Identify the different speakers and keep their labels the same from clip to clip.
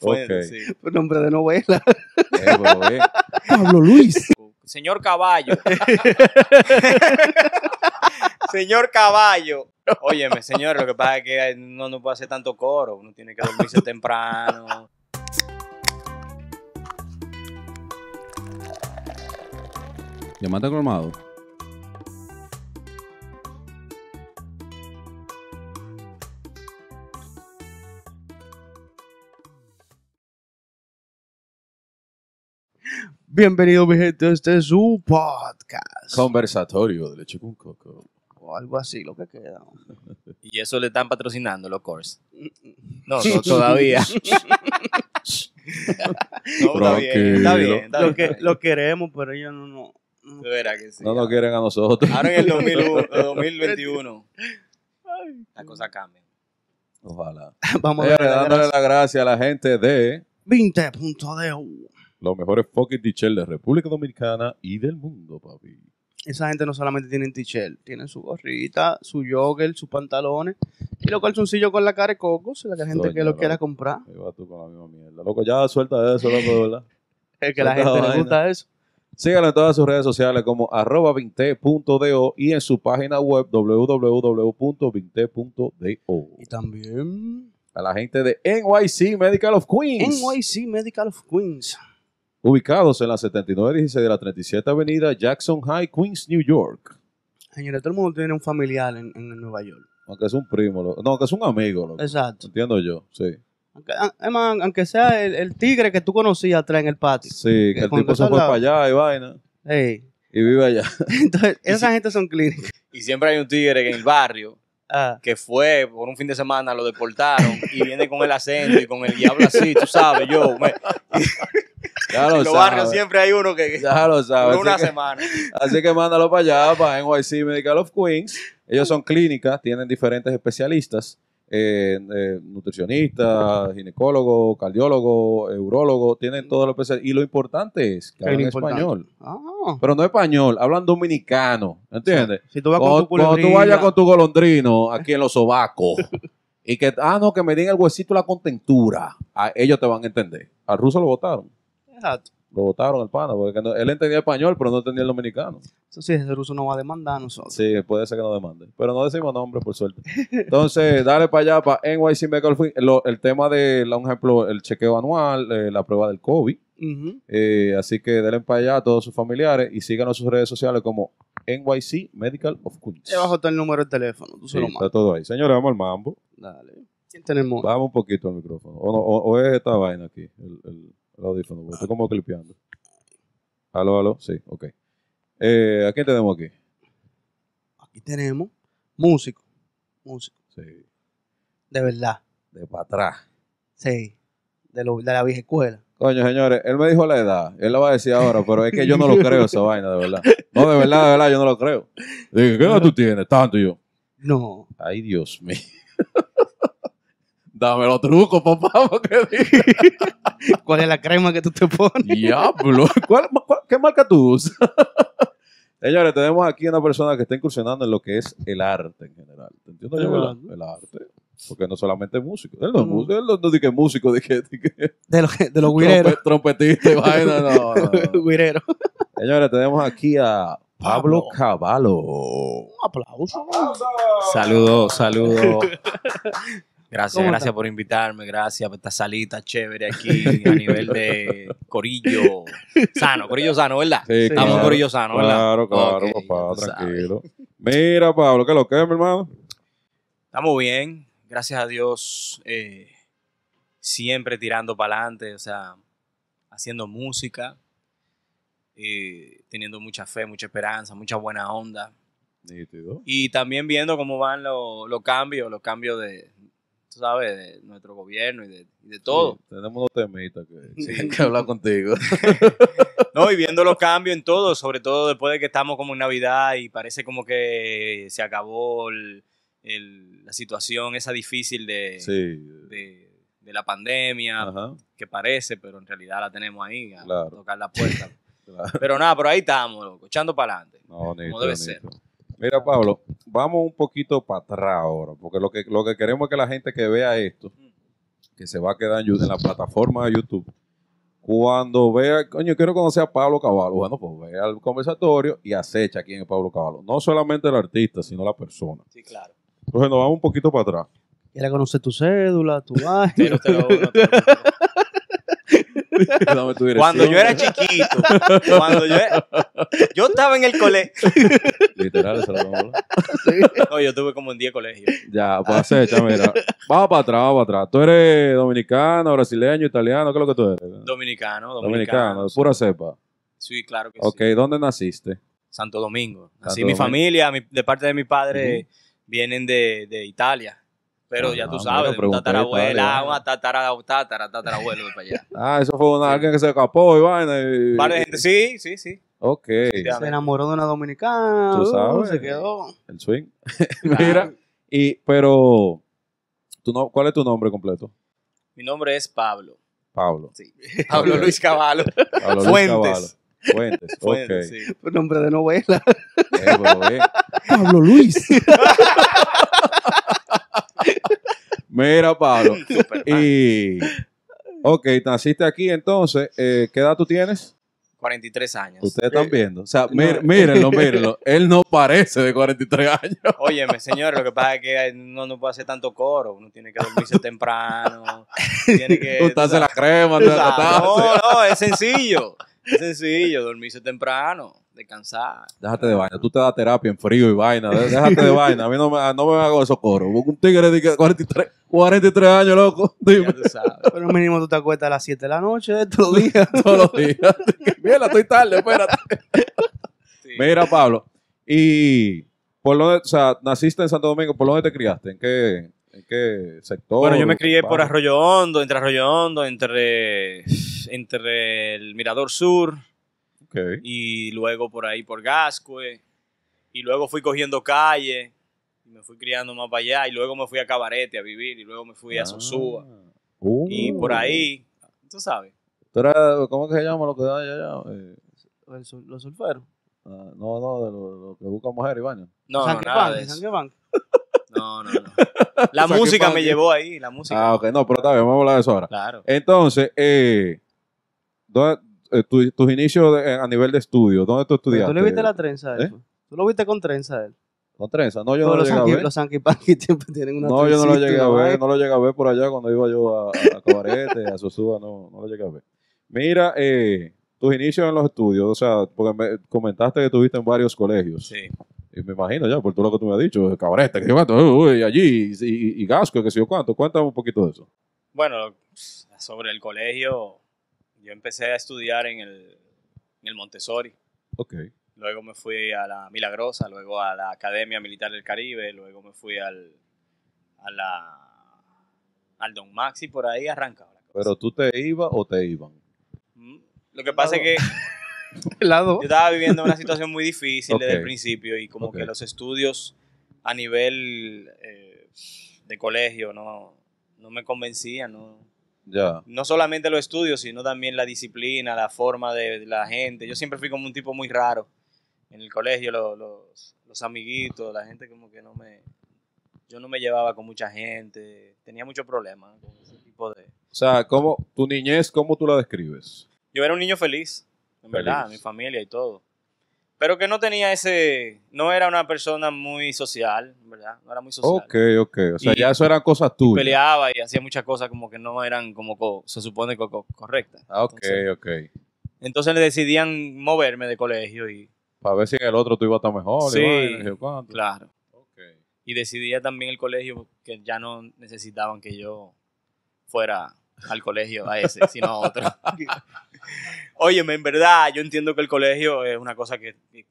Speaker 1: Puede
Speaker 2: Ok.
Speaker 1: decir.
Speaker 3: Nombre de novela.
Speaker 2: Eh, bien.
Speaker 3: Pablo Luis.
Speaker 1: Señor Caballo. señor Caballo. Óyeme, señor, lo que pasa es que no, no puede hacer tanto coro. Uno tiene que dormirse temprano.
Speaker 2: Llamate colmado.
Speaker 3: Bienvenido, mi gente. Este es su podcast.
Speaker 2: Conversatorio de leche con coco.
Speaker 3: O algo así, lo que queda.
Speaker 1: Y eso le están patrocinando los course. No, no, todavía. no, está bien, está bien. Está
Speaker 3: Lo,
Speaker 1: bien.
Speaker 3: que, lo queremos, pero ellos no, no. no.
Speaker 1: De veras que sí.
Speaker 2: No nos quieren a nosotros.
Speaker 1: Ahora en el 2001, 2021, las cosas cambian.
Speaker 2: Ojalá.
Speaker 3: Vamos a
Speaker 2: dándole las gracias a la gente de
Speaker 3: 20.de.
Speaker 2: los mejores fucking teachers de República Dominicana y del mundo, papi.
Speaker 3: Esa gente no solamente tienen t-shirt, tienen su gorrita, su jogger, sus pantalones y los calzoncillos con la cara de coco, si la gente
Speaker 2: Coño,
Speaker 3: que lo quiera comprar.
Speaker 2: Ahí tú con la misma mierda. Loco, ya suelta eso, loco, de verdad.
Speaker 3: Es que a la
Speaker 2: Suelta
Speaker 3: gente
Speaker 2: la
Speaker 3: le gusta eso.
Speaker 2: Síganlo en todas sus redes sociales como arroba 20.do y en su página web www.20.do.
Speaker 3: Y también
Speaker 2: A la gente de NYC Medical of Queens.
Speaker 3: NYC Medical of Queens.
Speaker 2: Ubicados en la 7916 de la 37 Avenida Jackson High, Queens, New York.
Speaker 3: Señores, todo el mundo tiene un familiar en, en Nueva York.
Speaker 2: Aunque es un primo, lo- no, aunque es un amigo.
Speaker 3: Exacto.
Speaker 2: entiendo yo, sí.
Speaker 3: Aunque, a- es más, aunque sea el, el tigre que tú conocías atrás en el patio.
Speaker 2: Sí, que el tipo se fue para allá y vaina,
Speaker 3: Ey.
Speaker 2: y vive allá.
Speaker 3: Entonces, esa gente son clínicas.
Speaker 1: Y siempre hay un tigre en el barrio
Speaker 3: Ah,
Speaker 1: que fue por un fin de semana, lo deportaron y viene con el acento y con el diablo así, tú sabes, yo. me-
Speaker 2: Ya lo
Speaker 1: en los
Speaker 2: sabe.
Speaker 1: barrios siempre hay uno que,
Speaker 2: Ya lo sabe.
Speaker 1: por una
Speaker 2: Así que,
Speaker 1: semana.
Speaker 2: así que mándalo para allá, para NYC Medical of Queens. Ellos son clínicas, tienen diferentes especialistas, eh, eh, nutricionistas, ginecólogos, cardiólogos, urólogos, tienen todo lo especial. Y lo importante es que
Speaker 3: ¿Qué es
Speaker 2: hablan
Speaker 3: importante?
Speaker 2: español.
Speaker 3: ah.
Speaker 2: Pero no español, hablan dominicano, ¿entiendes?
Speaker 3: Si tú vas con
Speaker 2: Cuando,
Speaker 3: tu
Speaker 2: cuando tú vayas con tu golondrino aquí en los sobacos y que, ah, no, que me den el huesito la contentura, a ellos te van a entender. Al ruso lo votaron.
Speaker 3: Exacto.
Speaker 2: Lo votaron el pana, porque no- él entendía español, pero no entendía el dominicano.
Speaker 3: Eso sí, ese ruso no va a demandar a nosotros.
Speaker 2: Sí, puede ser que no demande. Pero no decimos nombre, por suerte. Entonces, dale para allá, para NYC Medical el tema de, un ejemplo, el chequeo anual, eh, la prueba del COVID. Eh, así que denle para allá a todos sus familiares y síganos en sus redes sociales como NYC Medical of Queens.
Speaker 3: Debajo está el número de teléfono. Tú se
Speaker 2: Sí,
Speaker 3: lo
Speaker 2: está todo ahí. Señores, vamos al mambo.
Speaker 3: Dale. ¿Quién tenemos?
Speaker 2: Vamos un poquito al micrófono. O, no- o- o es esta vaina aquí, el, el- el audífono. Estoy como clipeando. Aló, aló. Sí, ok. Eh, ¿A quién tenemos aquí?
Speaker 3: Aquí tenemos músico. Músico.
Speaker 2: Sí.
Speaker 3: De verdad.
Speaker 2: De para atrás.
Speaker 3: Sí. De, lo- de la vieja escuela.
Speaker 2: Coño, señores, él me dijo la edad. Él lo va a decir ahora, pero es que yo no lo creo esa vaina, de verdad. No, de verdad, de verdad, yo no lo creo. Dije, ¿qué edad tú tienes? Tanto yo.
Speaker 3: No.
Speaker 2: Ay, Dios mío. Dame los trucos, papá, porque
Speaker 3: ¿Cuál es la crema que tú te pones?
Speaker 2: diablo. ¿Cuál- cuál- qué marca tú usas? Señores, tenemos aquí una persona que está incursionando en lo que es el arte en general. ¿Te entiendes yo. El arte. Porque no solamente es músico. Él no es
Speaker 3: Mm.
Speaker 2: músico. Él no, no dice que es músico, dice
Speaker 3: De, los de los güireros.
Speaker 2: trompe- trompetista y vaina. No, no, no.
Speaker 3: Güireros.
Speaker 2: Señores, tenemos aquí a Pablo
Speaker 3: Pablo.
Speaker 2: Cavallo.
Speaker 3: Un aplauso.
Speaker 1: Saludos, saludos. Gracias,
Speaker 3: ¿Cómo
Speaker 1: gracias
Speaker 3: está?
Speaker 1: por invitarme, gracias por esta salita chévere aquí a nivel de corillo sano, corillo sano, ¿verdad?
Speaker 2: Sí,
Speaker 3: Estamos claro.
Speaker 1: corillo sano, ¿verdad?
Speaker 2: Claro, claro, papá,
Speaker 1: sabes.
Speaker 2: tranquilo. Mira, Pablo, ¿qué es lo que es, mi hermano?
Speaker 1: Estamos bien, gracias a Dios, eh, siempre tirando para adelante, o sea, haciendo música, eh, teniendo mucha fe, mucha esperanza, mucha buena onda. Y también viendo cómo van los los cambios, los cambios de, tú sabes, de nuestro gobierno y de, y de todo.
Speaker 2: Sí, tenemos unos temitas que,
Speaker 1: Sí.
Speaker 2: que hablar contigo.
Speaker 1: No, y viendo los cambios en todo, sobre todo después de que estamos como en Navidad y parece como que se acabó el- el- la situación esa difícil de,
Speaker 2: Sí.
Speaker 1: de, de la pandemia,
Speaker 2: Ajá.
Speaker 1: que parece, pero en realidad la tenemos ahí, a
Speaker 2: Claro.
Speaker 1: tocar la puerta.
Speaker 2: claro.
Speaker 1: pero nada, pero ahí estamos, loco, echando para adelante.
Speaker 2: No, nítido,
Speaker 1: debe
Speaker 2: nítido. Mira, Pablo, vamos un poquito para atrás ahora, porque lo que, lo que queremos es que la gente que vea esto, que se va a quedar en, la plataforma de YouTube, cuando vea, coño, quiero conocer a Pablo Caballo, bueno, pues vea el conversatorio y acecha quién es Pablo Caballo. No solamente el artista, sino la persona.
Speaker 1: Sí, claro.
Speaker 2: Entonces nos vamos un poquito para atrás.
Speaker 3: Quiere conocer tu cédula, tu
Speaker 1: cero.
Speaker 2: Dame tu dirección.
Speaker 1: Cuando yo era chiquito, cuando yo era- yo estaba en el colegio.
Speaker 2: Literal, esa es la palabra.
Speaker 1: No, yo tuve como en 10 colegios.
Speaker 2: Ya, pues acecha, mira. Vamos para atrás, vamos para atrás. Tú eres dominicano, brasileño, italiano, ¿qué es lo que tú eres?
Speaker 1: Dominicano,
Speaker 2: Dominicano,
Speaker 1: dominicano.
Speaker 2: de pura cepa.
Speaker 1: Sí, claro que
Speaker 2: Ok,
Speaker 1: sí.
Speaker 2: ¿dónde naciste?
Speaker 1: Santo Domingo. Así mi familia, mi- de parte de mi padre, vienen de, de Italia. Pero ya
Speaker 2: Ah,
Speaker 1: tú
Speaker 2: mira,
Speaker 1: sabes, de un
Speaker 2: pregunté de
Speaker 1: tatarabuela, una tatara, tatara, tatarabuelo de para allá.
Speaker 2: Ah, eso fue una, alguien que se escapó y vaina. y-
Speaker 1: gente, sí, sí, sí.
Speaker 2: Ok,
Speaker 3: Se enamoró de una dominicana.
Speaker 2: Tú
Speaker 3: uh,
Speaker 2: sabes.
Speaker 3: Se quedó.
Speaker 2: el swing. Mira, y, pero, ¿tu no, ¿cuál es tu nombre completo?
Speaker 1: Mi nombre es Pablo.
Speaker 2: Pablo.
Speaker 1: Sí. Pablo Luis Caballo.
Speaker 2: Pablo Luis
Speaker 1: Fuentes.
Speaker 2: Caballo. Fuentes, ok.
Speaker 1: Fuentes, sí.
Speaker 3: Un nombre de novela.
Speaker 2: Eh, bien.
Speaker 3: Pablo Luis.
Speaker 2: Mira, Pablo. Y, ok, naciste aquí entonces. eh, ¿Qué edad tú tienes?
Speaker 1: 43 años.
Speaker 2: Ustedes están viendo. O sea, mir- mírenlo, mírenlo. Él no parece de 43 años.
Speaker 1: Óyeme, señores, lo que pasa es que uno no puede hacer tanto coro. Uno tiene que dormirse temprano. Tiene que.
Speaker 2: Untarse la crema,
Speaker 1: tú. No, no, es sencillo. Es sencillo, dormirse temprano, descansar.
Speaker 2: Déjate de vaina. Tú te das terapia en frío y vaina. Dé- Déjate de vaina. A mí no me, no me hago esos coros. Un tigre de que 43, 43 años, loco. Dime.
Speaker 1: Ya tú sabes.
Speaker 3: Pero mínimo tú te acuestas a las 7 de la noche de todos los días.
Speaker 2: Todos los días. Mira, estoy tarde, espérate.
Speaker 1: Sí.
Speaker 2: Mira, Pablo. Y por dónde, o sea, naciste en Santo Domingo, ¿por dónde te criaste? ¿En qué, en qué sector?
Speaker 1: Bueno, yo me crié por? Arroyo Hondo, entre Arroyo Hondo, entre, entre el Mirador Sur Y luego por ahí por Gascue. Y luego fui cogiendo calle y me fui criando más para allá. Y luego me fui a Cabarete a vivir y luego me fui a Sosúa.
Speaker 2: Ah. Uh.
Speaker 1: Y por ahí, tú sabes.
Speaker 2: ¿Tú eras- ¿Cómo que se llama lo que da allá? Eh,
Speaker 3: Los sulferos.
Speaker 2: ah, no, no, de lo, lo que busca mujer y baño.
Speaker 1: No, no, nada de eso. No, no, no. La música me llevó ahí, la música.
Speaker 2: Ah, ok, no, pero está bien, vamos a hablar de eso ahora.
Speaker 1: Claro.
Speaker 2: Entonces, eh, ¿dónde- eh, tu- tus inicios de- a nivel de estudio, ¿dónde tú estudiaste?
Speaker 3: ¿Tú le viste la trenza a él?
Speaker 2: ¿Eh?
Speaker 3: ¿Tú lo viste con trenza a él?
Speaker 2: Con trenza. No, yo no lo llegué a ver.
Speaker 3: Los Sanky Panky siempre tienen una
Speaker 2: No, yo no lo llegué a ver, no lo llegué a ver por allá cuando iba yo a, a Cabarete, a Sosúa, no, no lo llegué a ver. Mira, eh, tus inicios en los estudios, o sea, porque me comentaste que estuviste en varios colegios.
Speaker 1: Sí.
Speaker 2: Y me imagino ya, por todo lo que tú me has dicho, Cabarete, que yo cuánto, uy, uy, allí, y, y, y Gasco, que sé yo cuánto. Cuéntame un poquito de eso.
Speaker 1: Bueno, sobre el colegio, yo empecé a estudiar en el, en el Montessori.
Speaker 2: Ok.
Speaker 1: Luego me fui a la Milagrosa, luego a la Academia Militar del Caribe, luego me fui al, a la, al Don Maxi, por ahí arrancaba la cosa.
Speaker 2: Pero tú te ibas o te iban.
Speaker 1: Mm. Lo que pasa es que
Speaker 3: Lado.
Speaker 1: yo estaba viviendo una situación muy difícil desde el principio y como que los estudios a nivel eh, de colegio no, no me convencían, no, No solamente los estudios, sino también la disciplina, la forma de la gente. Yo siempre fui como un tipo muy raro en el colegio, lo- los, los amiguitos, la gente como que no me... Yo no me llevaba con mucha gente, tenía muchos problemas con ese tipo de...
Speaker 2: O sea, ¿cómo, tu niñez, ¿cómo tú la describes?
Speaker 1: Yo era un niño feliz, en verdad, mi familia y todo. Pero que no tenía ese... No era una persona muy social, ¿verdad? No era muy social.
Speaker 2: Ok, ok. O sea,
Speaker 1: Y-
Speaker 2: ya eso eran cosas tuyas.
Speaker 1: Peleaba y hacía muchas cosas como que no eran como co- se supone co- co- correctas.
Speaker 2: Ah, ok,
Speaker 1: Entonces,
Speaker 2: ok.
Speaker 1: Entonces le decidían moverme de colegio y
Speaker 2: Para ver si en el otro tú ibas a estar mejor.
Speaker 1: Sí.
Speaker 2: y cuánto.
Speaker 1: claro.
Speaker 2: Ok.
Speaker 1: Y decidía también el colegio que ya no necesitaban que yo fuera al colegio a ese, sino a otro. Óyeme, en verdad, yo entiendo que el colegio es una cosa que, que-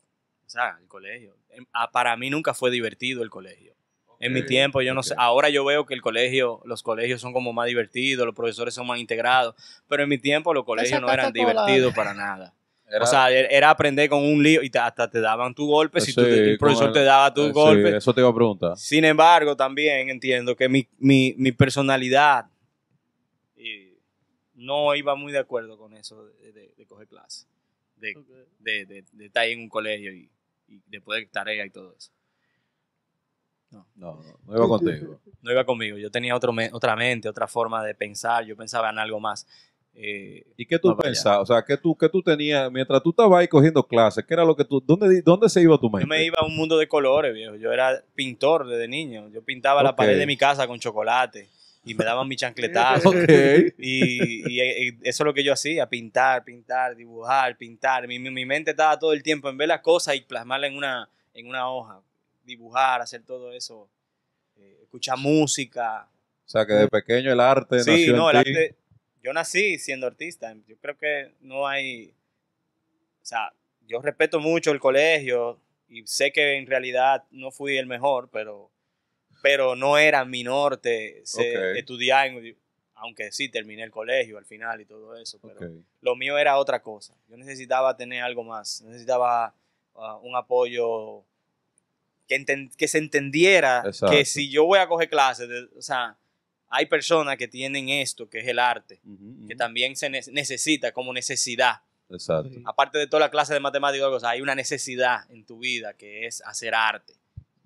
Speaker 1: o sea, el colegio, em, ah, para mí nunca fue divertido el colegio. En mi tiempo, yo no sé, ahora yo veo que el colegio, los colegios son como más divertidos, los profesores son más integrados, pero en mi tiempo los colegios no eran divertidos para nada.
Speaker 2: Era-
Speaker 1: O sea, er- era aprender con un lío y te- hasta te daban tu golpe si tú te-
Speaker 2: Sí,
Speaker 1: el profesor te daba tu
Speaker 2: eh, sí,
Speaker 1: golpe.
Speaker 2: eso te iba a preguntar.
Speaker 1: Sin embargo, también entiendo que mi, mi, mi personalidad no iba muy de acuerdo con eso de, de- de coger clases, de, de, de- de estar ahí en un colegio y, y después de tarea y todo eso.
Speaker 2: No, no, no iba contigo.
Speaker 1: No iba conmigo. Yo tenía otro me- otra mente, otra forma de pensar. Yo pensaba en algo más. Eh,
Speaker 2: ¿Y qué tú
Speaker 1: No,
Speaker 2: pensabas? O sea, ¿qué tú, qué tú tenías mientras tú estabas ahí cogiendo clases? ¿Qué era lo que tú, dónde, dónde se iba tu mente?
Speaker 1: yo me iba a un mundo de colores, viejo. Yo era pintor desde niño. Yo pintaba la pared de mi casa con chocolate y me daban mi chancletazo.
Speaker 2: Ok.
Speaker 1: Y, y- y eso es lo que yo hacía, pintar, pintar, dibujar, pintar. Mi, mi- mi mente estaba todo el tiempo en ver las cosas y plasmarlas en una, en una hoja. Dibujar, hacer todo eso. eh, escuchar música.
Speaker 2: O sea, que de pequeño el arte
Speaker 1: Sí,
Speaker 2: nació
Speaker 1: no,
Speaker 2: en
Speaker 1: el
Speaker 2: ti.
Speaker 1: arte- yo nací siendo artista. Yo creo que no hay... O sea, yo respeto mucho el colegio y sé que en realidad no fui el mejor, pero, pero no era mi norte se-
Speaker 2: Ok.
Speaker 1: estudiar, en- aunque sí terminé el colegio al final y todo eso, pero lo mío era otra cosa. Yo necesitaba tener algo más, necesitaba ah, un apoyo que, enten- que se entendiera
Speaker 2: Exacto.
Speaker 1: que si yo voy a coger clases, de- o sea, hay personas que tienen esto, que es el arte, que también se ne- necesita como necesidad.
Speaker 2: Exacto.
Speaker 1: Aparte de toda la clase de matemáticas, o sea, hay una necesidad en tu vida que es hacer arte.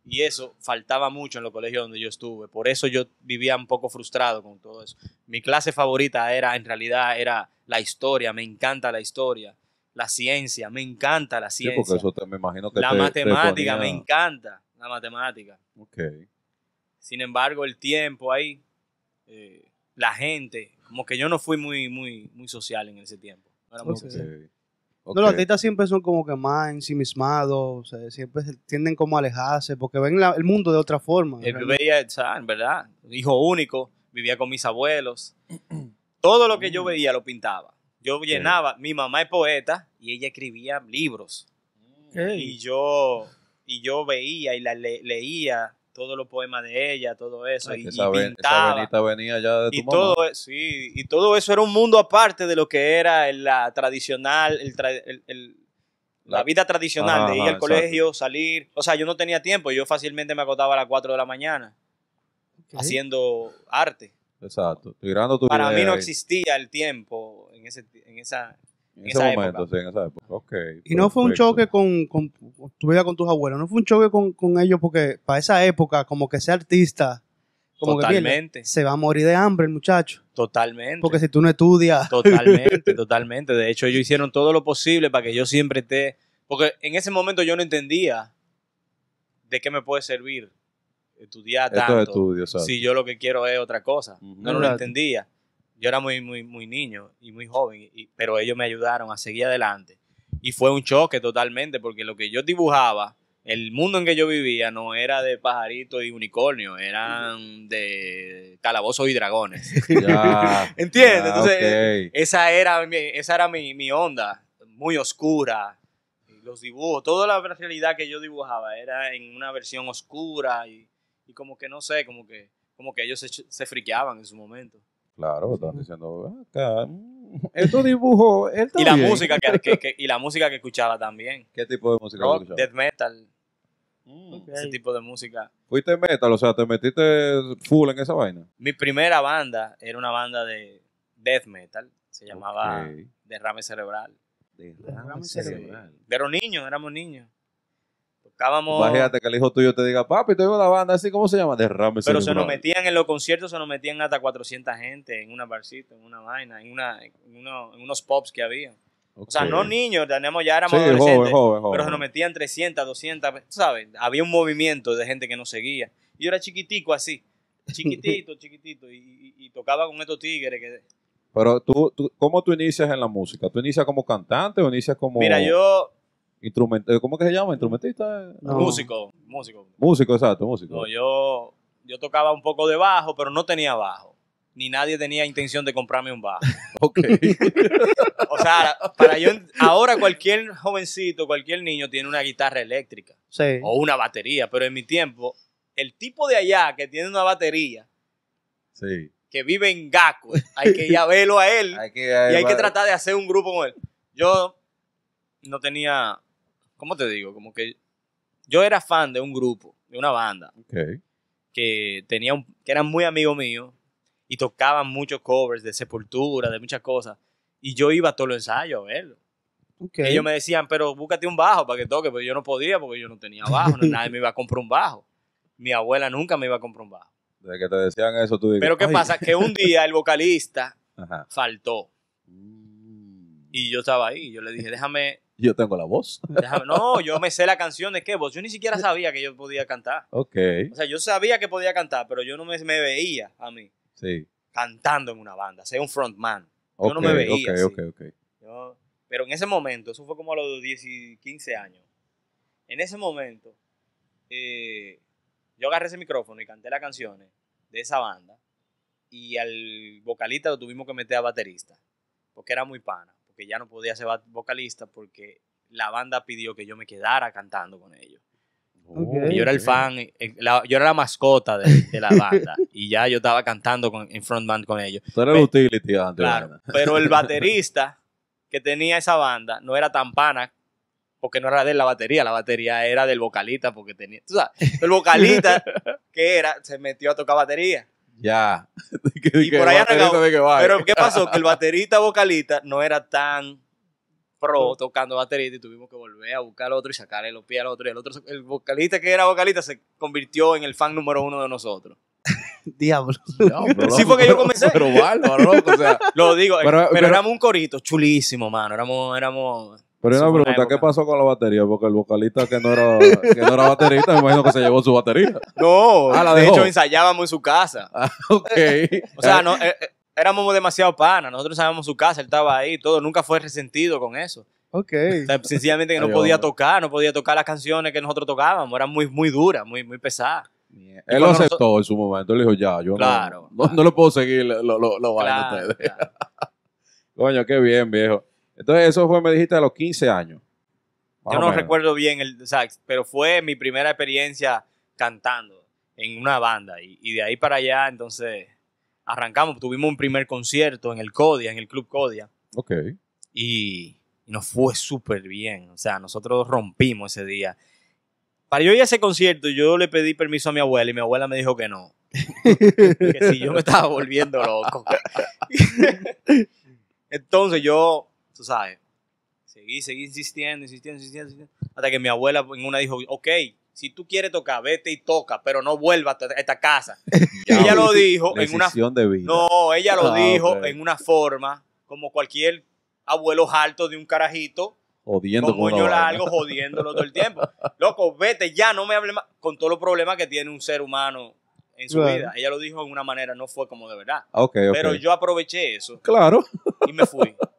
Speaker 1: Y eso faltaba mucho en los colegios donde yo estuve. Por eso yo vivía un poco frustrado con todo eso. Mi clase favorita era, en realidad, era la historia. Me encanta la historia. La ciencia, me encanta la
Speaker 2: Sí,
Speaker 1: ciencia.
Speaker 2: porque eso te, me imagino que
Speaker 1: la
Speaker 2: te- te
Speaker 1: matemática, me
Speaker 2: ponía-
Speaker 1: encanta la matemática.
Speaker 2: Ok.
Speaker 1: Sin embargo, el tiempo ahí, eh, la gente, como que yo no fui muy, muy, muy social en ese tiempo. No era muy social.
Speaker 3: No, los artistas siempre son como que más ensimismados, o sea, siempre se- tienden como a alejarse, porque ven la- el mundo de otra forma. Realmente.
Speaker 1: veía, o sea, en verdad, hijo único, vivía con mis abuelos. Todo lo que yo veía lo pintaba. Yo llenaba, mi mamá es poeta y ella escribía libros. Y yo, y yo veía y la le- leía todos los poemas de ella, todo eso,
Speaker 2: Ay,
Speaker 1: y,
Speaker 2: esa
Speaker 1: pintaba.
Speaker 2: venita venía ya de tu
Speaker 1: y
Speaker 2: mamá.
Speaker 1: todo, e- sí, y todo eso era un mundo aparte de lo que era la tradicional, el tra- el- el- la
Speaker 2: La-
Speaker 1: vida tradicional
Speaker 2: Ajá,
Speaker 1: de ir
Speaker 2: ajá,
Speaker 1: al colegio, salir. O sea, yo no tenía tiempo, yo fácilmente me acostaba a las 4 de la mañana haciendo arte.
Speaker 2: Exacto. Tirando tu
Speaker 1: Para mí no
Speaker 2: ahí.
Speaker 1: existía el tiempo en, ese, en esa...
Speaker 2: En ese
Speaker 1: esa
Speaker 2: momento,
Speaker 1: época.
Speaker 2: sí, en esa época. Ok.
Speaker 3: Y no fue un choque con, con tu vida con tus abuelos, no fue un choque con, con ellos porque para esa época, como que ser artista, como que
Speaker 1: Totalmente.
Speaker 3: mierda, se va a morir de hambre el muchacho.
Speaker 1: Totalmente.
Speaker 3: Porque si tú no estudias,
Speaker 1: Totalmente, totalmente. De hecho, ellos hicieron todo lo posible para que yo siempre esté. Porque en ese momento yo no entendía de qué me puede servir estudiar
Speaker 2: Estos
Speaker 1: tanto.
Speaker 2: estudios, exacto.
Speaker 1: si yo lo que quiero es otra cosa.
Speaker 2: Ujú.
Speaker 1: No, no lo entendía. Yo era muy, muy, muy niño y muy joven, y- pero ellos me ayudaron a seguir adelante. Y fue un choque totalmente, porque lo que yo dibujaba, el mundo en que yo vivía, no era de pajaritos y unicornios, eran de calabozos y dragones.
Speaker 2: Ya.
Speaker 1: ¿Entiendes?
Speaker 2: ya,
Speaker 1: Entonces, esa era, mi, esa era mi, mi onda, muy oscura. Los dibujos, toda la realidad que yo dibujaba era en una versión oscura y, y como que no sé, como que, como que ellos se, se friqueaban en su momento.
Speaker 2: Claro, están diciendo, "Ven acá, estos dibujos, él está
Speaker 1: Y la
Speaker 2: bien".
Speaker 1: música que, que- que- y la música que escuchaba también.
Speaker 2: ¿Qué tipo de música
Speaker 1: Rock, death metal,
Speaker 2: Mm.
Speaker 1: ese tipo de música.
Speaker 2: Fuiste metal, o sea, te metiste full en esa vaina.
Speaker 1: Mi primera banda era una banda de death metal, se llamaba. Derrame Cerebral.
Speaker 3: Derrame
Speaker 2: cerebral.
Speaker 1: Pero niños, éramos niños. Tocábamos...
Speaker 2: Imagínate que el hijo tuyo te diga, papi, te veo la banda así, ¿cómo se llama? Derrame
Speaker 1: Pero se nos
Speaker 2: cerebral".
Speaker 1: metían en los conciertos, se nos metían hasta 400 gente en una barcita, en una vaina, en, una, en, uno- en unos pops que había. O sea, no niños, teníamos, ya éramos
Speaker 2: Sí,
Speaker 1: adolescentes,
Speaker 2: joven, joven.
Speaker 1: pero se nos metían 300, 200, tú ¿sabes? Había un movimiento de gente que nos seguía. Y yo era chiquitico así, chiquitito, chiquitito, y, y- y tocaba con estos tigres. Que...
Speaker 2: Pero tú, tú, ¿cómo tú inicias en la música? ¿Tú inicias como cantante o inicias como
Speaker 1: Mira, yo,
Speaker 2: instrument- ¿Cómo que se llama? ¿Instrumentista?
Speaker 3: No.
Speaker 1: músico, músico.
Speaker 2: Músico, exacto, músico.
Speaker 1: No, yo, yo tocaba un poco de bajo, pero no tenía bajo. Ni nadie tenía intención de comprarme un bajo.
Speaker 2: Ok.
Speaker 1: O sea, para yo, ahora cualquier jovencito, cualquier niño tiene una guitarra eléctrica
Speaker 3: sí.
Speaker 1: o una batería, pero en mi tiempo, el tipo de allá que tiene una batería,
Speaker 2: sí.
Speaker 1: que vive en Gaco, hay que ir a verlo a él
Speaker 2: Hay que,
Speaker 1: y hay que tratar de hacer un grupo con él. Yo no tenía, ¿cómo te digo? Como que yo era fan de un grupo, de una banda, que tenía un- que eran muy amigos míos y tocaban muchos covers de Sepultura, de muchas cosas. Y yo iba a todos los ensayos a verlo. Ellos me decían, pero búscate un bajo para que toque, pero yo no podía porque yo no tenía bajo, no- nadie me iba a comprar un bajo. mi abuela nunca me iba a comprar un bajo.
Speaker 2: Desde que te decían eso, tú dices.
Speaker 1: Pero ¿qué
Speaker 2: "Ay".
Speaker 1: pasa? Que un día el vocalista
Speaker 2: Ajá.
Speaker 1: faltó
Speaker 2: Mm.
Speaker 1: y yo estaba ahí. Yo le dije, déjame,
Speaker 2: Yo tengo la voz.
Speaker 1: déjame. No, yo me sé la canción de qué voz. Yo ni siquiera sabía que yo podía cantar.
Speaker 2: Ok.
Speaker 1: O sea, yo sabía que podía cantar, pero yo no me, me veía a mí
Speaker 2: Sí.
Speaker 1: cantando en una banda, ser un frontman. Yo no
Speaker 2: Ok,
Speaker 1: me veía
Speaker 2: Ok,
Speaker 1: así.
Speaker 2: ok, ok.
Speaker 1: Yo- pero en ese momento, eso fue como a los 10 y 15 años. En ese momento, eh, yo agarré ese micrófono y canté las canciones de esa banda. Y al vocalista lo tuvimos que meter a baterista. Porque era muy pana. Porque ya no podía ser vocalista porque la banda pidió que yo me quedara cantando con ellos. Yo era el fan, eh, la- yo era la mascota de, de la banda. y ya yo estaba cantando con, en frontman con ellos.
Speaker 2: Tú el utility antes.
Speaker 1: Claro, pero el baterista que tenía esa banda no era tan pana porque no era de la batería, la batería era del vocalista porque tenía, tú sabes, el vocalista que era se metió a tocar batería.
Speaker 2: Ya.
Speaker 1: Y por ahí arrancamos. Pero ¿qué pasó? Que el baterista vocalista no era tan pro tocando baterista y tuvimos que volver a buscar al otro y sacarle los pies al otro y el otro el vocalista que era vocalista se convirtió en el fan número uno de nosotros.
Speaker 3: Diablo.
Speaker 1: Sí, fue que yo comencé.
Speaker 2: Pero bárbaro, o sea.
Speaker 1: Lo digo,
Speaker 2: Pero-
Speaker 1: pero,
Speaker 2: pero-
Speaker 1: éramos un corito chulísimo, mano, éramos éramos
Speaker 2: Pero una pregunta, ¿qué pasó con la batería? Porque el vocalista que no era, que no era baterista, me imagino que se llevó su batería.
Speaker 1: No,
Speaker 2: Ah, la
Speaker 1: de hecho ensayábamos en su casa.
Speaker 2: ok.
Speaker 1: O sea, no, eh, eh, éramos demasiado panas. Nosotros en su casa, él estaba ahí, todo. Nunca fue resentido con eso.
Speaker 3: Ok.
Speaker 1: O sea, sencillamente que no podía tocar, no podía tocar las canciones que nosotros tocábamos. Eran muy, muy duras, muy, muy pesadas.
Speaker 2: Él lo aceptó en su momento. Él dijo, ya, yo no-
Speaker 1: Claro,
Speaker 2: no, no, le puedo seguir lo, lo, lo
Speaker 1: Claro,
Speaker 2: ustedes.
Speaker 1: claro.
Speaker 2: Coño, qué bien, viejo. Entonces, eso fue, me dijiste, a los 15 años.
Speaker 1: Yo
Speaker 2: o
Speaker 1: no recuerdo bien el sax, pero fue mi primera experiencia cantando en una banda. Y, y de ahí para allá, entonces, arrancamos. Tuvimos un primer concierto en el Codia, en el Club Codia.
Speaker 2: Ok.
Speaker 1: y, y nos fue súper bien. O sea, nosotros rompimos ese día. Para yo ir a ese concierto, yo le pedí permiso a mi abuela y mi abuela me dijo que no. que si yo me estaba volviendo loco. Entonces yo, tú sabes, seguí, seguí insistiendo, insistiendo, insistiendo, insistiendo, hasta que mi abuela en una dijo, ok, si tú quieres tocar, vete y toca, pero no vuelvas a esta casa.
Speaker 2: Ya,
Speaker 1: ella lo dijo en una
Speaker 2: Decisión de vida.
Speaker 1: no, ella lo
Speaker 2: Ah,
Speaker 1: dijo en una forma como cualquier abuelo alto de un carajito
Speaker 2: Jodiendo
Speaker 1: con moño largo jodiéndolo todo el tiempo. Loco, vete ya, no me hable más con todos los problemas que tiene un ser humano en su
Speaker 3: Claro.
Speaker 1: vida. Ella lo dijo en una manera, no fue como de verdad.
Speaker 2: Ah.
Speaker 1: Pero yo aproveché eso
Speaker 2: Claro.
Speaker 1: y me fui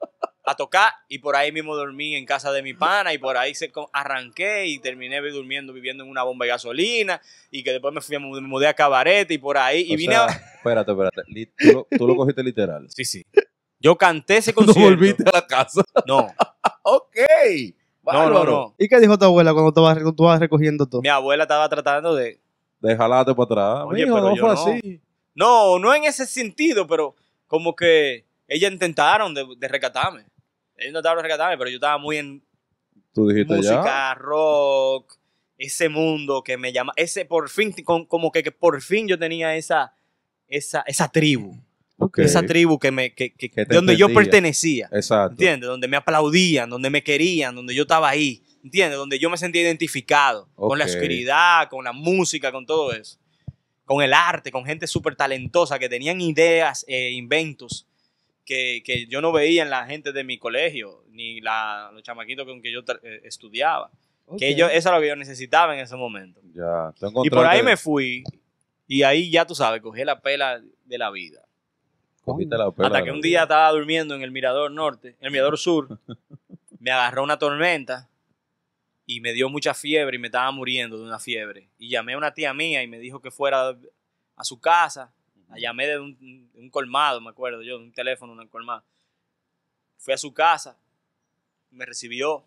Speaker 1: a tocar y por ahí mismo dormí en casa de mi pana y por ahí se arranqué y terminé vi- durmiendo, viviendo en una bomba de gasolina y que después me fui a me mudé a cabaret y por ahí y
Speaker 2: O
Speaker 1: vine
Speaker 2: sea,
Speaker 1: a...
Speaker 2: Espérate, espérate. Tú lo, tú lo cogiste literal.
Speaker 1: Sí, sí. Yo canté ese
Speaker 2: No
Speaker 1: concierto.
Speaker 2: volviste a la casa.
Speaker 1: No,
Speaker 2: ok.
Speaker 1: no, no, no.
Speaker 3: ¿Y qué dijo tu abuela cuando tú vas, tú vas recogiendo todo?
Speaker 1: Mi abuela estaba tratando de...
Speaker 2: De jalarte para atrás.
Speaker 1: Oye,
Speaker 2: Mijo,
Speaker 1: pero
Speaker 2: no
Speaker 1: yo
Speaker 2: fue
Speaker 1: no.
Speaker 2: así.
Speaker 1: No, no en ese sentido, pero como que ellas intentaron de, de rescatarme. Ellos intentaron rescatarme, pero yo estaba muy en
Speaker 2: Tú dijiste
Speaker 1: música,
Speaker 2: ya.
Speaker 1: rock, ese mundo que me llama, ese por fin, como que, que por fin yo tenía esa, esa, esa tribu, esa tribu que me, que, que- donde yo pertenecía,
Speaker 2: Exacto.
Speaker 1: ¿entiendes? Donde me aplaudían, donde me querían, donde yo estaba ahí, ¿entiendes? Donde yo me sentía identificado con la oscuridad, con la música, con todo eso, con el arte, con gente súper talentosa que tenían ideas, eh, inventos que, que yo no veía en la gente de mi colegio, ni la, los chamaquitos con que yo eh, estudiaba. Que yo, eso era lo que yo necesitaba en ese momento.
Speaker 2: Ya.
Speaker 1: Y por ahí me fui, y ahí ya tú sabes, cogí la pela de la vida.
Speaker 2: Cogiste la pela
Speaker 1: Hasta que un día estaba durmiendo en el Mirador Norte, en el Mirador Sur, me agarró una tormenta y me dio mucha fiebre y me estaba muriendo de una fiebre. Y llamé a una tía mía y me dijo que fuera a su casa. La llamé de un, de un colmado, me acuerdo yo, de un teléfono, un colmado. Fui a su casa, me recibió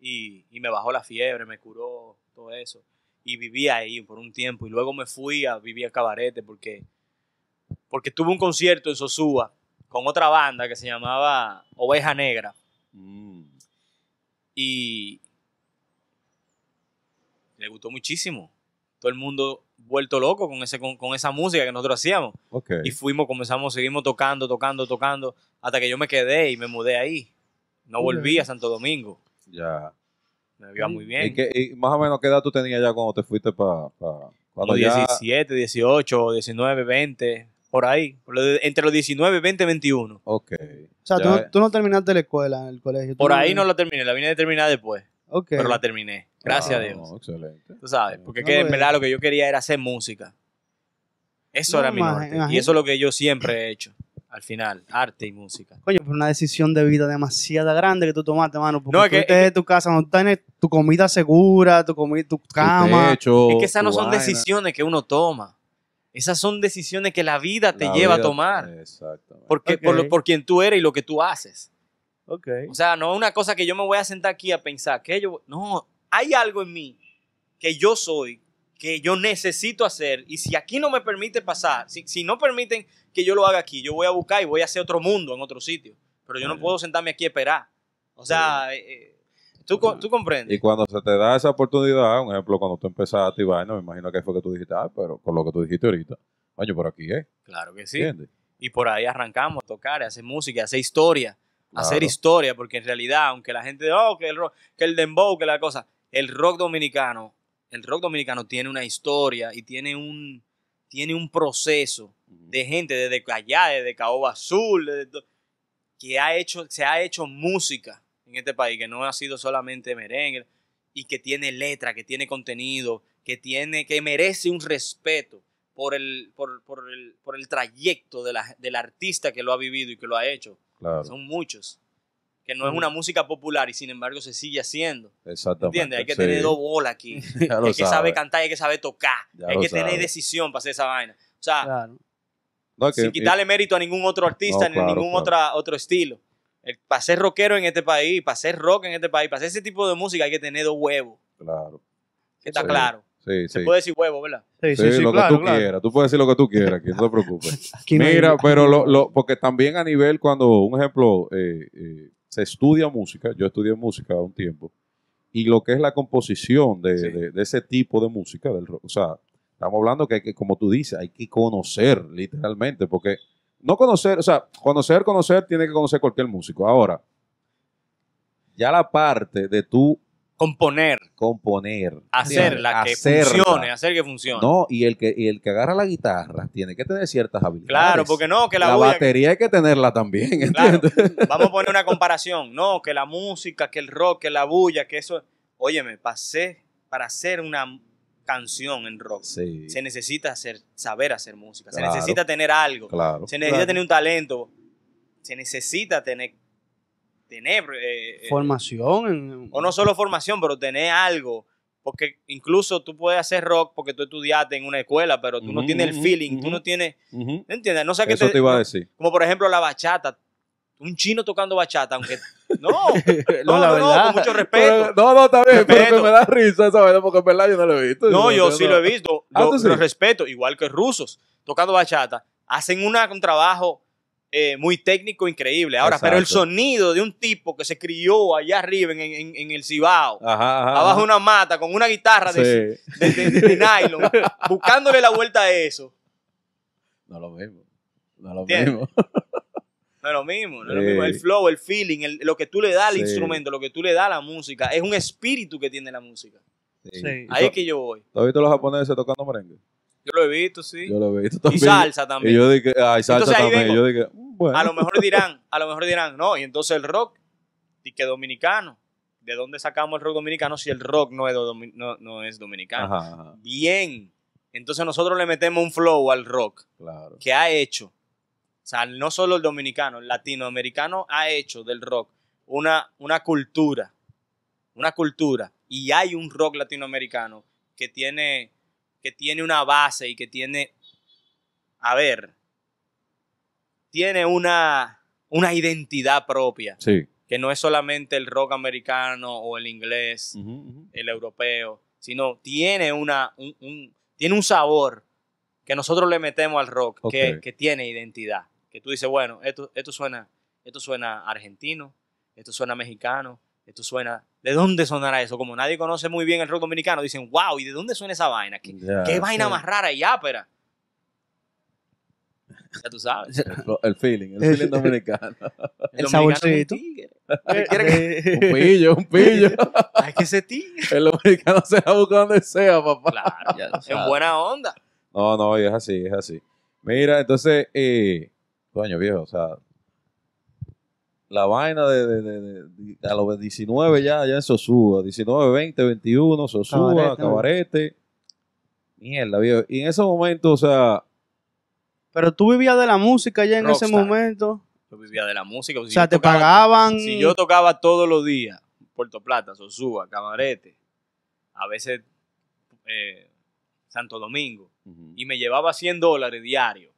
Speaker 1: y, y me bajó la fiebre, me curó todo eso. Y viví ahí por un tiempo. Y luego me fui a vivir a Cabarete porque, porque tuve un concierto en Sosúa con otra banda que se llamaba Oveja Negra.
Speaker 2: Mm.
Speaker 1: Y le gustó muchísimo. Todo el mundo vuelto loco con, ese, con, con esa música que nosotros hacíamos.
Speaker 2: Ok.
Speaker 1: Y fuimos, comenzamos, seguimos tocando, tocando, tocando, hasta que yo me quedé y me mudé ahí. No volví a Santo Domingo.
Speaker 2: Ya.
Speaker 1: Me iba muy
Speaker 2: ¿Y,
Speaker 1: bien.
Speaker 2: qué- y más o menos qué edad tú tenías ya cuando te fuiste para... Cuando
Speaker 1: Como
Speaker 2: ya,
Speaker 1: 17, 18, 19, 20, por ahí. Por lo de- entre los 19, 20, 21.
Speaker 2: ok.
Speaker 3: O sea, tú no, tú no terminaste la escuela, el colegio.
Speaker 1: Por ahí no la terminé, la vine a terminar después, Pero la terminé. Gracias
Speaker 2: Ah,
Speaker 1: a Dios.
Speaker 2: no, excelente.
Speaker 1: Tú sabes, porque
Speaker 3: No,
Speaker 1: que en
Speaker 3: pues.
Speaker 1: verdad lo que yo quería era hacer música. Eso
Speaker 3: No,
Speaker 1: era mi norte. Y eso es lo que yo siempre he hecho. Al final, arte y música.
Speaker 3: Coño, fue una decisión de vida demasiado grande que tú tomaste, mano. Porque
Speaker 1: No, es
Speaker 3: tú
Speaker 1: que-
Speaker 3: estés en tu casa, no tienes tu comida segura, tu comida, tu cama.
Speaker 2: Tu techo,
Speaker 1: Es que esas no son
Speaker 2: vaina.
Speaker 1: decisiones que uno toma. Esas son decisiones que la vida te
Speaker 2: La
Speaker 1: lleva a tomar.
Speaker 2: Exactamente.
Speaker 1: Porque, por, lo-
Speaker 3: Ok.
Speaker 1: por quien tú eres y lo que tú haces.
Speaker 3: Ok.
Speaker 1: O sea, no es una cosa que yo me voy a sentar aquí a pensar que yo. No, hay algo en mí que yo soy, que yo necesito hacer. Y si aquí no me permite pasar, si, si no permiten que yo lo haga aquí, yo voy a buscar y voy a hacer otro mundo en otro sitio. Pero yo no puedo sentarme aquí a esperar. O sea, eh, eh, ¿tú, tú comprendes.
Speaker 2: Y cuando se te da esa oportunidad, un ejemplo, cuando tú empezaste y vaina, me imagino que fue que tú dijiste, ah, pero con lo que tú dijiste ahorita, coño, por aquí es,
Speaker 1: Claro que sí.
Speaker 2: ¿entiendes?
Speaker 1: Y por ahí arrancamos a tocar, a hacer música, a hacer historia. Hacer historia, porque en realidad, aunque la gente, oh, que el rock, que el dembow, que la cosa, el rock dominicano, el rock dominicano tiene una historia y tiene un, tiene un proceso de gente desde allá, desde Caoba Azul, desde que ha hecho, se ha hecho música en este país, que no ha sido solamente merengue, y que tiene letra, que tiene contenido, que tiene, que merece un respeto por el, por, por el, por el trayecto de la- del artista que lo ha vivido y que lo ha hecho.
Speaker 2: Claro,
Speaker 1: Son muchos. Que no es una música popular y sin embargo se sigue haciendo.
Speaker 2: exactamente.
Speaker 1: ¿Entiendes? Hay que
Speaker 2: sí.
Speaker 1: tener dos bolas aquí. Hay que saber
Speaker 2: sabe.
Speaker 1: cantar, hay que saber tocar.
Speaker 2: Ya
Speaker 1: hay que tener decisión para hacer esa vaina. O sea,
Speaker 3: Claro.
Speaker 2: No, es que-
Speaker 1: sin quitarle mérito a ningún otro artista
Speaker 2: No,
Speaker 1: ni
Speaker 2: claro,
Speaker 1: ningún
Speaker 2: claro.
Speaker 1: otra- otro estilo. El- para ser rockero en este país, para ser rock en este país, para hacer ese tipo de música hay que tener dos huevos.
Speaker 2: Claro.
Speaker 1: Está
Speaker 2: Sí.
Speaker 1: claro.
Speaker 2: Sí,
Speaker 1: Se
Speaker 2: sí.
Speaker 1: puede decir huevo, ¿verdad?
Speaker 3: Sí,
Speaker 2: Sí,
Speaker 3: sí, sí,
Speaker 2: lo
Speaker 3: claro,
Speaker 2: que tú
Speaker 3: claro.
Speaker 2: quieras. Tú puedes decir lo que tú quieras, aquí, no te preocupes.
Speaker 3: Aquí no hay-
Speaker 2: Mira, pero lo, lo- porque también a nivel cuando, un ejemplo, eh, eh, se estudia música, yo estudié música un tiempo, y lo que es la composición de,
Speaker 1: Sí.
Speaker 2: de- de ese tipo de música, del rock, o sea, estamos hablando que hay que, como tú dices, hay que conocer literalmente, porque no conocer, o sea, conocer, conocer, tiene que conocer cualquier músico. Ahora, ya la parte de tú
Speaker 1: Componer,
Speaker 2: componer,
Speaker 1: hacerla, que
Speaker 2: hacerla.
Speaker 1: funcione, hacer que funcione.
Speaker 2: No, y el que, y el que agarra la guitarra tiene que tener ciertas habilidades.
Speaker 1: claro, porque no, que la,
Speaker 2: la, batería hay que tenerla también,
Speaker 1: Claro, vamos a poner una comparación. No, que la música, que el rock, que la bulla, que eso. Óyeme, pasé para hacer una canción en rock.
Speaker 2: Sí,
Speaker 1: Se necesita hacer, saber hacer música. Se necesita tener algo.
Speaker 2: claro.
Speaker 1: Se necesita tener un talento. Se necesita tener. Tener eh, eh,
Speaker 3: Formación. en-
Speaker 1: o no solo formación, pero tener algo. Porque incluso tú puedes hacer rock porque tú estudiaste en una escuela, pero tú no tienes el feeling, tú no tienes. ¿No entiendes? No sé qué
Speaker 2: Eso te iba a decir.
Speaker 1: Como por ejemplo la bachata. Un chino tocando bachata, aunque. No,
Speaker 3: No, la
Speaker 1: no, no,
Speaker 3: verdad.
Speaker 1: con mucho respeto.
Speaker 2: no, no, está bien, pero
Speaker 1: Respeto.
Speaker 2: que me da risa esa vaina porque en verdad yo no lo he visto.
Speaker 1: No, yo sí lo he visto.
Speaker 2: Ah,
Speaker 1: Lo,
Speaker 2: ¿tú sí?
Speaker 1: lo respeto, igual que rusos tocando bachata. Hacen una- un trabajo eh, muy técnico increíble. Ahora, pero el sonido de un tipo que se crió allá arriba en, en- en el Cibao,
Speaker 2: Ajá, ajá.
Speaker 1: abajo de una mata, con una guitarra de,
Speaker 2: Sí.
Speaker 1: de- de- de nylon, buscándole la vuelta a eso.
Speaker 2: No lo mismo. No lo
Speaker 1: ¿Entiendes?
Speaker 2: mismo.
Speaker 1: No es lo mismo, no es lo mismo. El flow, el feeling, el- lo que tú le das al
Speaker 2: Sí.
Speaker 1: instrumento, lo que tú le das a la música, es un espíritu que tiene la música.
Speaker 2: Sí.
Speaker 3: Sí.
Speaker 1: Ahí es que yo voy.
Speaker 2: ¿Tú has visto a los japoneses tocando merengue?
Speaker 1: Yo lo he visto, sí.
Speaker 2: Yo lo he visto
Speaker 1: Y
Speaker 2: también.
Speaker 1: salsa
Speaker 2: Y
Speaker 1: también.
Speaker 2: yo dije, ay, salsa
Speaker 1: Entonces ahí
Speaker 2: también.
Speaker 1: vengo.
Speaker 2: Yo dije, mm, bueno.
Speaker 1: A lo mejor dirán, a lo mejor dirán, no, y entonces el rock, y que dominicano. ¿De dónde sacamos el rock dominicano si el rock no es, domi- no, no es dominicano?
Speaker 2: Ajá, ajá,
Speaker 1: Bien. Entonces nosotros le metemos un flow al rock
Speaker 2: claro.
Speaker 1: que ha hecho, o sea, no solo el dominicano, el latinoamericano ha hecho del rock una, una cultura, una cultura. Y hay un rock latinoamericano que tiene, que tiene una base y que tiene, a ver, tiene una, una identidad propia,
Speaker 2: Sí.
Speaker 1: que no es solamente el rock americano o el inglés, el europeo, sino tiene, una, un, un- tiene un sabor que nosotros le metemos al rock, que, que tiene identidad. Que tú dices, bueno, esto, esto, suena, esto suena argentino, esto suena mexicano, esto suena... ¿De dónde sonará eso? Como nadie conoce muy bien el rock dominicano, dicen, wow, ¿y de dónde suena esa vaina? ¿Qué, qué vaina
Speaker 3: sí.
Speaker 1: más rara y ápera? Ya tú sabes.
Speaker 2: El, el feeling, el
Speaker 3: El-
Speaker 2: feeling dominicano.
Speaker 3: El
Speaker 1: dominicano es un
Speaker 3: saborcito.
Speaker 1: tigre.
Speaker 2: Un pillo, un pillo.
Speaker 1: Hay que ser ti.
Speaker 2: El dominicano se va a buscar donde sea, papá.
Speaker 1: Claro,
Speaker 3: Ya lo
Speaker 1: en buena onda.
Speaker 2: No, no, es así, es así. Mira, entonces, eh, coño, viejo, o sea, la vaina de, de- de- de- de- a los 19 ya, ya en Sosúa, 19, 20, 21, Sosúa,
Speaker 3: Cabarete.
Speaker 2: Cabarete. Mierda, viejo. Y en ese momento, o sea,
Speaker 3: Pero tú vivías de la música ya en ese
Speaker 1: Rockstar.
Speaker 3: momento.
Speaker 1: Yo vivía de la música.
Speaker 3: O sea, te
Speaker 1: pagaban
Speaker 3: pagaban.
Speaker 1: Si yo tocaba todos los días, Puerto Plata, Sosúa, Cabarete, a veces eh, Santo Domingo, y me llevaba 100 dólares diarios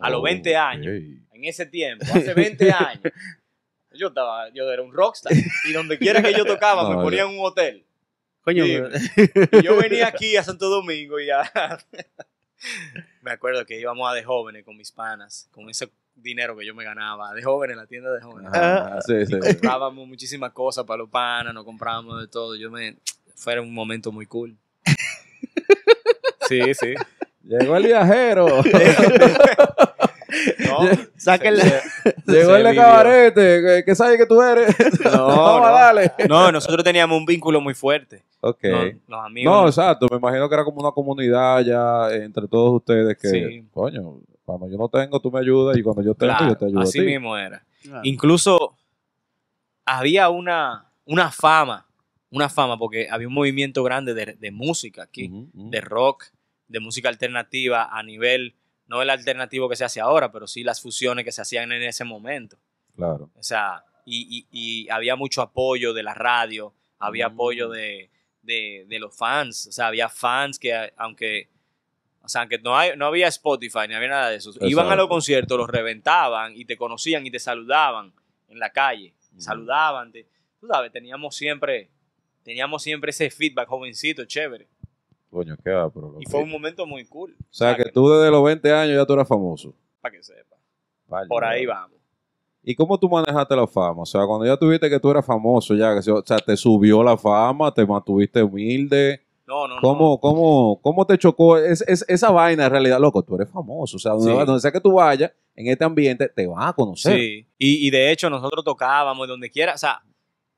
Speaker 1: a los 20 años, en ese tiempo, hace 20 años, yo estaba, yo era un rockstar, y donde quiera que yo tocaba
Speaker 2: No,
Speaker 1: me ponían un hotel.
Speaker 3: Coño, pero-
Speaker 1: Y yo venía aquí a Santo Domingo y ya... me acuerdo que íbamos a de jóvenes con mis panas, con ese dinero que yo me ganaba, de jóvenes, la tienda de jóvenes.
Speaker 2: Ajá, sí, sí.
Speaker 1: comprábamos muchísimas cosas para los panas, nos comprábamos de todo. Yo me. Fue un momento muy cool. Sí, sí.
Speaker 2: Llegó el viajero.
Speaker 1: No,
Speaker 3: Sáquenle-
Speaker 2: Llegó el. Cabarete. que- que sabe que tú eres?
Speaker 1: No,
Speaker 2: Vamos
Speaker 1: no.
Speaker 2: darle.
Speaker 1: no, nosotros teníamos un vínculo muy fuerte.
Speaker 2: Ok.
Speaker 1: No, los amigos.
Speaker 2: No, exacto. Me imagino que era como una comunidad ya entre todos ustedes que,
Speaker 1: Sí.
Speaker 2: coño, cuando yo no tengo, tú me ayudas y cuando yo tengo,
Speaker 1: claro,
Speaker 2: yo te ayudo
Speaker 1: así
Speaker 2: a ti.
Speaker 1: mismo era.
Speaker 3: Claro.
Speaker 1: Incluso había una, una fama, una fama, porque había un movimiento grande de, de música aquí.
Speaker 2: Ujú, ujú.
Speaker 1: de rock, de música alternativa a nivel, no el alternativo que se hace ahora, pero sí las fusiones que se hacían en ese momento.
Speaker 2: Claro.
Speaker 1: O sea, y, y- y había mucho apoyo de la radio, había
Speaker 2: Mm.
Speaker 1: apoyo de, de- de los fans, o sea, había fans que aunque, o sea, aunque no, hay, no había Spotify ni había nada de eso, iban a los conciertos, los reventaban y te conocían y te saludaban en la calle,
Speaker 2: Mm.
Speaker 1: saludaban, te- tú sabes, teníamos siempre, teníamos siempre ese feedback jovencito, chévere.
Speaker 2: Coño, qué apro,
Speaker 1: Y fue un momento muy cool.
Speaker 2: O sea, que tú desde los 20 años ya tú eras famoso.
Speaker 1: Para que sepa.
Speaker 2: Vale,
Speaker 1: Por ahí vamos.
Speaker 2: ¿Y cómo tú manejaste la fama? O sea, cuando ya tuviste que tú eras famoso, ya, que o sea, te subió la fama, te mantuviste humilde.
Speaker 1: No, no,
Speaker 2: ¿Cómo, cómo, cómo te chocó es, es- esa vaina en realidad? Loco, tú eres famoso. O sea, donde,
Speaker 1: Sí.
Speaker 2: donde sea que tú vayas, en este ambiente, te van a
Speaker 1: no.
Speaker 2: conocer.
Speaker 1: Sí. Y, y de hecho, nosotros tocábamos donde quiera. O sea,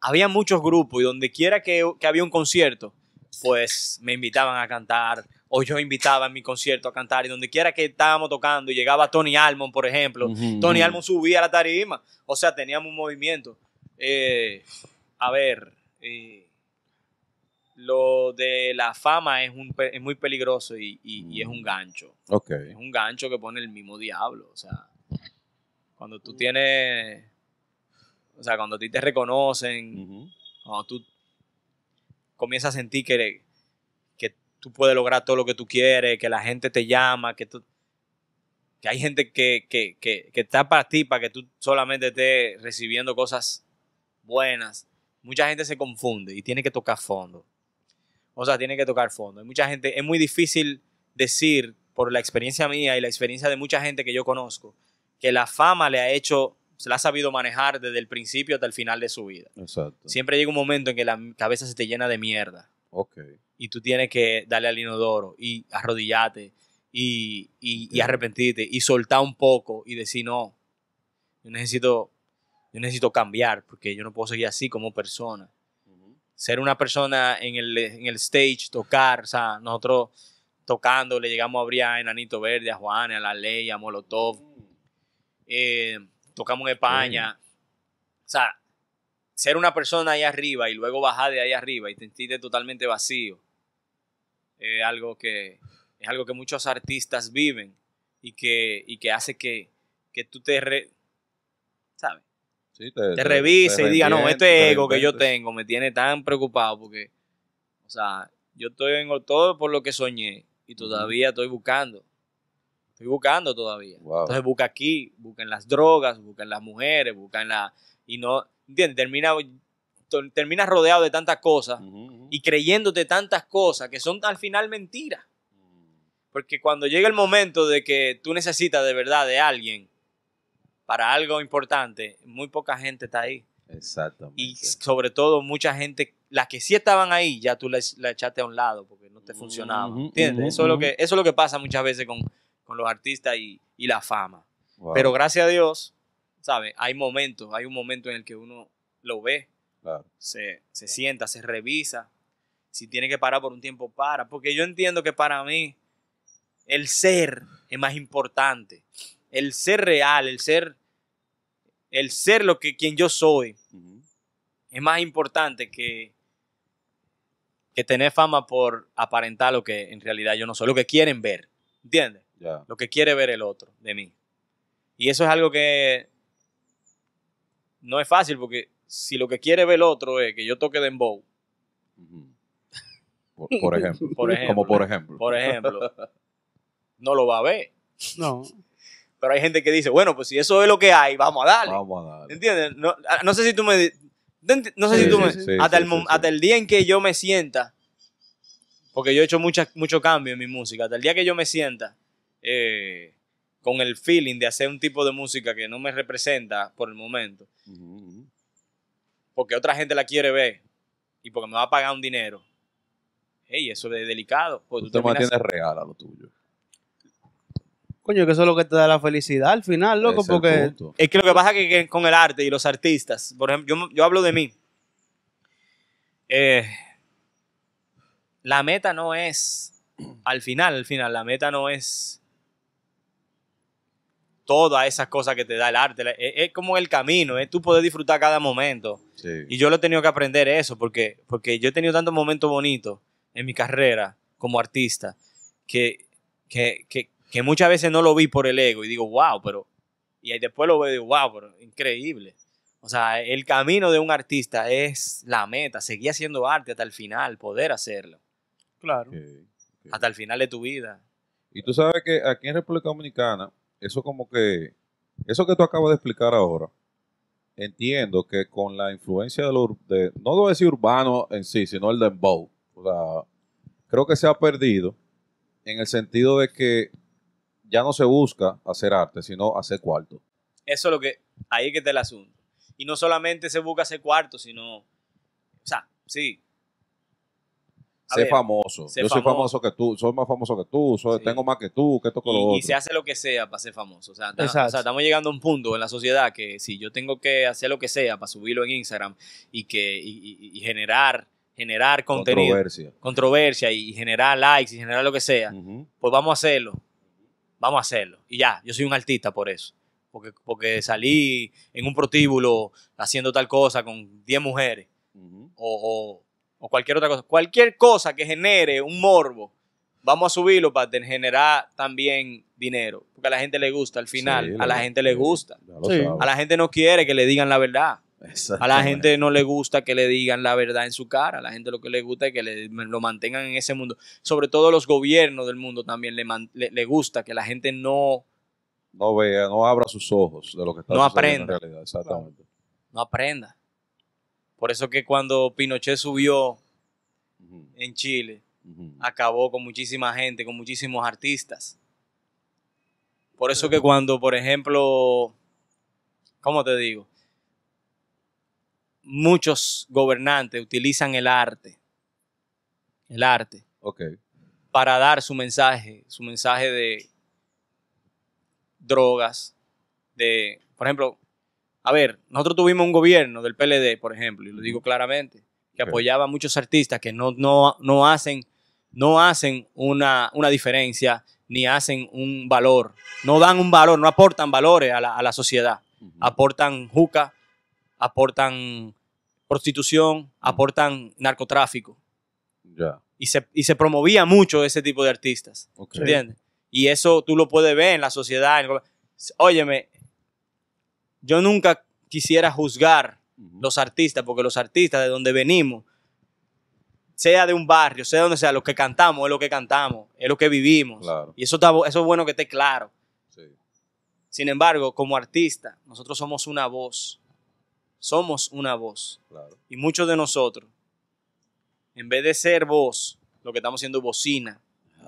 Speaker 1: había muchos grupos y donde quiera que, que había un concierto, pues me invitaban a cantar. O yo invitaba en mi concierto a cantar. Y donde quiera que estábamos tocando y llegaba Tony Almond, por ejemplo, Tony
Speaker 2: ujú.
Speaker 1: Almond subía a la tarima. O sea, teníamos un movimiento. Eh, a ver, eh, lo de la fama es, un, es muy peligroso y, y- y es un gancho. Es un gancho que pone el mismo diablo. O sea, cuando tú tienes. O sea, cuando a ti te reconocen, cuando tú comienzas a sentir que, que tú puedes lograr todo lo que tú quieres, que la gente te llama, que. Que hay gente que, que, que, que está para ti, para que tú solamente estés recibiendo cosas buenas. Mucha gente se confunde y tiene que tocar fondo. O sea, tiene que tocar fondo. Mucha gente, es muy difícil decir, por la experiencia mía y la experiencia de mucha gente que yo conozco, que la fama le ha hecho, la ha sabido manejar desde el principio hasta el final de su vida.
Speaker 2: Exacto.
Speaker 1: Siempre llega un momento en que la cabeza se te llena de mierda
Speaker 2: Ok.
Speaker 1: y tú tienes que darle al inodoro y arrodillarte y, y, y arrepentirte y soltar un poco y decir no, yo necesito, yo necesito cambiar porque yo no puedo seguir así como persona. Ser una persona en el, en el stage, tocar, o sea, nosotros tocando le llegamos a abrir a Enanito Verde, a Juan, a La Ley, a Molotov, eh, tocamos en España. O sea, ser una persona ahí arriba y luego bajar de ahí arriba y sentirte totalmente vacío es algo que es algo que muchos artistas viven y que, y que hace que, que tú te re- ¿sabes?
Speaker 2: Sí, te,
Speaker 1: te revise y diga, no, este
Speaker 2: te
Speaker 1: ego que yo tengo me tiene tan preocupado porque, o sea, yo estoy en todo por lo que soñé y todavía estoy buscando. Estoy buscando todavía.
Speaker 2: Wow.
Speaker 1: Entonces busca aquí, busca en las drogas, busca en las mujeres, busca en la... Y no, ¿entiendes? Termina, to- termina rodeado de tantas cosas y creyéndote tantas cosas que son al final mentiras. Porque cuando llega el momento de que tú necesitas de verdad de alguien para algo importante, muy poca gente está ahí.
Speaker 2: Exactamente.
Speaker 1: Y sobre todo mucha gente, las que sí estaban ahí, ya tú la, la echaste a un lado porque no te funcionaba. ¿Entiendes? eso, es lo que, eso es lo que pasa muchas veces con, con los artistas y, y la fama.
Speaker 2: Wow.
Speaker 1: Pero gracias a Dios, ¿sabes? Hay momentos, hay un momento en el que uno lo ve,
Speaker 2: Claro.
Speaker 1: se, se sienta, se revisa. Si tiene que parar por un tiempo, para. Porque yo entiendo que para mí el ser es más importante. El ser real, el ser, el ser lo que quien yo soy, es más importante que, que tener fama por aparentar lo que en realidad yo no soy, lo que quieren ver. ¿Entiendes? Lo que quiere ver el otro de mí. Y eso es algo que no es fácil porque si lo que quiere ver el otro es que yo toque dembow,
Speaker 2: Ujú. Por, por ejemplo.
Speaker 1: por ejemplo,
Speaker 2: Como por ejemplo.
Speaker 1: por ejemplo, no lo va a ver.
Speaker 3: No.
Speaker 1: Pero hay gente que dice, bueno, pues si eso es lo que hay, vamos a darle.
Speaker 2: Vamos a darle.
Speaker 1: ¿Entiendes? No, ah, no sé si tú me... No sé
Speaker 2: Sí,
Speaker 1: si tú
Speaker 2: sí,
Speaker 1: me...
Speaker 2: sí,
Speaker 1: hasta,
Speaker 2: sí,
Speaker 1: el, mom-
Speaker 2: sí, sí.
Speaker 1: hasta el día en que yo me sienta, porque yo he hecho mucha, mucho cambio en mi música, hasta el día que yo me sienta eh, con el feeling de hacer un tipo de música que no me representa por el momento, porque otra gente la quiere ver y porque me va a pagar un dinero. Hey, eso es delicado. Pues tú
Speaker 2: Tú te mantienes real a lo tuyo.
Speaker 3: Coño, que eso es lo que te da la felicidad al final, loco,
Speaker 2: es
Speaker 3: porque.
Speaker 1: Es que lo que pasa es que, que con el arte y los artistas, por ejemplo, yo, yo hablo de mí. Eh, la meta no es, al final, al final, la meta no es todas esas cosas que te da el arte. La- Es, es como el camino, es tú poder disfrutar cada momento.
Speaker 2: Sí.
Speaker 1: Y yo lo he tenido que aprender eso, porque, porque yo he tenido tantos momentos bonitos en mi carrera como artista, que, que, que, que muchas veces no lo vi por el ego y digo, wow, pero... Y ahí después lo veo y digo, wow, pero increíble. O sea, el camino de un artista es la meta, seguir haciendo arte hasta el final, poder hacerlo,
Speaker 3: claro.
Speaker 1: Hasta el final de tu vida.
Speaker 2: Y tú sabes que aquí en República Dominicana, eso como que, eso que tú acabas de explicar ahora, entiendo que con la influencia de, lo, de no debo decir urbano en sí, sino el dembow, o sea, creo que se ha perdido en el sentido de que ya no se busca hacer arte, sino hacer cuarto.
Speaker 1: Eso es lo que, ahí es que está el asunto. Y no solamente se busca hacer cuarto, sino, o sea, sí. Ver,
Speaker 2: famoso. Yo soy
Speaker 1: famoso.
Speaker 2: famoso que tú, soy más famoso que tú, soy-
Speaker 1: Sí.
Speaker 2: tengo más que tú, que esto con lo
Speaker 1: y,
Speaker 2: otro.
Speaker 1: y se hace lo que sea para ser famoso. O sea, o estamos llegando a un punto en la sociedad que si yo tengo que hacer lo que sea para subirlo en Instagram y que y, y- y generar generar contenido,
Speaker 2: Controversia.
Speaker 1: controversia y generar likes y generar lo que sea, pues vamos a hacerlo. Vamos a hacerlo. Y ya, yo soy un artista por eso. Porque, porque salí en un protíbulo haciendo tal cosa con 10 mujeres o- o cualquier otra cosa. Cualquier cosa que genere un morbo, vamos a subirlo para generar también dinero. Porque a la gente le gusta, al final,
Speaker 2: Sí,
Speaker 1: a la gente le gusta.
Speaker 3: Sí.
Speaker 1: A la gente no quiere que le digan la verdad. A la gente no le gusta que le digan la verdad en su cara. A la gente lo que le gusta es que le, lo mantengan en ese mundo. Sobre todo los gobiernos del mundo también le, man- le- le gusta que la gente no,
Speaker 2: no vea, no abra sus ojos de lo que está
Speaker 1: No
Speaker 2: sucediendo
Speaker 1: aprenda.
Speaker 2: en realidad. Exactamente.
Speaker 1: no aprenda. Por eso que cuando Pinochet subió en Chile, acabó con muchísima gente, con muchísimos artistas. Por eso que cuando, por ejemplo, ¿cómo te digo? Muchos gobernantes utilizan el arte, el arte, para dar su mensaje, su mensaje de drogas, de, por ejemplo, a ver, nosotros tuvimos un gobierno del PLD, por ejemplo, y lo digo claramente, que apoyaba a muchos artistas que no, no, no hacen, no hacen una, una diferencia ni hacen un valor, no dan un valor, no aportan valores a la, a la sociedad, aportan juca, aportan prostitución, aportan narcotráfico
Speaker 2: Ya.
Speaker 1: y se, y se promovía mucho ese tipo de artistas.
Speaker 2: Ok.
Speaker 1: ¿Entiendes? Y eso tú lo puedes ver en la sociedad. en el go- Óyeme, yo nunca quisiera juzgar los artistas, porque los artistas de donde venimos, sea de un barrio, sea donde sea, lo que cantamos es lo que cantamos, es lo que vivimos.
Speaker 2: Claro.
Speaker 1: Y eso, está, eso es bueno que esté claro.
Speaker 2: Sí.
Speaker 1: Sin embargo, como artista, nosotros somos una voz. Somos una voz.
Speaker 2: Claro.
Speaker 1: Y muchos de nosotros, en vez de ser voz, lo que estamos haciendo es bocina.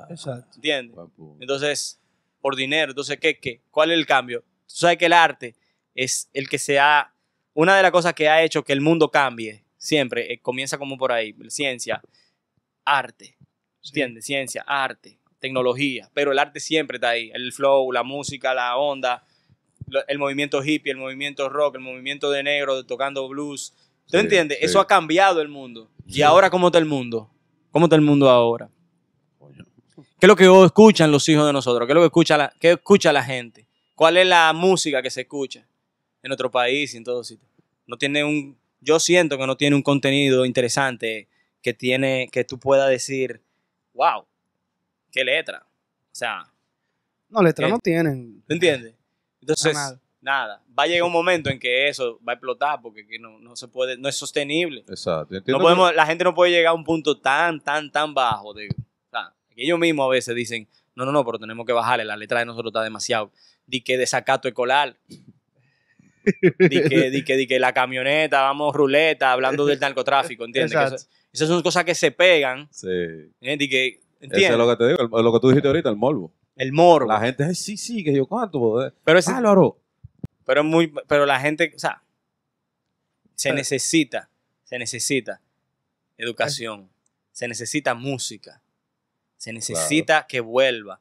Speaker 3: Exacto.
Speaker 1: ¿Entiendes? Entonces, por dinero. Entonces, ¿qué, qué? ¿Cuál es el cambio? Tú sabes que el arte es el que se ha... Una de las cosas que ha hecho que el mundo cambie siempre, eh, comienza como por ahí, ciencia, arte. ¿Entiendes? Ciencia, arte, tecnología. Pero el arte siempre está ahí. El flow, la música, la onda, lo- el movimiento hippie, el movimiento rock, el movimiento de negro de tocando blues, ¿Tú
Speaker 2: Sí,
Speaker 1: entiendes?
Speaker 2: sí.
Speaker 1: Eso ha cambiado el mundo. ¿Y ahora cómo está el mundo? ¿Cómo está el mundo ahora? ¿Qué es lo que escuchan los hijos de nosotros? ¿Qué es lo que escucha la, qué escucha la gente? ¿Cuál es la música que se escucha en nuestro país y en todos sitios? No tiene un, yo siento que no tiene un contenido interesante que tiene, que tú puedas decir, wow, qué letra. O sea,
Speaker 3: No, letras
Speaker 1: ¿Qué?
Speaker 3: no tienen.
Speaker 1: ¿tú entiendes? Entonces,
Speaker 3: nada.
Speaker 1: nada, va a llegar un momento en que eso va a explotar porque que no, no se puede, no es sostenible.
Speaker 2: Exacto.
Speaker 1: No la gente no puede llegar a un punto tan, tan, tan bajo. De, o sea, que ellos mismos a veces dicen, no, no, no, pero tenemos que bajarle, la letra de nosotros está demasiado. Di que desacato escolar. Di que, di que, di que la camioneta, vamos ruleta, hablando del narcotráfico, ¿entiendes? Que
Speaker 3: Exacto.
Speaker 1: eso- esas son cosas que se pegan,
Speaker 2: Sí.
Speaker 1: ¿eh? Di que,
Speaker 2: Eso
Speaker 1: ¿entiendes?
Speaker 2: es lo que te digo, el- lo que tú dijiste ahorita, el morbo.
Speaker 1: El morbo.
Speaker 2: La gente, "Ay, sí, sí, que yo cuánto.
Speaker 1: pero, ese-
Speaker 2: Álvaro.
Speaker 1: pero, muy, pero la gente, o sea, se
Speaker 3: Pero-
Speaker 1: necesita, se necesita educación, se necesita música, se necesita que vuelva.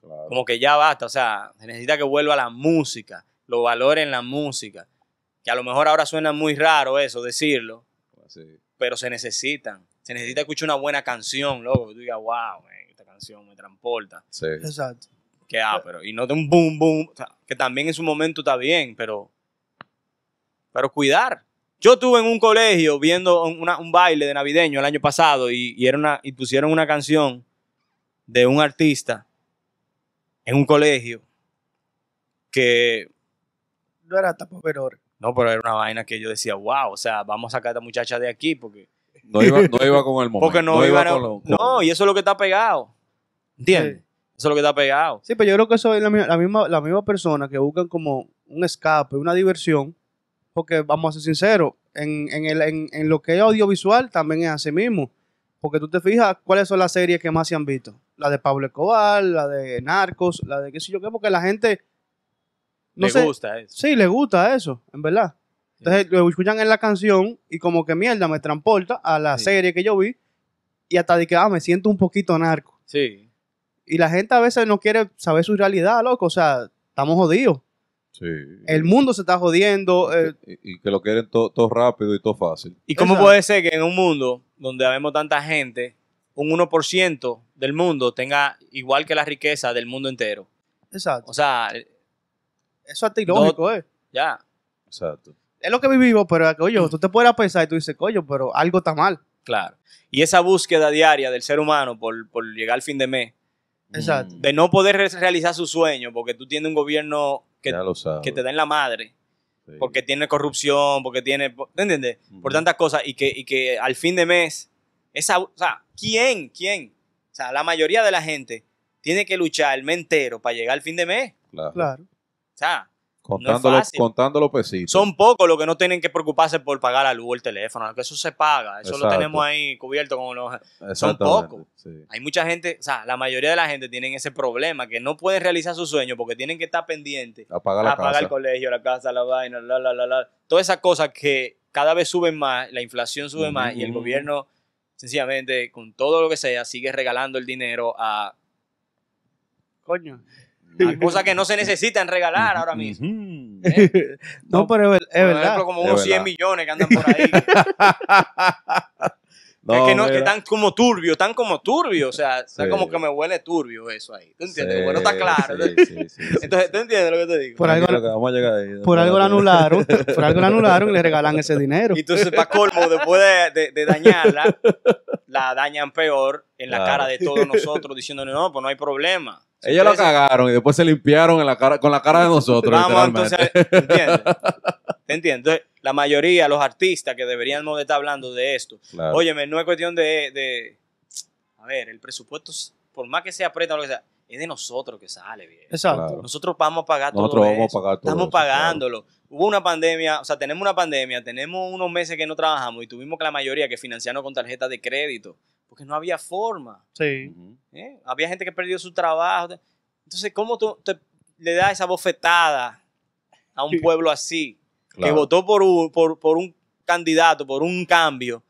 Speaker 2: Claro.
Speaker 1: como que ya basta, o sea, se necesita que vuelva la música, lo valoren la música, que a lo mejor ahora suena muy raro eso, decirlo,
Speaker 2: Sí.
Speaker 1: pero se necesitan, se necesita escuchar una buena canción, loco, que tú digas, wow, man, esta canción me transporta,
Speaker 2: Sí.
Speaker 3: Exacto.
Speaker 1: que ah, pero, y no de un boom, boom, o sea, que también en su momento está bien, pero, pero cuidar. Yo estuve en un colegio viendo una- un baile de navideño el año pasado y, y era una, y pusieron una canción de un artista en un colegio que
Speaker 3: No era tapa peror.
Speaker 1: no, pero era una vaina que yo decía, wow, o sea, vamos a sacar a esta muchacha de aquí porque,
Speaker 2: No iba, no iba con el momento.
Speaker 1: porque no, iban a-
Speaker 2: con lo- con-
Speaker 1: No, y eso es lo que está pegado. ¿Entiendes? Eso es lo que está pegado.
Speaker 3: Sí, pero yo creo que eso es la, la misma, la misma persona que buscan como un escape, una diversión, porque vamos a ser sinceros, en, en, el, en, en lo que es audiovisual también es así mismo. Porque tú te fijas cuáles son las series que más se han visto. La de Pablo Escobar, la de Narcos, la de qué sé yo qué, porque la gente... No
Speaker 1: Le
Speaker 3: sé,
Speaker 1: gusta eso.
Speaker 3: Sí, le gusta eso, en verdad. Entonces lo escuchan en la canción y como que mierda me transporta a la
Speaker 1: Sí.
Speaker 3: serie que yo vi y hasta de que ah, me siento un poquito narco.
Speaker 1: Sí.
Speaker 3: Y la gente a veces no quiere saber su realidad, loco. O sea, estamos jodidos.
Speaker 2: Sí.
Speaker 3: El mundo se está jodiendo. eh,
Speaker 2: y, y que lo quieren todo rápido y todo fácil.
Speaker 1: ¿Y cómo
Speaker 3: Exacto.
Speaker 1: puede ser que en un mundo donde habemos tanta gente, un 1% del mundo tenga igual que la riqueza del mundo entero?
Speaker 3: exacto.
Speaker 1: O sea,
Speaker 3: Eso es ilógico, eh.
Speaker 1: ya.
Speaker 2: Exacto.
Speaker 3: Es lo que vivimos, pero oye, tú te puedes pensar y tú dices, coño, pero algo está mal.
Speaker 1: Claro. Y esa búsqueda diaria del ser humano por, por llegar al fin de mes,
Speaker 3: Exacto.
Speaker 1: De no poder re- realizar su sueño porque tú tienes un gobierno que, te da en la madre,
Speaker 2: Sí.
Speaker 1: porque tiene corrupción, porque tiene, ¿tú entiendes? Por tantas cosas y que, y que al fin de mes, esa, o sea, ¿quién? ¿Quién? O sea, la mayoría de la gente tiene que luchar el mes entero para llegar al fin de mes.
Speaker 2: Claro.
Speaker 3: Claro.
Speaker 1: O sea,
Speaker 2: Contando,
Speaker 1: no es
Speaker 2: los,
Speaker 1: fácil.
Speaker 2: contando los pesitos.
Speaker 1: son pocos los que no tienen que preocuparse por pagar la luz o el teléfono, que eso se paga, eso lo tenemos ahí cubierto con los... son pocos.
Speaker 2: sí.
Speaker 1: Hay mucha gente, o sea, la mayoría de la gente tienen ese problema, que no pueden realizar sus sueños porque tienen que estar pendientes
Speaker 2: Apaga la
Speaker 1: a pagar
Speaker 2: casa.
Speaker 1: el colegio, la casa, la vaina, la, la, la, la. Todas esas cosas que cada vez suben más, la inflación sube más y el gobierno, sencillamente, con todo lo que sea, sigue regalando el dinero a,
Speaker 3: Coño.
Speaker 1: A cosas que no se necesitan regalar ahora mismo. ¿eh?
Speaker 3: No, pero es, es
Speaker 1: Por
Speaker 3: verdad.
Speaker 1: ejemplo, como
Speaker 2: Es
Speaker 1: unos 100
Speaker 2: verdad.
Speaker 1: millones que andan por ahí.
Speaker 2: No,
Speaker 1: es que, no, que
Speaker 2: mira.
Speaker 1: están como turbios, están como turbios. O sea, está
Speaker 2: Sí.
Speaker 1: como que me huele turbio eso ahí. ¿Tú entiendes?
Speaker 2: Sí,
Speaker 1: Bueno, está claro.
Speaker 2: sí, sí, sí, sí,
Speaker 1: Entonces, ¿tú entiendes lo que te digo?
Speaker 3: Por algo-
Speaker 2: que vamos a llegar ahí.
Speaker 3: Por algo la anularon. Por algo la anularon y le regalan ese dinero.
Speaker 1: Y entonces, para colmo, después de, de- de dañarla, la dañan peor en la
Speaker 2: Claro.
Speaker 1: cara de todos nosotros, diciéndonos, no, pues no hay problema. Si
Speaker 2: Ellos lo cagaron y después se limpiaron en la cara, con la cara de nosotros.
Speaker 1: Vamos,
Speaker 2: literalmente.
Speaker 1: entonces, ¿te entiendes? ¿Te entiendes? Entonces, la mayoría, los artistas que deberíamos de estar hablando de esto,
Speaker 2: Claro.
Speaker 1: óyeme, no es cuestión de, de- A ver, el presupuesto, por más que sea aprieta o lo que sea, es de nosotros que sale, bien.
Speaker 3: Exacto.
Speaker 2: Claro.
Speaker 1: Nosotros vamos a pagar todo
Speaker 2: Nosotros vamos a
Speaker 1: eso.
Speaker 2: pagar todo
Speaker 1: Estamos
Speaker 2: eso,
Speaker 1: pagándolo. Hubo una pandemia, o sea, tenemos una pandemia, tenemos unos meses que no trabajamos y tuvimos que la mayoría que financiarnos con tarjeta de crédito, porque no había forma.
Speaker 3: Sí.
Speaker 1: ¿eh? Había gente que perdió su trabajo. Entonces, ¿cómo tú te- le das esa bofetada a un pueblo así, que votó por un, por, por un candidato, por un cambio,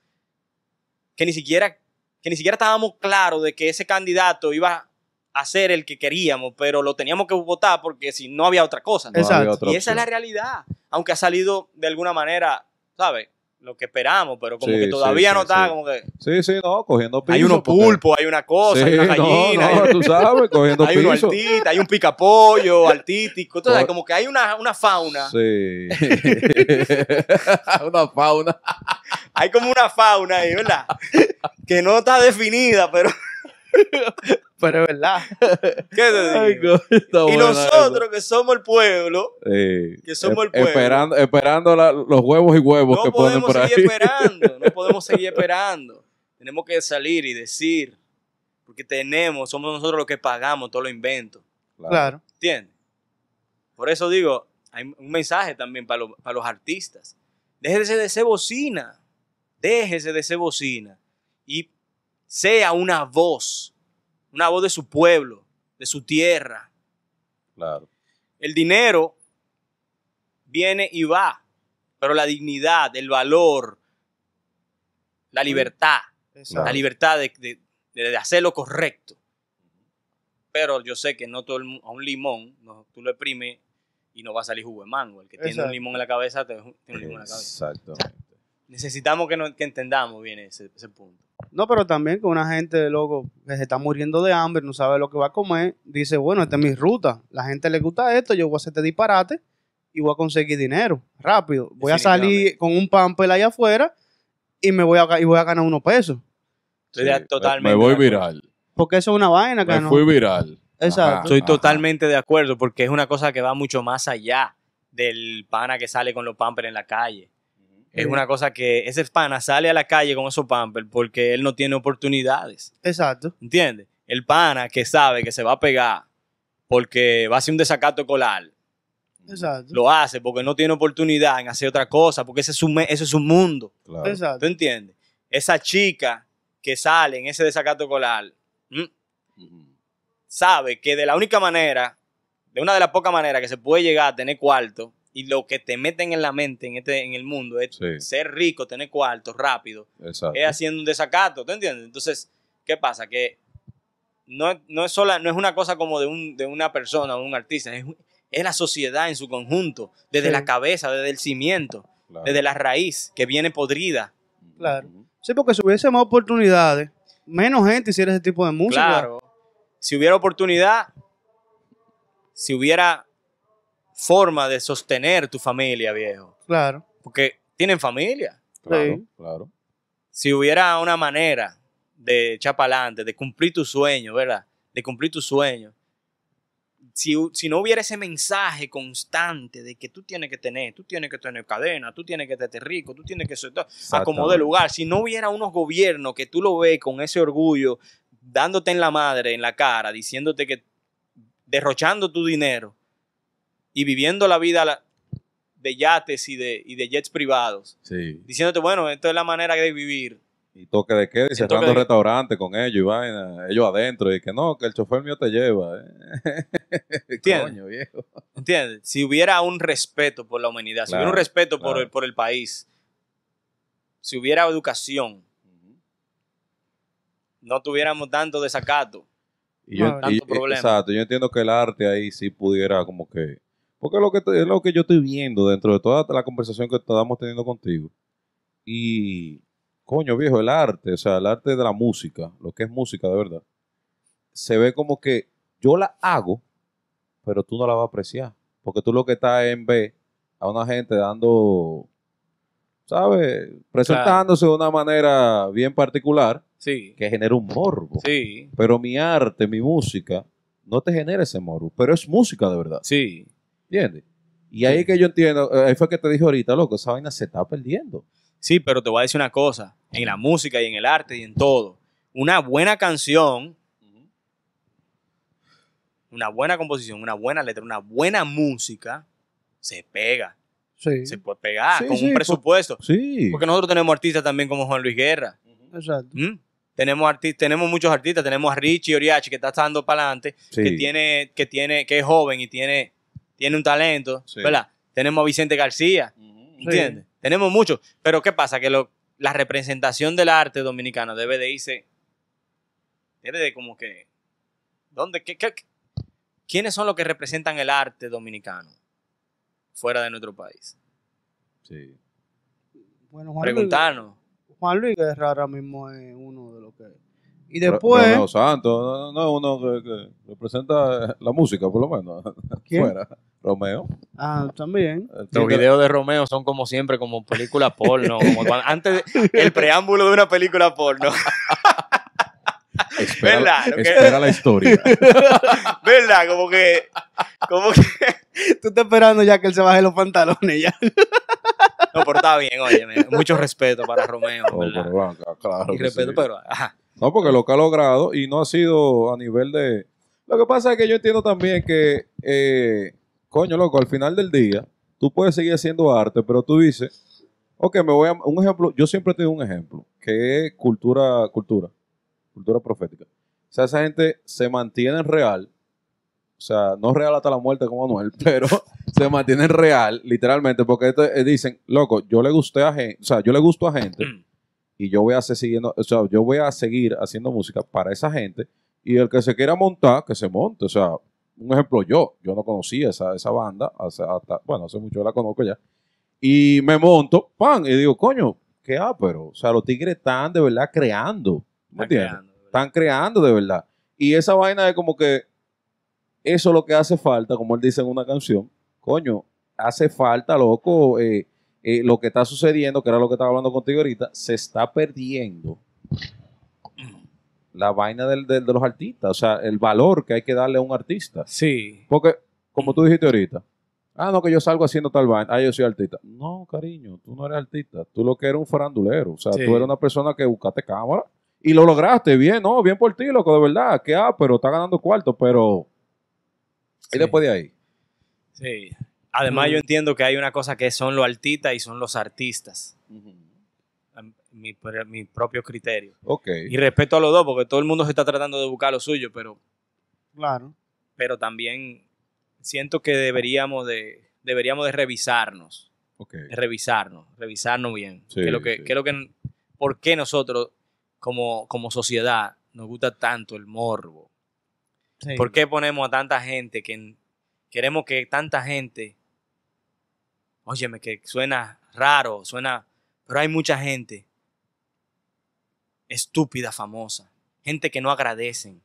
Speaker 1: que ni siquiera, que ni siquiera estábamos claros de que ese candidato iba a ser el que queríamos, pero lo teníamos que votar porque si no había otra cosa.
Speaker 2: No
Speaker 3: Exacto.
Speaker 2: había otra
Speaker 1: Y esa es la realidad. Aunque ha salido de alguna manera, ¿sabes? Lo que esperamos, pero como
Speaker 2: Sí,
Speaker 1: que todavía
Speaker 2: sí,
Speaker 1: no está,
Speaker 2: sí.
Speaker 1: como que
Speaker 2: Sí, sí, no, cogiendo piso.
Speaker 1: hay unos
Speaker 2: porque-
Speaker 1: pulpos, hay una cosa, hay una gallina,
Speaker 2: no,
Speaker 1: hay,
Speaker 2: tú sabes, cogiendo
Speaker 1: hay un picapollo, altítico, tú sabes,
Speaker 2: Co-
Speaker 1: como que hay una, una fauna,
Speaker 2: Sí. una fauna.
Speaker 1: hay como una fauna ahí, ¿verdad? que no está definida, pero
Speaker 3: Pero es verdad.
Speaker 1: ¿qué te digo?
Speaker 2: Ay,
Speaker 1: y nosotros que somos el pueblo.
Speaker 2: Sí.
Speaker 1: que somos el pueblo.
Speaker 2: Esperando, esperando la- los huevos y huevos
Speaker 1: no
Speaker 2: que ponen
Speaker 1: podemos
Speaker 2: por ahí.
Speaker 1: seguir esperando, no podemos seguir esperando. Tenemos que salir y decir, porque tenemos, somos nosotros los que pagamos todos los inventos,
Speaker 3: Claro.
Speaker 1: ¿entiendes? Por eso digo, hay un mensaje también para, los- para los artistas. Déjese de ser bocina, déjese de ser bocina y sea una voz, una voz de su pueblo, de su tierra.
Speaker 2: Claro.
Speaker 1: El dinero viene y va, pero la dignidad, el valor, la libertad,
Speaker 3: Exacto.
Speaker 1: la libertad de, de- de hacer lo correcto. Pero yo sé que no todo el a un limón, no, tú lo exprimes y no va a salir jugo de mango. El que tiene
Speaker 3: Exacto.
Speaker 1: un limón en la cabeza, tiene un limón en la cabeza.
Speaker 2: Exactamente.
Speaker 1: Necesitamos que, no- que entendamos bien ese, ese punto.
Speaker 3: No, pero también que una gente, loco, que se está muriendo de hambre, no sabe lo que va a comer, dice, bueno, esta es mi ruta. La gente le gusta esto, yo voy a hacer este disparate y voy a conseguir dinero rápido. Voy a salir con un pamper allá afuera y me voy a, y voy a ganar unos pesos.
Speaker 1: Estoy de-
Speaker 2: Sí,
Speaker 1: totalmente.
Speaker 2: Me voy viral.
Speaker 3: Porque eso es una vaina que
Speaker 2: Me
Speaker 3: no.
Speaker 2: fui viral.
Speaker 3: Exacto.
Speaker 2: Ajá,
Speaker 1: Estoy
Speaker 2: ajá.
Speaker 1: totalmente de acuerdo porque es una cosa que va mucho más allá del pana que sale con los pampers en la calle. Es
Speaker 3: Sí.
Speaker 1: una cosa que ese pana sale a la calle con esos pampers porque él no tiene oportunidades.
Speaker 3: Exacto.
Speaker 1: ¿Entiendes? El pana que sabe que se va a pegar porque va a hacer un desacato escolar,
Speaker 3: Exacto.
Speaker 1: lo hace porque no tiene oportunidad en hacer otra cosa, porque ese es su, me- ese es su mundo.
Speaker 2: Claro.
Speaker 1: ¿Tú
Speaker 3: Exacto.
Speaker 1: entiendes? Esa chica que sale en ese desacato escolar sabe que de la única manera, de una de las pocas maneras que se puede llegar a tener cuarto y lo que te meten en la mente en, este, en el mundo es
Speaker 2: Sí.
Speaker 1: ser rico, tener cuarto rápido,
Speaker 2: Exacto.
Speaker 1: es haciendo un desacato, ¿tú entiendes? Entonces, ¿qué pasa? Que no, es- no, es, sola, no es una cosa como de, un, de una persona o un artista, es, es la sociedad en su conjunto, desde
Speaker 3: Sí.
Speaker 1: la cabeza, desde el cimiento,
Speaker 2: Claro.
Speaker 1: desde la raíz que viene podrida.
Speaker 3: Claro. Sí, porque si hubiese más oportunidades, menos gente hiciera ese tipo de música.
Speaker 1: Claro. Si hubiera oportunidad, si hubiera forma de sostener tu familia, viejo,
Speaker 3: Claro.
Speaker 1: porque tienen familia.
Speaker 2: Claro,
Speaker 3: Sí.
Speaker 2: claro.
Speaker 1: Si hubiera una manera de echar para adelante, de cumplir tu sueño, ¿verdad? De cumplir tu sueño. Si, si no hubiera ese mensaje constante de que tú tienes que tener, tú tienes que tener cadena, tú tienes que estar rico, tú tienes que ser acomodar lugar. Si no hubiera unos gobiernos que tú lo ves con ese orgullo, dándote en la madre, en la cara, diciéndote que derrochando tu dinero y viviendo la vida de yates y de, y de jets privados,
Speaker 2: Sí.
Speaker 1: diciéndote, bueno, esto es la manera de vivir.
Speaker 2: Y toque de queda y cerrando
Speaker 1: de-
Speaker 2: restaurantes con ellos y vaina, ellos adentro. Y que no, que el chofer mío te lleva. eh.
Speaker 1: ¿Entiendes?
Speaker 2: Coño, viejo.
Speaker 1: ¿Entiendes? Si hubiera un respeto por la humanidad, si hubiera un
Speaker 2: Claro,
Speaker 1: respeto por, el, por el país, si hubiera educación, no tuviéramos tanto desacato.
Speaker 2: Y yo,
Speaker 3: No,
Speaker 2: y-
Speaker 1: tanto
Speaker 2: y-
Speaker 1: problema.
Speaker 2: Exacto, yo entiendo que el arte ahí sí pudiera como que... Porque es lo que, es lo que yo estoy viendo dentro de toda la conversación que estamos teniendo contigo. Y, coño viejo, el arte, o sea, el arte de la música, lo que es música de verdad, se ve como que yo la hago, pero tú no la vas a apreciar. Porque tú lo que estás en ver a una gente dando, ¿sabes? Presentándose de una manera bien particular
Speaker 1: Sí,
Speaker 2: que genera un morbo.
Speaker 1: sí,
Speaker 2: Pero mi arte, mi música, no te genera ese morbo, pero es música de verdad,
Speaker 1: sí.
Speaker 2: ¿Entiendes? Y ahí que yo entiendo, eh, ahí fue que te dije ahorita, loco, esa vaina se está perdiendo.
Speaker 1: Sí, pero te voy a decir una cosa, en la música y en el arte y en todo, una buena canción, una buena composición, una buena letra, una buena música, se pega,
Speaker 3: Sí.
Speaker 1: se puede pegar
Speaker 2: Sí,
Speaker 1: con
Speaker 2: sí,
Speaker 1: un
Speaker 2: por-
Speaker 1: presupuesto.
Speaker 2: Sí.
Speaker 1: Porque nosotros tenemos artistas también como Juan Luis Guerra.
Speaker 3: Exacto.
Speaker 1: ¿m? Tenemos artistas, tenemos muchos artistas, tenemos a Richie Oriachi que está dando para adelante, que tiene, que tiene, que es joven y tiene, tiene un talento,
Speaker 2: Sí.
Speaker 1: ¿verdad? Tenemos a Vicente García, ¿entiendes? Tenemos muchos, pero ¿qué pasa? Que lo- la representación del arte dominicano debe de irse, debe de como que, ¿dónde? ¿Qué, qué- qué- quiénes son los que representan el arte dominicano fuera de nuestro país?
Speaker 2: Sí.
Speaker 3: Bueno, Juan Luis,
Speaker 1: preguntarnos.
Speaker 3: Juan Luis Guerra ahora mismo es uno de los que... Y después...
Speaker 2: Romeo Santos, no, no, uno que, que representa la música, por lo menos.
Speaker 3: ¿Quién?
Speaker 2: Fuera. Romeo.
Speaker 3: Ah, también.
Speaker 1: Los videos de Romeo son como siempre, como película porno. como cuando- antes de- el preámbulo de una película porno.
Speaker 2: Espera,
Speaker 1: ¿Verdad? Lo que-
Speaker 2: espera la historia.
Speaker 1: ¿Verdad? Como que. Como que.
Speaker 3: Tú estás esperando ya que él se baje los pantalones ya.
Speaker 1: No, pero está bien, oye. Mucho respeto para Romeo,
Speaker 2: Oh,
Speaker 1: ¿verdad?
Speaker 2: pero venga, claro
Speaker 1: y respeto,
Speaker 2: sí.
Speaker 1: pero. Ajá.
Speaker 2: No, porque lo que ha logrado y no ha sido a nivel de... Lo que pasa es que yo entiendo también que, eh, coño, loco, al final del día, tú puedes seguir haciendo arte, pero tú dices, ok, me voy a... Un ejemplo, yo siempre tengo un ejemplo, que es cultura, cultura, cultura profética. O sea, esa gente se mantiene real, o sea, no real hasta la muerte como Manuel, pero se mantienen real, literalmente, porque eh, dicen, loco, yo le gusté a gente, o sea, yo le gusto a gente
Speaker 1: Mm.
Speaker 2: Y yo voy a seguir siguiendo, o sea, yo voy a seguir haciendo música para esa gente y el que se quiera montar, que se monte, o sea, un ejemplo yo, yo no conocía esa, esa banda, hasta, bueno, hace mucho la conozco ya, y me monto, pan, y digo, coño, qué pero, o sea, los tigres están de verdad creando, ¿me entiendes? Están creando de verdad. Y esa vaina es como que eso es lo que hace falta, como él dice en una canción, coño, hace falta, loco, eh, eh, lo que está sucediendo, que era lo que estaba hablando contigo ahorita, se está perdiendo la vaina del, del- de los artistas, o sea, el valor que hay que darle a un artista.
Speaker 1: Sí.
Speaker 2: Porque, como tú dijiste ahorita, ah, no, que yo salgo haciendo tal vaina, ah, yo soy artista. No, cariño, tú no eres artista, tú lo que eres un farandulero, o sea,
Speaker 1: Sí.
Speaker 2: tú eres una persona que buscaste cámara y lo lograste, bien, no, bien por ti, loco, de verdad, que ah, pero está ganando cuarto, pero... Y
Speaker 1: Sí.
Speaker 2: después de ahí.
Speaker 1: Sí. Además,
Speaker 3: Mm.
Speaker 1: yo entiendo que hay una cosa que son los artistas y son los artistas. a Mi, por mi propio criterio.
Speaker 2: Ok.
Speaker 1: Y respeto a los dos, porque todo el mundo se está tratando de buscar lo suyo, pero,
Speaker 3: Claro.
Speaker 1: pero también siento que deberíamos de, deberíamos de revisarnos. de revisarnos, revisarnos bien.
Speaker 2: Sí,
Speaker 1: ¿Qué es lo que,
Speaker 2: sí.
Speaker 1: es lo que, ¿Por qué nosotros, como, como sociedad, nos gusta tanto el morbo?
Speaker 3: Sí.
Speaker 1: ¿Por qué ponemos a tanta gente que queremos que tanta gente, óyeme, que suena raro, suena, pero hay mucha gente estúpida, famosa, gente que no agradecen,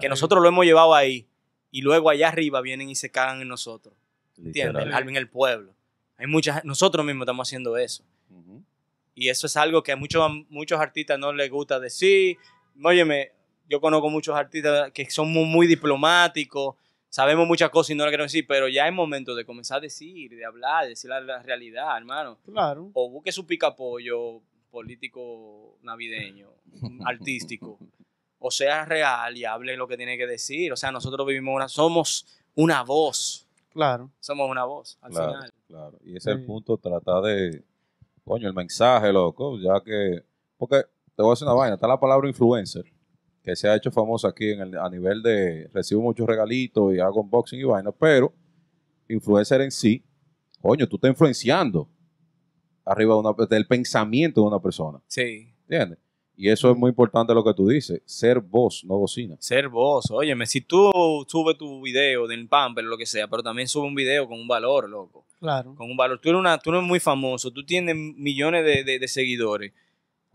Speaker 1: que nosotros lo hemos llevado ahí y luego allá arriba vienen y se cagan en nosotros, ¿entiendes? En el pueblo. Hay muchas, nosotros mismos estamos haciendo eso. Y eso es algo que a muchos, muchos artistas no les gusta decir. Óyeme, yo conozco muchos artistas que son muy, muy diplomáticos, sabemos muchas cosas y no las queremos decir, pero ya es momento de comenzar a decir, de hablar, de decir la, la realidad, hermano.
Speaker 3: Claro.
Speaker 1: O busque su picapollo político navideño, artístico, o sea real y hable lo que tiene que decir. O sea, nosotros vivimos una, somos una voz,
Speaker 3: Claro.
Speaker 1: somos una voz al
Speaker 2: Claro,
Speaker 1: final.
Speaker 2: claro. Y ese es el punto, tratar de, coño, el mensaje, loco, ya que, porque te voy a decir una vaina, está la palabra influencer, que se ha hecho famosa aquí en el, a nivel de, recibo muchos regalitos y hago unboxing y vaina, pero influencer en sí, coño, tú estás influenciando arriba de una, del pensamiento de una persona,
Speaker 1: Sí.
Speaker 2: ¿entiendes? Y eso es muy importante lo que tú dices, ser voz, no bocina.
Speaker 1: Ser vos, óyeme, si tú subes tu video del Pamper o lo que sea, pero también sube un video con un valor, loco,
Speaker 3: Claro.
Speaker 1: con un valor. Tú eres, una, tú eres muy famoso, tú tienes millones de, de- de seguidores.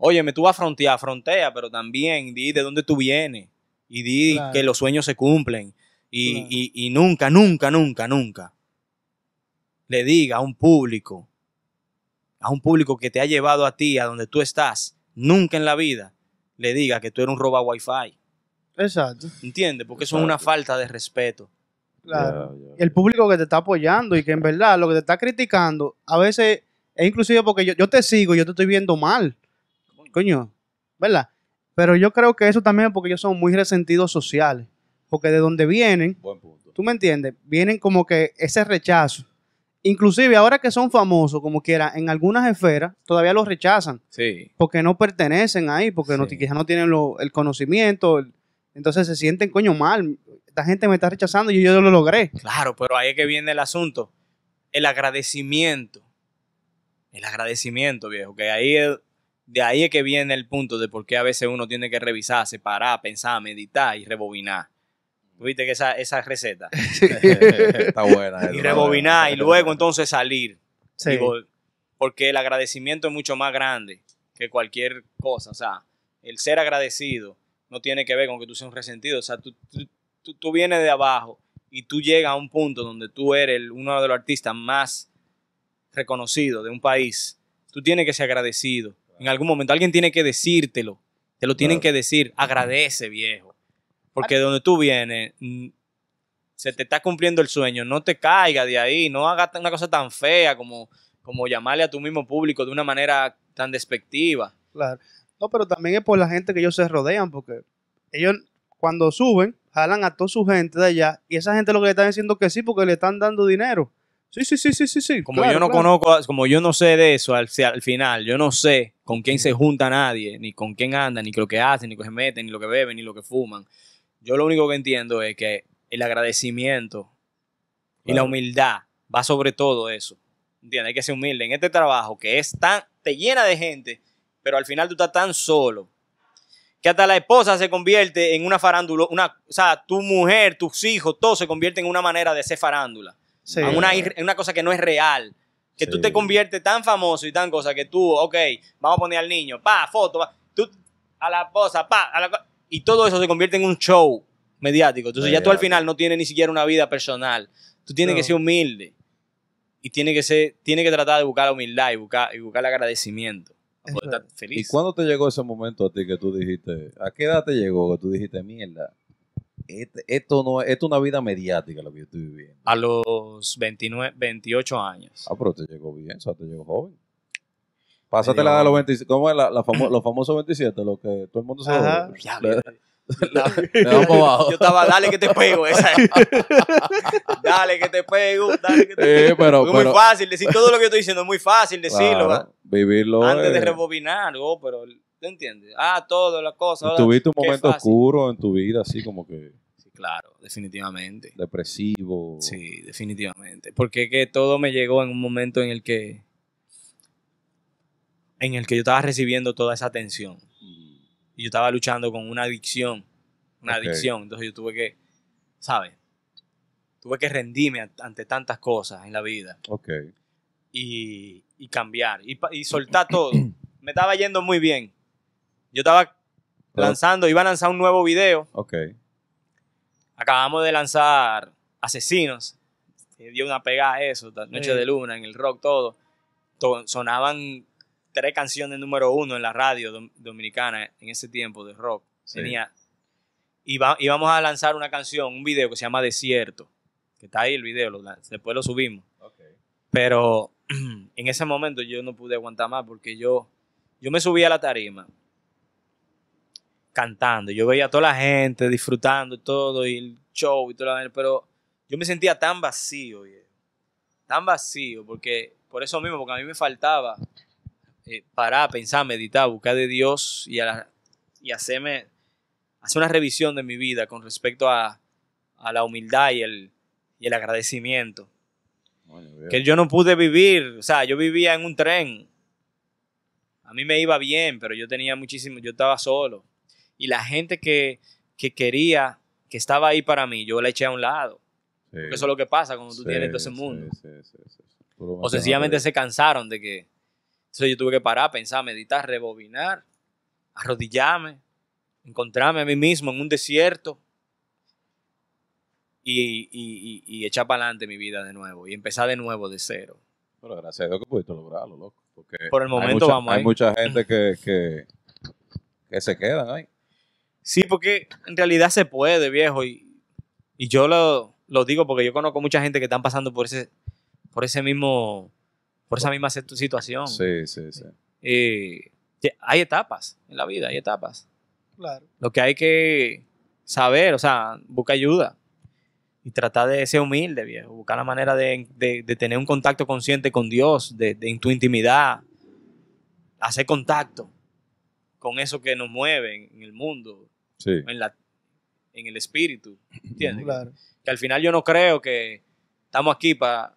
Speaker 1: Óyeme, tú vas a frontear, frontea, pero también di de dónde tú vienes y di
Speaker 3: Claro.
Speaker 1: que los sueños se cumplen. Y,
Speaker 3: Claro.
Speaker 1: y- y nunca, nunca, nunca, nunca le diga a un público, a un público que te ha llevado a ti, a donde tú estás, nunca en la vida le diga que tú eres un roba wifi.
Speaker 3: Exacto.
Speaker 1: ¿Entiendes? Porque eso es una falta de respeto.
Speaker 3: Claro. El público que te está apoyando y que en verdad lo que te está criticando, a veces es inclusive porque yo, yo te sigo y yo te estoy viendo mal. Coño, ¿verdad? Pero yo creo que eso también es porque ellos son muy resentidos sociales. Porque de donde vienen,
Speaker 2: Buen punto.
Speaker 3: ¿tú me entiendes? Vienen como que ese rechazo. Inclusive ahora que son famosos, como quiera, en algunas esferas todavía los rechazan
Speaker 1: Sí.
Speaker 3: porque no pertenecen ahí, porque no,
Speaker 1: Sí.
Speaker 3: quizás no tienen lo- el conocimiento. el- entonces se sienten, coño, mal. Esta gente me está rechazando y yo lo logré.
Speaker 1: Claro, pero ahí es que viene el asunto. El agradecimiento. El agradecimiento, viejo. Que ahí es- de ahí es que viene el punto de por qué a veces uno tiene que revisarse, parar, pensar, meditar y rebobinar. ¿Tú ¿Viste que esa, esa receta?
Speaker 2: está buena.
Speaker 1: Y rebobinar y luego entonces salir.
Speaker 3: Sí.
Speaker 1: Digo, porque el agradecimiento es mucho más grande que cualquier cosa. O sea, el ser agradecido no tiene que ver con que tú seas un resentido. O sea, tú, tú, tú- tú vienes de abajo y tú llegas a un punto donde tú eres el- uno de los artistas más reconocidos de un país. Tú tienes que ser agradecido. En algún momento alguien tiene que decírtelo. Te lo tienen
Speaker 2: Claro.
Speaker 1: que decir. Agradece, viejo. Porque de donde tú vienes, mm, se te está cumpliendo el sueño. No te caigas de ahí. No hagas una cosa tan fea como, como llamarle a tu mismo público de una manera tan despectiva.
Speaker 3: Claro. No, pero también es por la gente que ellos se rodean, porque ellos cuando suben, jalan a toda su gente de allá, y esa gente lo que le están diciendo que sí, porque le están dando dinero. Sí, sí, sí, sí, sí, sí.
Speaker 1: Como
Speaker 3: claro,
Speaker 1: yo no
Speaker 3: claro.
Speaker 1: conozco, como yo no sé de eso al, al final, yo no sé con quién se junta nadie, ni con quién anda, ni lo que hacen, ni lo que se meten, ni lo que beben, ni lo que fuman. Yo lo único que entiendo es que el agradecimiento y la humildad va sobre todo eso. ¿Entiendes? Hay que ser humilde en este trabajo que es tan, te llena de gente, pero al final tú estás tan solo que hasta la esposa se convierte en una farándula, una, o sea, tu mujer, tus hijos, todo se convierte en una manera de ser farándula
Speaker 3: Sí.
Speaker 1: a una, una cosa que no es real. Que tú te conviertes tan famoso y tan cosa que tú, ok, vamos a poner al niño, pa, foto, pa, tú, a la esposa, pa, a la y todo eso se convierte en un show mediático. Entonces ya tú al final no tienes ni siquiera una vida personal. Tú tienes
Speaker 3: No.
Speaker 1: que ser humilde y tienes que ser, tienes que tratar de buscar la humildad y buscar, y buscar el agradecimiento. Para
Speaker 3: Es
Speaker 1: poder
Speaker 3: verdad.
Speaker 1: estar feliz.
Speaker 2: ¿Y cuándo te llegó ese momento a ti que tú dijiste, a qué edad te llegó que tú dijiste, mierda, esto no es, esto es una vida mediática lo que yo estoy viviendo?
Speaker 1: A los 29, 28 años.
Speaker 2: Ah, pero te llegó bien, o sea, te llegó joven. Pásate
Speaker 1: Me
Speaker 2: la de los 27, ¿cómo es la, la famo- los famosos 27? Lo que todo el mundo se
Speaker 3: Ajá.
Speaker 1: Ya,
Speaker 2: para abajo.
Speaker 1: Yo estaba, dale que te pego. Esa. dale que te pego, dale que te pego.
Speaker 2: Eh, pero,
Speaker 1: es
Speaker 2: pero-
Speaker 1: muy fácil decir todo lo que yo estoy diciendo, es muy fácil decirlo.
Speaker 2: vivirlo.
Speaker 1: Antes de
Speaker 2: eh,
Speaker 1: rebobinar, oh, pero ¿tú entiendes? Ah, todo, las cosas. ahora-
Speaker 2: tuviste un momento
Speaker 1: fácil.
Speaker 2: oscuro en tu vida, así como que
Speaker 1: Sí, claro, definitivamente.
Speaker 2: depresivo.
Speaker 1: Sí, definitivamente. Porque que todo me llegó en un momento en el que en el que yo estaba recibiendo toda esa atención.
Speaker 2: Mm,
Speaker 1: Y yo estaba luchando con una adicción. Una adicción. Entonces yo tuve que, ¿sabes? Tuve que rendirme an- ante tantas cosas en la vida.
Speaker 2: Ok.
Speaker 1: y, y cambiar y soltar todo. Me estaba yendo muy bien. Yo estaba lanzando, iba a lanzar un nuevo video.
Speaker 2: Ok.
Speaker 1: Acabamos de lanzar Asesinos. que dio una pegada a eso, Noche
Speaker 3: Sí.
Speaker 1: de Luna, en el rock, todo. To- Sonaban tres canciones número uno en la radio dom- dominicana en ese tiempo de rock.
Speaker 2: Sí.
Speaker 1: Tenía, iba- íbamos a lanzar una canción, un video que se llama Desierto. Que está ahí el video, lo después lo subimos.
Speaker 2: Ok.
Speaker 1: Pero en ese momento yo no pude aguantar más porque yo, yo me subí a la tarima cantando. Yo veía a toda la gente disfrutando todo y el show y toda la pero yo me sentía tan vacío, tan vacío, porque por eso mismo, porque a mí me faltaba eh, parar, pensar, meditar, buscar de Dios y, a la- y hacerme, hacer una revisión de mi vida con respecto a, a la humildad y el, y el agradecimiento que yo no pude vivir, o sea, yo vivía en un tren. A mí me iba bien, pero yo tenía muchísimo, yo estaba solo. Y la gente que, que quería, que estaba ahí para mí, yo la eché a un lado.
Speaker 2: Sí.
Speaker 1: Porque eso es lo que pasa cuando tú
Speaker 2: Sí,
Speaker 1: tienes todo ese mundo. O sencillamente se cansaron de que... Entonces yo tuve que parar, pensar, meditar, rebobinar, arrodillarme, encontrarme a mí mismo en un desierto y, y- y- y echar para adelante mi vida de nuevo y empezar de nuevo de cero.
Speaker 2: Pero gracias a Dios que pudiste lograrlo, loco. Porque
Speaker 1: Por el
Speaker 2: hay
Speaker 1: momento
Speaker 2: mucha-
Speaker 1: vamos
Speaker 2: Hay
Speaker 1: ahí.
Speaker 2: mucha gente que, que, que se quedan ahí.
Speaker 1: Sí, porque en realidad se puede, viejo. Y, y yo lo, lo digo porque yo conozco mucha gente que están pasando por ese, por ese mismo, por esa misma situ- situación.
Speaker 2: Sí, sí, sí.
Speaker 1: Eh, hay etapas en la vida, hay etapas.
Speaker 3: Claro.
Speaker 1: Lo que hay que saber, o sea, busca ayuda. Y tratar de ser humilde, viejo. Buscar la manera de, de- de tener un contacto consciente con Dios, de, de en tu intimidad. Hacer contacto con eso que nos mueve en el mundo,
Speaker 2: Sí.
Speaker 1: en, la, en el espíritu. ¿Entiendes?
Speaker 3: Claro.
Speaker 1: Que al final yo no creo que estamos aquí para.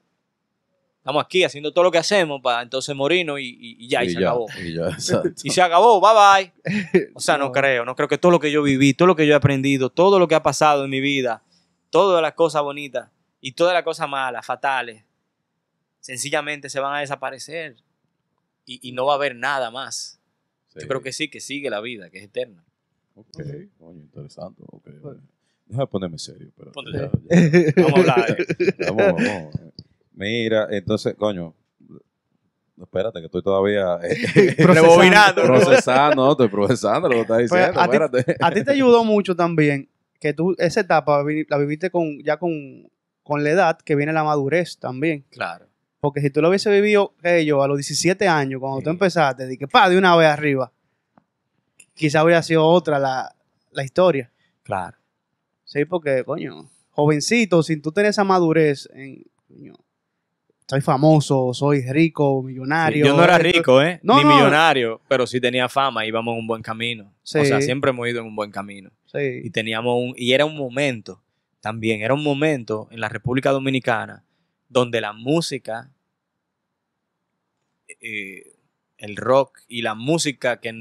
Speaker 1: Estamos aquí haciendo todo lo que hacemos para entonces morirnos y, y- y ya, y, se acabó.
Speaker 2: Y ya, exacto.
Speaker 1: Y se acabó, bye bye. O sea, no
Speaker 3: No.
Speaker 1: creo, no creo que todo lo que yo viví, todo lo que yo he aprendido, todo lo que ha pasado en mi vida, todas las cosas bonitas y todas las cosas malas, fatales, sencillamente se van a desaparecer. y, y no va a haber nada más.
Speaker 2: Sí.
Speaker 1: Yo creo que sí, que sigue la vida, que es eterna.
Speaker 2: Ok, coño, interesante. ok. Déjame ponerme serio. Pero ya- ya-
Speaker 1: Vamos a hablar. eh.
Speaker 2: Vamos, vamos. Mira, entonces, coño, espérate, que estoy todavía eh, procesando, no, estoy procesando lo que estás
Speaker 3: Pues,
Speaker 2: diciendo,
Speaker 3: a ti-
Speaker 2: espérate.
Speaker 3: A ti te ayudó mucho también que tú esa etapa la viviste con ya con, con la edad que viene la madurez también.
Speaker 1: Claro.
Speaker 3: Porque si tú lo hubiese vivido, que yo, a los 17 años, cuando tú empezaste, que pa, de una vez arriba, quizá hubiera sido otra la, la historia.
Speaker 1: Claro.
Speaker 3: Sí, porque, coño, jovencito, sin tú tener esa madurez, en, coño, soy famoso, soy rico, millonario.
Speaker 1: yo no era rico, ¿eh?
Speaker 3: No,
Speaker 1: Ni
Speaker 3: no.
Speaker 1: millonario, pero sí tenía fama, íbamos en un buen camino.
Speaker 3: Sí.
Speaker 1: O sea, siempre hemos ido en un buen camino. Y
Speaker 3: Sí,
Speaker 1: teníamos un, y era un momento, también, era un momento en la República Dominicana donde la música, eh, el rock y la música que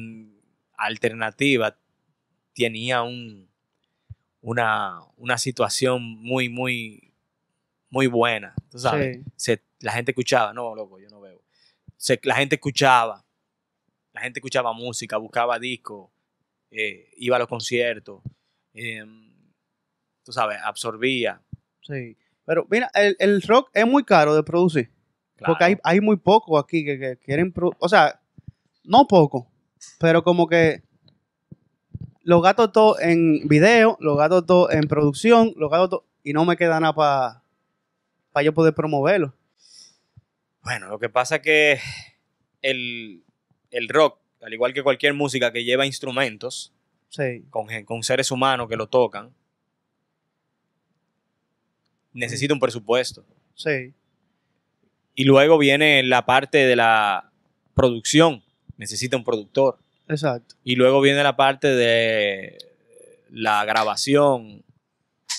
Speaker 1: alternativa tenía un, una, una situación muy, muy, muy buena. ¿Tú sabes?
Speaker 3: sí,
Speaker 1: se- la gente escuchaba, no, loco, yo no veo. Se- la gente escuchaba, la gente escuchaba música, buscaba discos, eh, iba a los conciertos, em, tú sabes, absorbía.
Speaker 3: sí. Pero mira, el, el rock es muy caro de producir. Porque hay, hay muy pocos aquí que, que quieren, o sea, no poco, pero como que lo gasto todo en video, lo gasto todo en producción, lo gasto todo, y no me queda nada para yo poder promoverlo.
Speaker 1: Bueno, lo que pasa es que el, el rock, al igual que cualquier música que lleva instrumentos,
Speaker 3: Sí,
Speaker 1: con, con seres humanos que lo tocan, necesita un presupuesto.
Speaker 3: sí,
Speaker 1: Y luego viene la parte de la producción, necesita un productor.
Speaker 3: exacto.
Speaker 1: Y luego viene la parte de la grabación,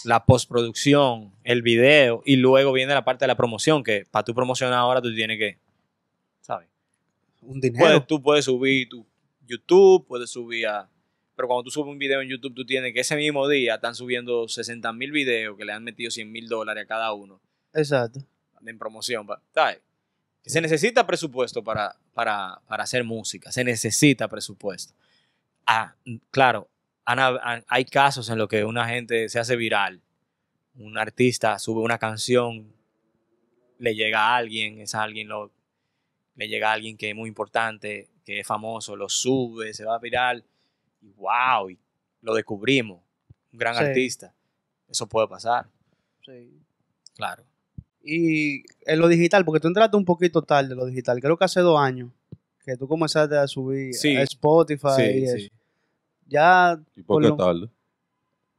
Speaker 1: la postproducción, el video. Y luego viene la parte de la promoción, que para tú promocionar ahora tú tienes que, ¿sabes?
Speaker 3: Un dinero.
Speaker 1: Puedes- tú puedes subir tu YouTube, puedes subir a... Pero cuando tú subes un video en YouTube, tú tienes que ese mismo día están subiendo 60 mil videos que le han metido 100 mil dólares a cada uno
Speaker 3: Exacto.
Speaker 1: en promoción. ¿sabes? Que Se necesita presupuesto para, para, para hacer música, se necesita presupuesto. Ah, claro, hay casos en los que una gente se hace viral, un artista sube una canción, le llega a alguien, es alguien lo, le llega a alguien que es muy importante, que es famoso, lo sube, se va viral, y wow, y lo descubrimos, un gran
Speaker 3: Sí.
Speaker 1: artista. Eso puede pasar,
Speaker 3: Sí.
Speaker 1: claro.
Speaker 3: Y en lo digital, porque tú entraste un poquito tarde en lo digital, creo que hace dos años que tú comenzaste a subir
Speaker 1: Sí.
Speaker 3: a Spotify
Speaker 1: Sí,
Speaker 3: y
Speaker 1: sí.
Speaker 3: eso. Ya,
Speaker 2: ¿Y
Speaker 3: por
Speaker 2: por qué
Speaker 3: lo-
Speaker 2: tarde?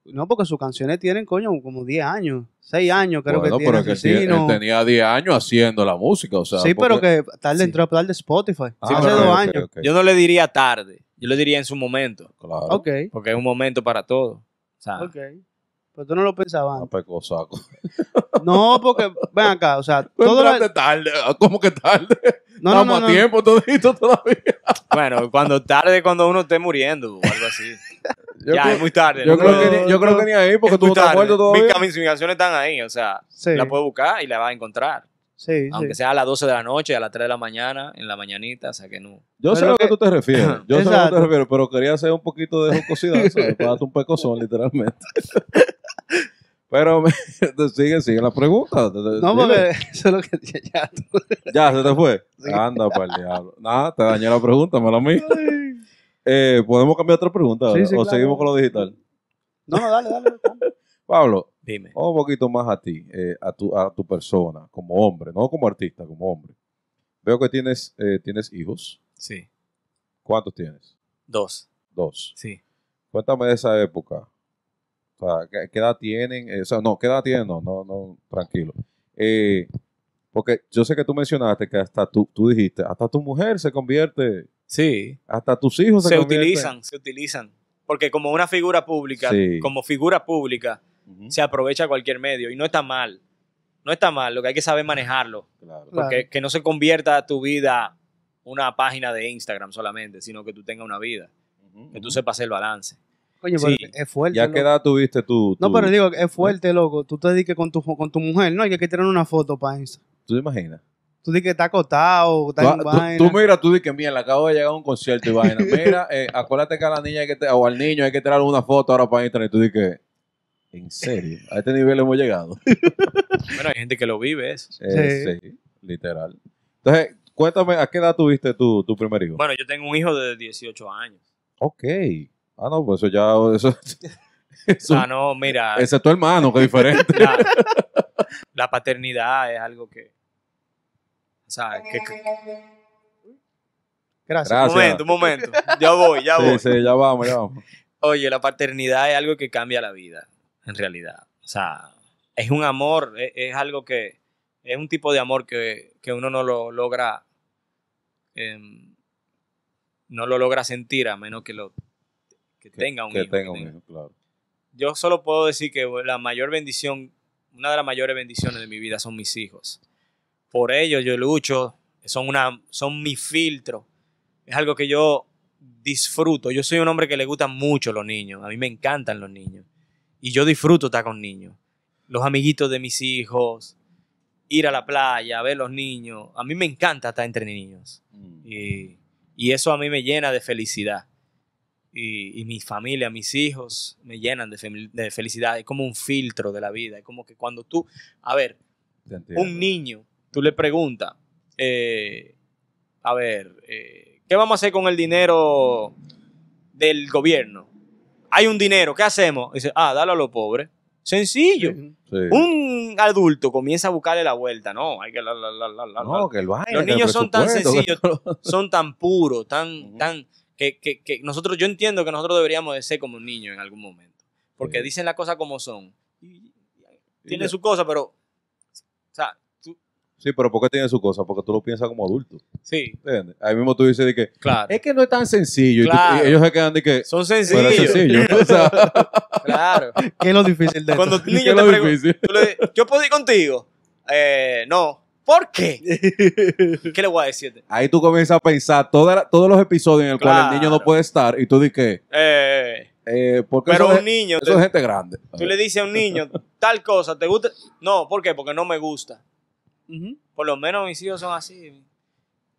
Speaker 3: no, porque sus canciones tienen, coño, como 10 años, 6 años creo
Speaker 2: bueno,
Speaker 3: que
Speaker 2: pero
Speaker 3: tiene
Speaker 2: que él, tenía 10 años haciendo la música, o sea.
Speaker 3: sí, pero que tarde
Speaker 1: Sí.
Speaker 3: entró a hablar de Spotify.
Speaker 2: Ah,
Speaker 3: hace dos años.
Speaker 1: Yo no le diría tarde, yo le diría en su momento,
Speaker 2: Claro.
Speaker 3: Ok,
Speaker 1: porque es un momento para todo. O sea,
Speaker 3: ok. Pero tú no lo pensabas
Speaker 2: Ah,
Speaker 3: antes.
Speaker 2: pues, cosaco.
Speaker 3: No, porque, ven acá, o sea, todo
Speaker 2: entraste tarde. ah, ¿Cómo que tarde?
Speaker 3: No, no,
Speaker 2: Estamos
Speaker 3: no,
Speaker 2: a
Speaker 3: no.
Speaker 2: tiempo todito todavía.
Speaker 1: bueno, cuando tarde, cuando uno esté muriendo o algo así.
Speaker 2: Yo
Speaker 1: ya,
Speaker 2: creo-
Speaker 1: es muy tarde.
Speaker 2: Yo,
Speaker 1: no
Speaker 2: creo que, ni- yo creo que ni ahí, porque
Speaker 1: es
Speaker 2: tú
Speaker 1: muy
Speaker 2: no estás
Speaker 1: tarde.
Speaker 2: muerto
Speaker 1: Mis,
Speaker 2: todavía.
Speaker 1: están ahí, o sea,
Speaker 3: Sí,
Speaker 1: la puedes buscar y la vas a encontrar.
Speaker 3: sí,
Speaker 1: Aunque
Speaker 3: sí.
Speaker 1: sea a las 12 de la noche, a las 3 de la mañana, en la mañanita, o sea que no.
Speaker 2: Yo sé
Speaker 3: Pero
Speaker 2: a lo que
Speaker 3: que-
Speaker 2: tú te refieres. Yo sé a lo que
Speaker 3: Exacto.
Speaker 2: te refieres, pero quería hacer un poquito de jocosidad, ¿sabes? Para darte un pecozón, literalmente. Pero sigue, sigue la pregunta.
Speaker 3: No, porque eso es lo que ya tú-
Speaker 2: Ya, se te fue.
Speaker 3: Sí.
Speaker 2: Anda, para el diablo. Nada, te dañé la pregunta, me la mí. Eh, ¿Podemos cambiar otra pregunta ahora?
Speaker 3: Sí, sí,
Speaker 2: ¿O
Speaker 3: claro.
Speaker 2: seguimos con lo digital?
Speaker 3: No, no, dale, dale.
Speaker 2: Pablo,
Speaker 1: Dime.
Speaker 2: un poquito más a ti, eh, a, tu, a tu persona, como hombre, no como artista, como hombre. Veo que tienes, eh, tienes hijos.
Speaker 1: Sí.
Speaker 2: ¿Cuántos tienes?
Speaker 1: Dos.
Speaker 2: Dos.
Speaker 1: Sí.
Speaker 2: Cuéntame de esa época. O sea, ¿qué, qué edad tienen? Eh, o sea, no, ¿qué edad tienen? No, no, no, tranquilo. Eh, porque yo sé que tú mencionaste que hasta tú, tú dijiste, hasta tu mujer se convierte,
Speaker 1: Sí.
Speaker 2: hasta tus hijos se,
Speaker 1: Se
Speaker 2: convierten.
Speaker 1: utilizan, se utilizan. Porque como una figura pública,
Speaker 2: Sí.
Speaker 1: como figura pública, se aprovecha cualquier medio. Y no está mal. No está mal, lo que hay que saber manejarlo.
Speaker 2: claro.
Speaker 3: Claro.
Speaker 1: Porque que no se convierta tu vida una página de Instagram solamente, sino que tú tengas una vida, que tú sepas el balance.
Speaker 3: Coño, pero
Speaker 1: Sí.
Speaker 3: es fuerte.
Speaker 2: ¿Ya qué edad tuviste tú?
Speaker 3: No,
Speaker 2: tú-
Speaker 3: pero digo, es fuerte, loco. Tú te dediques con tu, con tu mujer, ¿no? Hay que quitar una foto para Insta.
Speaker 2: ¿Tú te imaginas?
Speaker 3: Tú dices que está acostado, está
Speaker 2: Tú,
Speaker 3: en
Speaker 2: tú-
Speaker 3: vaina.
Speaker 2: tú mira, tú dices, mira, acabo de llegar a un concierto y vaina. Mira, eh, acuérdate que a la niña hay que te- o al niño hay que traerle una foto ahora para internet. Tú dices, ¿en serio? A este nivel hemos llegado.
Speaker 1: Bueno, hay gente que lo vive eso.
Speaker 2: Eh, sí. literal. Entonces, cuéntame, ¿a qué edad tuviste tu, tu primer hijo?
Speaker 1: Bueno, yo tengo un hijo de 18 años.
Speaker 2: Ok. Ah, no, pues eso ya, eso, eso-
Speaker 1: Ah, no, mira,
Speaker 2: ese es tu hermano, que diferente.
Speaker 1: la, la paternidad es algo que... O sea, que, que-
Speaker 3: Gracias.
Speaker 2: Gracias.
Speaker 1: un momento, un momento. Ya voy, ya voy.
Speaker 2: Sí, sí, ya vamos, ya vamos.
Speaker 1: Oye, la paternidad es algo que cambia la vida, en realidad. O sea, es un amor, es, es algo que, es un tipo de amor que, que uno no lo logra, em, no lo logra sentir a menos que lo que, tenga un
Speaker 2: que
Speaker 1: hijo.
Speaker 2: tenga un hijo, claro.
Speaker 1: Yo solo puedo decir que la mayor bendición, una de las mayores bendiciones de mi vida son mis hijos. Por ellos yo lucho, son, una, son mi filtro. Es algo que yo disfruto. Yo soy un hombre que le gustan mucho los niños. A mí me encantan los niños. Y yo disfruto estar con niños. Los amiguitos de mis hijos, ir a la playa, ver los niños. A mí me encanta estar entre niños.
Speaker 2: Mm.
Speaker 1: Y, y eso a mí me llena de felicidad. Y, y mi familia, mis hijos, me llenan de, fel- de felicidad. Es como un filtro de la vida. Es como que cuando tú, a ver, un niño, tú le preguntas, eh, a ver, eh, ¿qué vamos a hacer con el dinero del gobierno? Hay un dinero, ¿qué hacemos? Dice, ah, dalo a los pobres. Sencillo.
Speaker 3: Sí.
Speaker 1: Un adulto comienza a buscarle la vuelta. No, hay que... la- la- la- la- la-
Speaker 2: No, que
Speaker 1: Los niños son tan
Speaker 2: que-
Speaker 1: son tan puros, tan, tan, que, que- que nosotros, yo entiendo que nosotros deberíamos de ser como niños en algún momento, porque
Speaker 2: Sí.
Speaker 1: dicen las cosas como son.
Speaker 2: Ya.
Speaker 1: su cosa, pero, o sea, tú-
Speaker 2: Sí, pero ¿por qué tiene su cosa? Porque tú lo piensas como adulto.
Speaker 1: sí,
Speaker 2: ¿Entiendes? Ahí mismo tú dices de que
Speaker 1: claro,
Speaker 2: es que no es tan sencillo. y tú-
Speaker 1: Claro.
Speaker 2: Y, ellos se quedan de que.
Speaker 1: son
Speaker 2: Pero
Speaker 1: sencillos,
Speaker 2: es sencillo. o sea,
Speaker 1: claro.
Speaker 3: ¿Qué es lo difícil de
Speaker 1: Cuando
Speaker 3: esto?
Speaker 2: ¿qué
Speaker 1: niño te pregunta,
Speaker 2: difícil?
Speaker 1: tú le- ¿yo puedo ir contigo? Eh, no. ¿Por qué? ¿Qué le voy a decirte?
Speaker 2: Ahí tú comienzas a pensar toda la- todos los episodios en el cual el niño no
Speaker 1: Claro.
Speaker 2: puede estar y tú dices que.
Speaker 1: Eh,
Speaker 2: Eh, porque
Speaker 1: pero
Speaker 2: eso,
Speaker 1: un
Speaker 2: es,
Speaker 1: niño,
Speaker 2: eso es gente grande.
Speaker 1: tú le dices a un niño tal cosa, ¿te gusta? No, ¿por qué? Porque no me gusta. Por lo menos mis hijos son así.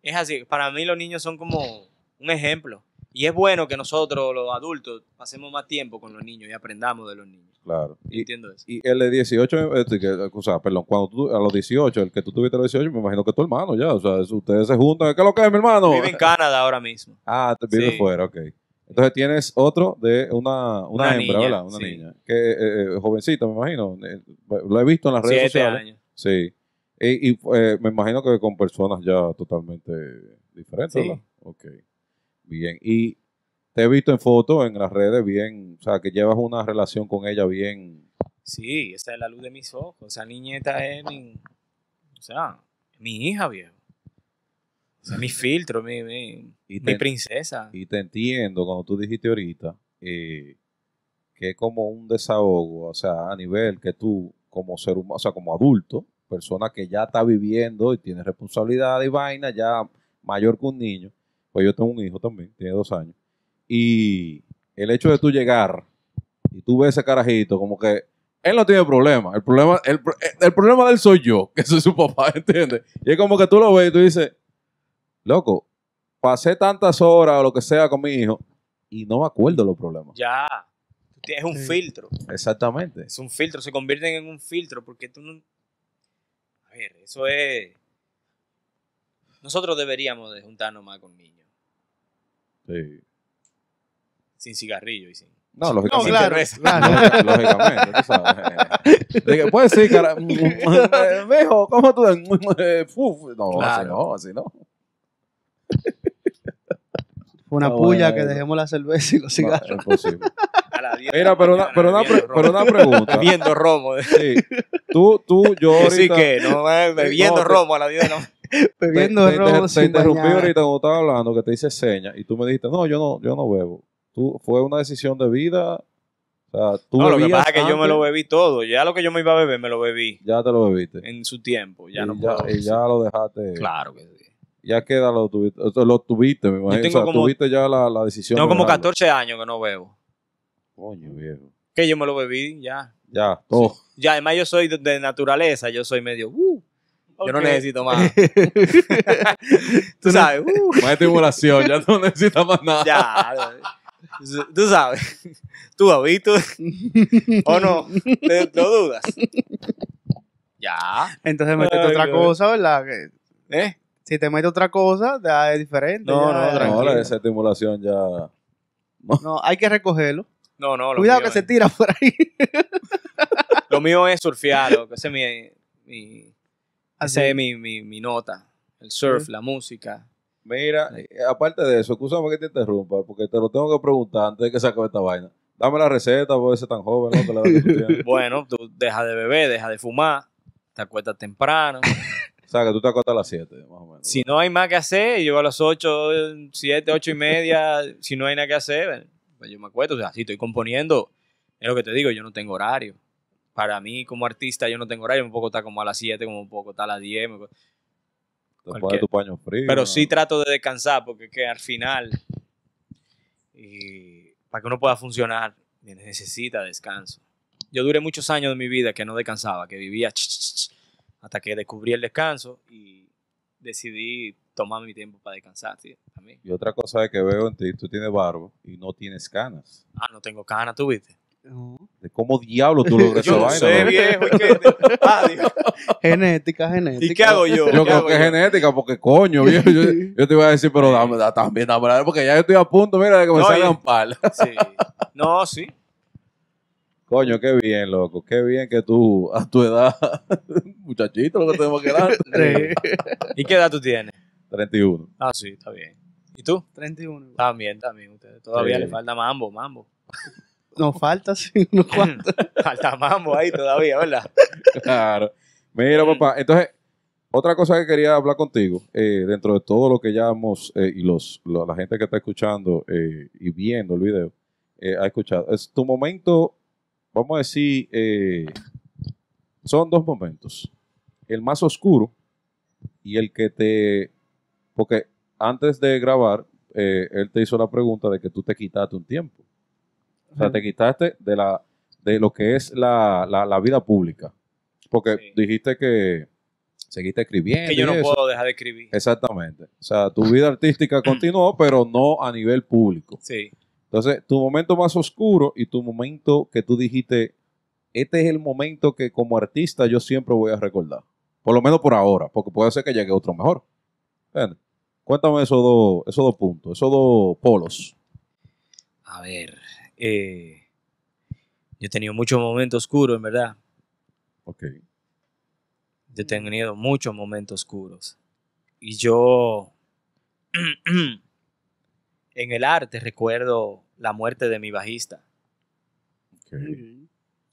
Speaker 1: Es así. Para mí los niños son como un ejemplo. Y es bueno que nosotros, los adultos, pasemos más tiempo con los niños y aprendamos de los niños.
Speaker 2: Claro. Y,
Speaker 1: entiendo eso.
Speaker 2: y el de 18, este, que- o sea, perdón, cuando tú, a los 18, el que tú tuviste a los 18, me imagino que tu hermano ya, o sea, es- ustedes se juntan, ¿qué es lo que es, mi hermano?
Speaker 1: Vive en Canadá ahora mismo.
Speaker 2: Ah, te vive
Speaker 1: Sí.
Speaker 2: fuera, ok. Entonces tienes otro de una, una,
Speaker 1: Una
Speaker 2: hembra,
Speaker 1: niña,
Speaker 2: ¿verdad? Una
Speaker 1: sí.
Speaker 2: niña. Que eh, eh, jovencita, me imagino. Eh, Lo he visto en las redes
Speaker 1: Siete
Speaker 2: sociales.
Speaker 1: años.
Speaker 2: Sí. Y, y, eh, me imagino que con personas ya totalmente diferentes,
Speaker 1: Sí.
Speaker 2: ¿verdad? Ok. Bien. Y te he visto en fotos en las redes bien, o sea, que llevas una relación con ella bien.
Speaker 1: Sí, esa es la luz de mis ojos. Esa niñeta es mi. O sea, mi hija, viejo. O sea, mi filtro, mi, mi,
Speaker 2: Y
Speaker 1: mi
Speaker 2: te,
Speaker 1: princesa.
Speaker 2: y te entiendo cuando tú dijiste ahorita eh, que es como un desahogo, o sea, a nivel que tú, como ser humano, o sea, como adulto, persona que ya está viviendo y tiene responsabilidad y vaina, ya mayor que un niño, pues yo tengo un hijo también, tiene dos años, y el hecho de tú llegar y tú ves ese carajito, como que él no tiene problema, el problema, el, el problema de él soy yo, que soy su papá, ¿entiendes? Y es como que tú lo ves y tú dices, loco, pasé tantas horas o lo que sea con mi hijo y no me acuerdo los problemas.
Speaker 1: Ya. Tienes un
Speaker 3: Sí.
Speaker 1: filtro.
Speaker 2: Exactamente.
Speaker 1: Es un filtro. Se convierten en un filtro porque tú no. A ver, eso es. Nosotros deberíamos de juntarnos más con niños.
Speaker 2: Sí.
Speaker 1: Sin cigarrillo y sin.
Speaker 2: No,
Speaker 3: No,
Speaker 2: lógicamente.
Speaker 3: claro,
Speaker 1: cerveza.
Speaker 3: claro.
Speaker 2: Lógicamente, tú sabes. De que, pues sí, cara. Viejo, ¿cómo tú? Uf, no, así
Speaker 1: Claro.
Speaker 2: no, así no.
Speaker 3: Fue una
Speaker 2: Ah,
Speaker 3: puya
Speaker 2: bueno.
Speaker 3: que dejemos la cerveza y los
Speaker 2: No,
Speaker 3: cigarros.
Speaker 2: es imposible.
Speaker 1: A 10 de
Speaker 2: Mira,
Speaker 1: la
Speaker 2: pero una, pero una, pre- pero una pregunta.
Speaker 1: Bebiendo romo.
Speaker 2: Sí. Tú, tú, yo
Speaker 1: Así
Speaker 2: ahorita...
Speaker 1: que, no, eh, bebiendo
Speaker 2: No,
Speaker 1: romo a 10 de la mañana.
Speaker 2: Te,
Speaker 3: Bebiendo
Speaker 2: te- te- te interrumpí ahorita cuando estaba hablando que te hice señas y tú me dijiste, no, yo no, yo no bebo. Tú, ¿Fue una decisión de vida? O sea, tú
Speaker 1: No, lo que pasa es que yo me lo bebí todo. Ya lo que yo me iba a beber, me lo bebí
Speaker 2: Ya te lo bebiste.
Speaker 1: en su tiempo. Ya
Speaker 2: y,
Speaker 1: no
Speaker 2: ya,
Speaker 1: puedo.
Speaker 2: y ya lo dejaste.
Speaker 1: Claro que sí.
Speaker 2: Ya queda lo tuviste. lo tuviste, me imagino.
Speaker 1: tengo
Speaker 2: o sea,
Speaker 1: como-
Speaker 2: tuviste ya la, la decisión.
Speaker 1: Tengo
Speaker 2: de
Speaker 1: como
Speaker 2: dejarlo.
Speaker 1: 14 años que no bebo.
Speaker 2: Coño, viejo.
Speaker 1: Que yo me lo bebí ya.
Speaker 2: Ya, todo.
Speaker 1: Ya, además yo soy de, de naturaleza, yo soy medio... Uh, Yo no necesito más. Tú sabes, uh,
Speaker 2: Más estimulación, ya no necesitas más nada.
Speaker 1: ya. Tú sabes. Tú has visto. ¿O no? ¿Te- ¿Lo dudas? Ya.
Speaker 3: Entonces metete
Speaker 1: Ay,
Speaker 3: otra cosa, ¿verdad? Que
Speaker 1: ¿Eh?
Speaker 3: si te metes otra cosa, ya es diferente.
Speaker 1: No,
Speaker 3: ya-
Speaker 1: no,
Speaker 3: ya-
Speaker 1: tranquilo.
Speaker 2: Ahora esa estimulación ya.
Speaker 3: No, hay que recogerlo.
Speaker 1: No, no. Lo
Speaker 3: Cuidado
Speaker 1: mío
Speaker 3: que se tira por ahí.
Speaker 1: Lo mío es surfear, loco. Ese es mi, mi, Ese es mi, mi, mi nota. El surf, la música.
Speaker 2: Mira, eh, aparte de eso, escúchame que te interrumpa, porque te lo tengo que preguntar antes de que se acabe esta vaina. Dame la receta, por ser tan joven, ¿no? La.
Speaker 1: Bueno, tú dejas de beber, dejas de fumar, te acuestas temprano.
Speaker 2: O sea, que tú te acuestas a las 7, más o menos.
Speaker 1: Si no hay más que hacer, yo a las 8, 7, 8 y media, si no hay nada que hacer, pues yo me acuesto. O sea, si estoy componiendo, es lo que te digo, yo no tengo horario. Para mí, como artista, yo no tengo horario. Me puedo estar como a las 7, como puedo estar a las 10. me puedo-
Speaker 2: te
Speaker 1: cualquier-
Speaker 2: pones tu paño frío.
Speaker 1: Pero
Speaker 2: ¿no?
Speaker 1: sí trato de descansar, porque que al final, y para que uno pueda funcionar, necesita descanso. Yo duré muchos años de mi vida que no descansaba, que vivía ch, ch, ch, hasta que descubrí el descanso y decidí tomar mi tiempo para descansar, sí, también.
Speaker 2: Y otra cosa es que veo en ti, tú tienes barba y no tienes canas.
Speaker 1: Ah, no tengo canas, tú viste.
Speaker 3: No.
Speaker 2: ¿De cómo diablo tú logras esa vaina?
Speaker 1: sé, viejo. ¿y qué? Ah,
Speaker 3: Genética, genética.
Speaker 1: ¿Y qué hago yo?
Speaker 2: Yo
Speaker 1: ¿Qué
Speaker 2: creo que es genética, porque coño, viejo, yo, yo te iba a decir, pero dame, da, también dame la porque ya yo estoy a punto, mira, de que me
Speaker 1: No,
Speaker 2: salgan
Speaker 1: y-
Speaker 2: pal.
Speaker 1: Sí. No, sí.
Speaker 2: Coño, qué bien, loco, qué bien que tú, a tu edad, muchachito, lo que tenemos que dar.
Speaker 1: ¿Y qué edad tú tienes?
Speaker 2: 31.
Speaker 1: Ah, sí, está bien. ¿Y tú?
Speaker 3: 31.
Speaker 1: También, también. Ustedes todavía
Speaker 2: Sí.
Speaker 1: le falta mambo, mambo.
Speaker 3: Nos falta, sí, unos cuantos.
Speaker 1: Falta mambo ahí todavía, ¿verdad?
Speaker 2: Claro. Mira, papá, entonces, otra cosa que quería hablar contigo, eh, dentro de todo lo que ya hemos, eh, y los, lo- la gente que está escuchando eh, y viendo el video, eh, ha escuchado, es tu momento, vamos a decir, eh, son dos momentos. El más oscuro y el que te, porque antes de grabar, eh, él te hizo la pregunta de que tú te quitaste un tiempo. O sea, te quitaste de la de lo que es la, la- la vida pública. Porque
Speaker 1: Sí.
Speaker 2: dijiste que seguiste escribiendo.
Speaker 1: Que yo no
Speaker 2: eso.
Speaker 1: puedo dejar de escribir.
Speaker 2: Exactamente. O sea, tu vida artística continuó, pero no a nivel público.
Speaker 1: Sí.
Speaker 2: Entonces, tu momento más oscuro y tu momento que tú dijiste, este es el momento que como artista yo siempre voy a recordar. Por lo menos por ahora, porque puede ser que llegue otro mejor. ¿Entiendes? Cuéntame esos dos, esos dos puntos, esos dos polos.
Speaker 1: A ver. Eh, yo he tenido muchos momentos oscuros, en verdad.
Speaker 2: Ok.
Speaker 1: Yo he tenido muchos momentos oscuros. Y yo. en el arte recuerdo la muerte de mi bajista
Speaker 2: ok.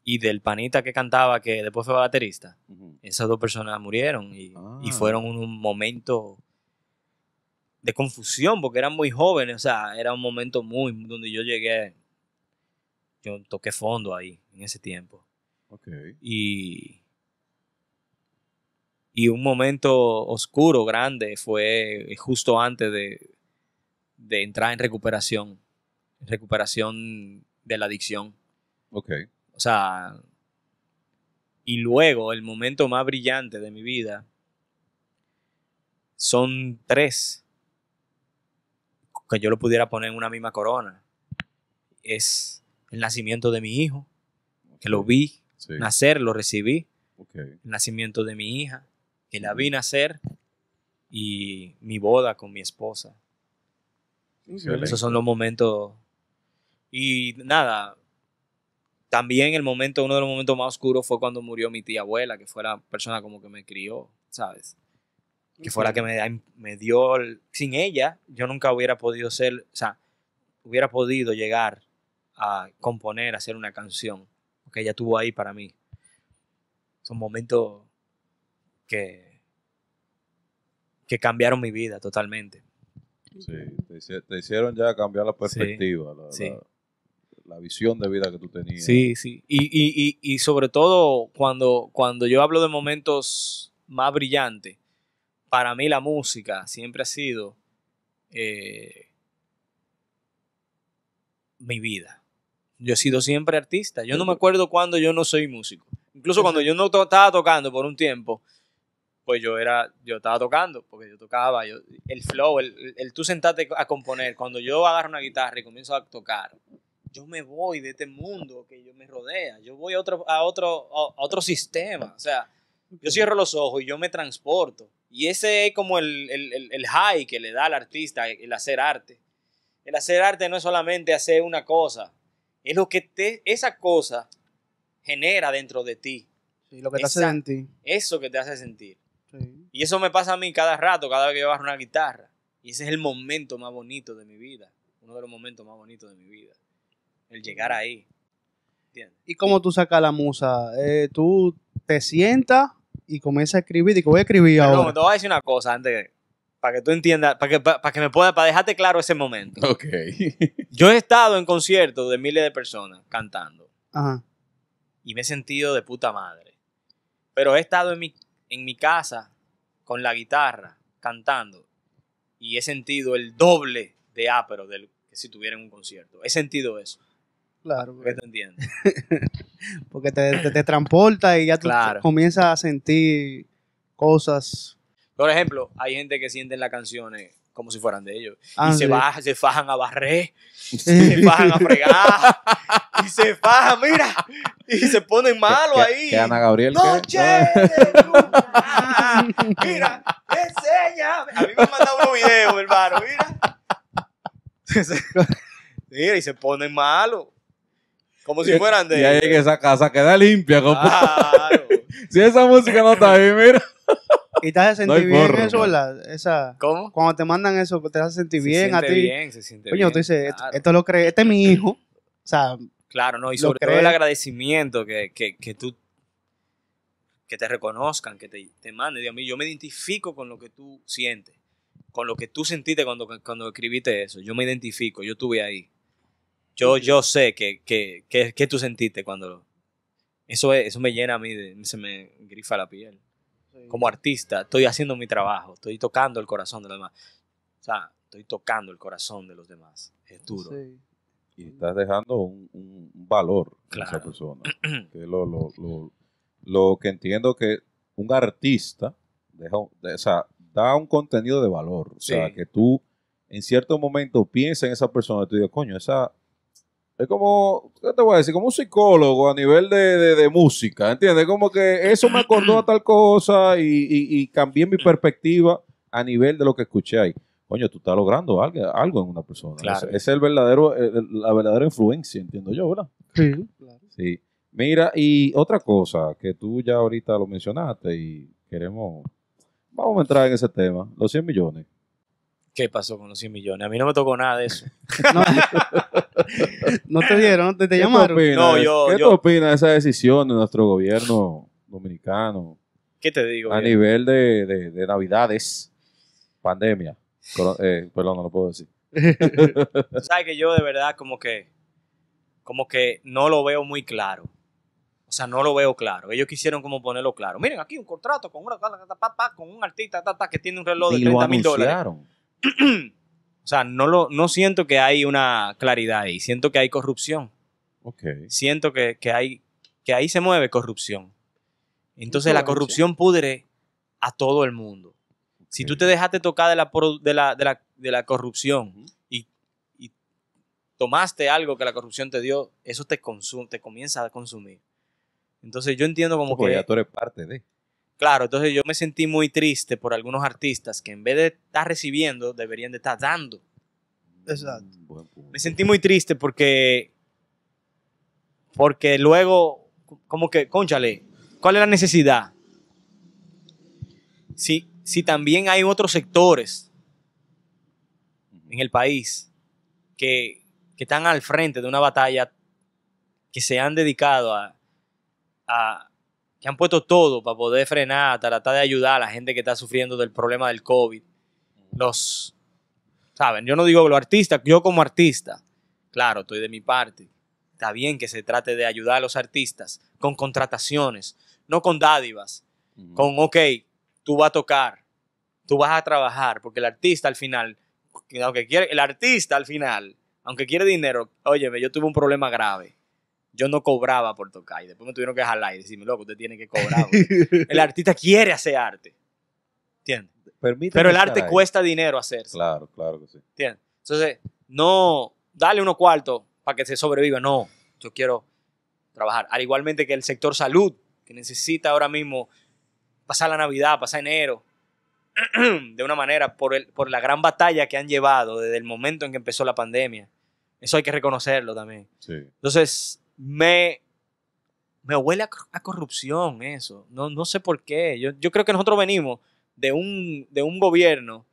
Speaker 1: y del panita que cantaba, que después fue baterista. Esas dos personas murieron y,
Speaker 2: Ah.
Speaker 1: y fueron un, un momento de confusión porque eran muy jóvenes, o sea, era un momento muy donde yo llegué, yo toqué fondo ahí en ese tiempo
Speaker 2: Ok.
Speaker 1: y y un momento oscuro, grande, fue justo antes de, de entrar en recuperación, recuperación de la adicción.
Speaker 2: Ok.
Speaker 1: O sea, y luego el momento más brillante de mi vida son tres que yo lo pudiera poner en una misma corona. Es el nacimiento de mi hijo, que lo vi
Speaker 2: Sí.
Speaker 1: nacer, lo recibí, el nacimiento de mi hija, que la vi nacer, y mi boda con mi esposa.
Speaker 2: Excelente.
Speaker 1: Esos son los momentos. Y nada, también el momento, uno de los momentos más oscuros fue cuando murió mi tía abuela, que fue la persona como que me crió, ¿sabes? Que fue la que me, me dio, el- sin ella, yo nunca hubiera podido ser, o sea, hubiera podido llegar a componer, a hacer una canción, porque ella estuvo ahí para mí. Son momentos que, que cambiaron mi vida totalmente.
Speaker 2: Sí, te, te hicieron ya cambiar la perspectiva, la,
Speaker 1: sí.
Speaker 2: la- la visión de vida que tú tenías.
Speaker 1: Sí, sí. Y, y, y, y sobre todo cuando, cuando yo hablo de momentos más brillantes, para mí la música siempre ha sido eh, mi vida. Yo he sido siempre artista. Yo no me acuerdo cuando yo no soy músico. Incluso cuando yo no to- estaba tocando por un tiempo, pues yo era, yo estaba tocando, porque yo tocaba, yo, el flow, el, el, el tú sentarte a componer, cuando yo agarro una guitarra y comienzo a tocar, yo me voy de este mundo que yo me rodea, yo voy a otro, a otro, a otro sistema, o sea, yo cierro los ojos y yo me transporto. Y ese es como el, el, el- el high que le da al artista el hacer arte. El hacer arte no es solamente hacer una cosa, es lo que te, esa cosa genera dentro de ti,
Speaker 3: Sí, lo que te hace sentir.
Speaker 1: eso que te hace sentir.
Speaker 3: Sí.
Speaker 1: Y eso me pasa a mí cada rato, cada vez que yo agarro una guitarra. Y ese es el momento más bonito de mi vida, uno de los momentos más bonitos de mi vida, el llegar ahí. ¿Entiendes?
Speaker 3: ¿Y cómo tú sacas la musa? Eh, tú te sientas y comienzas a escribir. Digo, voy a escribir
Speaker 1: Pero
Speaker 3: ahora.
Speaker 1: no, te voy a decir una cosa antes que- para que tú entiendas, para que, para, que me pueda, para dejarte claro ese momento.
Speaker 2: Ok.
Speaker 1: Yo he estado en conciertos de miles de personas cantando
Speaker 3: Ajá.
Speaker 1: y me he sentido de puta madre. Pero he estado en mi, en mi casa con la guitarra cantando y he sentido el doble de ápero del que si tuviera en un concierto. He sentido eso.
Speaker 3: Claro.
Speaker 1: ¿Qué te entiendes?
Speaker 3: Porque te, te, te transporta y ya tú
Speaker 1: Claro.
Speaker 3: comienzas a sentir cosas.
Speaker 1: Por ejemplo, hay gente que sienten las canciones como si fueran de ellos.
Speaker 3: Ah,
Speaker 1: y se,
Speaker 3: sí.
Speaker 1: baja, se fajan a barrer, se fajan a fregar, y se fajan, mira, y se ponen malos
Speaker 2: ¿Qué-
Speaker 1: ahí.
Speaker 2: qué Ana Gabriel?
Speaker 1: Noche
Speaker 2: ¿qué?
Speaker 1: de luna. Mira, enséñame. A mí me han mandado unos videos, hermano, mira. Mira, y se ponen malos. Como si fueran de
Speaker 2: Y ahí que esa casa queda limpia, compa.
Speaker 1: Claro.
Speaker 2: Si esa música no está ahí, mira.
Speaker 3: Y te hace sentir bien eso. ¿verdad? Esa,
Speaker 1: ¿Cómo?
Speaker 3: cuando te mandan eso, te hace sentir
Speaker 1: Se
Speaker 3: bien a
Speaker 1: siente
Speaker 3: ti.
Speaker 1: bien, se siente
Speaker 3: Coño,
Speaker 1: bien.
Speaker 3: tú dices, esto,
Speaker 1: claro.
Speaker 3: esto lo cree, este es mi hijo. O sea,
Speaker 1: Claro, no, y
Speaker 3: lo
Speaker 1: sobre todo el agradecimiento que, que, que tú, que te reconozcan, que te, te manden. Dios mío, yo me identifico con lo que tú sientes, con lo que tú sentiste cuando, cuando escribiste eso. Yo me identifico, yo estuve ahí. Yo, yo sé que, que, que, que tú sentiste cuando... Eso, es- eso me llena a mí, de- se me grifa la piel. Como artista, estoy haciendo mi trabajo, estoy tocando el corazón de los demás. O sea, estoy tocando el corazón de los demás. Es duro.
Speaker 3: sí.
Speaker 2: Y estás dejando un, valor en esa persona. que lo, lo, lo, lo que entiendo que un artista deja, o sea, da un contenido de valor. O sea,
Speaker 1: Sí.
Speaker 2: que tú en cierto momento piensas en esa persona y tú dices, coño, esa... Es como, ¿qué te voy a decir? Como un psicólogo a nivel de, de- de música, ¿entiendes? Como que eso me acordó a tal cosa y, y- y cambié mi perspectiva a nivel de lo que escuché ahí. Coño, tú estás logrando algo, algo en una persona.
Speaker 1: Claro.
Speaker 2: Ese es el verdadero, el- la verdadera influencia, entiendo yo, ¿verdad?
Speaker 3: Sí, claro.
Speaker 2: Sí. Mira, y otra cosa que tú ya ahorita lo mencionaste y queremos, vamos a entrar en ese tema, los 100 millones.
Speaker 1: ¿Qué pasó con los 100 millones? A mí no me tocó nada de eso.
Speaker 3: No, no te dieron, te, te
Speaker 2: ¿Qué tú
Speaker 3: llamaron.
Speaker 2: opinas
Speaker 1: No,
Speaker 2: de-
Speaker 1: yo-
Speaker 2: ¿Qué
Speaker 1: yo-
Speaker 2: tú opinas de esa decisión de nuestro gobierno dominicano
Speaker 1: ¿Qué te digo?
Speaker 2: a nivel de, de- de navidades, pandemia? Eh, perdón, no lo puedo decir.
Speaker 1: Tú sabes que yo de verdad como que, como que no lo veo muy claro. O sea, no lo veo claro. Ellos quisieron como ponerlo claro. Miren, aquí un contrato con, una, con un artista ta, ta, que tiene un reloj de
Speaker 2: Ni lo
Speaker 1: 30 mil dólares. O sea, no, lo, no siento que hay una claridad ahí. Siento que hay corrupción.
Speaker 2: Ok.
Speaker 1: Siento que, que hay, que ahí se mueve corrupción. Entonces la corrupción pudre a todo el mundo. Si tú te dejaste tocar de la, de la, de la, de la corrupción y, y tomaste algo que la corrupción te dio, eso te, consum- te comienza a consumir. Entonces yo entiendo como que...
Speaker 2: ya tú eres parte de.
Speaker 1: Claro, entonces yo me sentí muy triste por algunos artistas que en vez de estar recibiendo, deberían de estar dando.
Speaker 3: Exacto.
Speaker 2: Mm.
Speaker 1: Me sentí muy triste porque... Porque luego, como que, conchale, ¿cuál es la necesidad? Si, si también hay otros sectores en el país que, que están al frente de una batalla que se han dedicado a, a- que han puesto todo para poder frenar, tratar de ayudar a la gente que está sufriendo del problema del COVID. Los, saben, yo no digo los artistas, yo como artista, claro, estoy de mi parte. Está bien que se trate de ayudar a los artistas con contrataciones, no con dádivas, con, ok, tú vas a tocar, tú vas a trabajar, porque el artista al final, aunque quiere, el artista al final, aunque quiere dinero, óyeme, yo tuve un problema grave. Yo no cobraba por tocar y después me tuvieron que jalar y decirme, loco, usted tiene que cobrar. el artista quiere hacer arte. ¿Entiendes? Pero el arte
Speaker 2: ahí.
Speaker 1: cuesta dinero hacerse.
Speaker 2: Claro, claro que sí.
Speaker 1: ¿Entiendes? Entonces, no dale unos cuartos para que se sobreviva. No, yo quiero trabajar. Al igualmente que el sector salud, que necesita ahora mismo pasar la Navidad, pasar enero, de una manera, por, el, por la gran batalla que han llevado desde el momento en que empezó la pandemia. Eso hay que reconocerlo también.
Speaker 2: Sí.
Speaker 1: Entonces, me, me huele a, cor- a corrupción eso. No, no sé por qué. Yo, yo creo que nosotros venimos de un, de un gobierno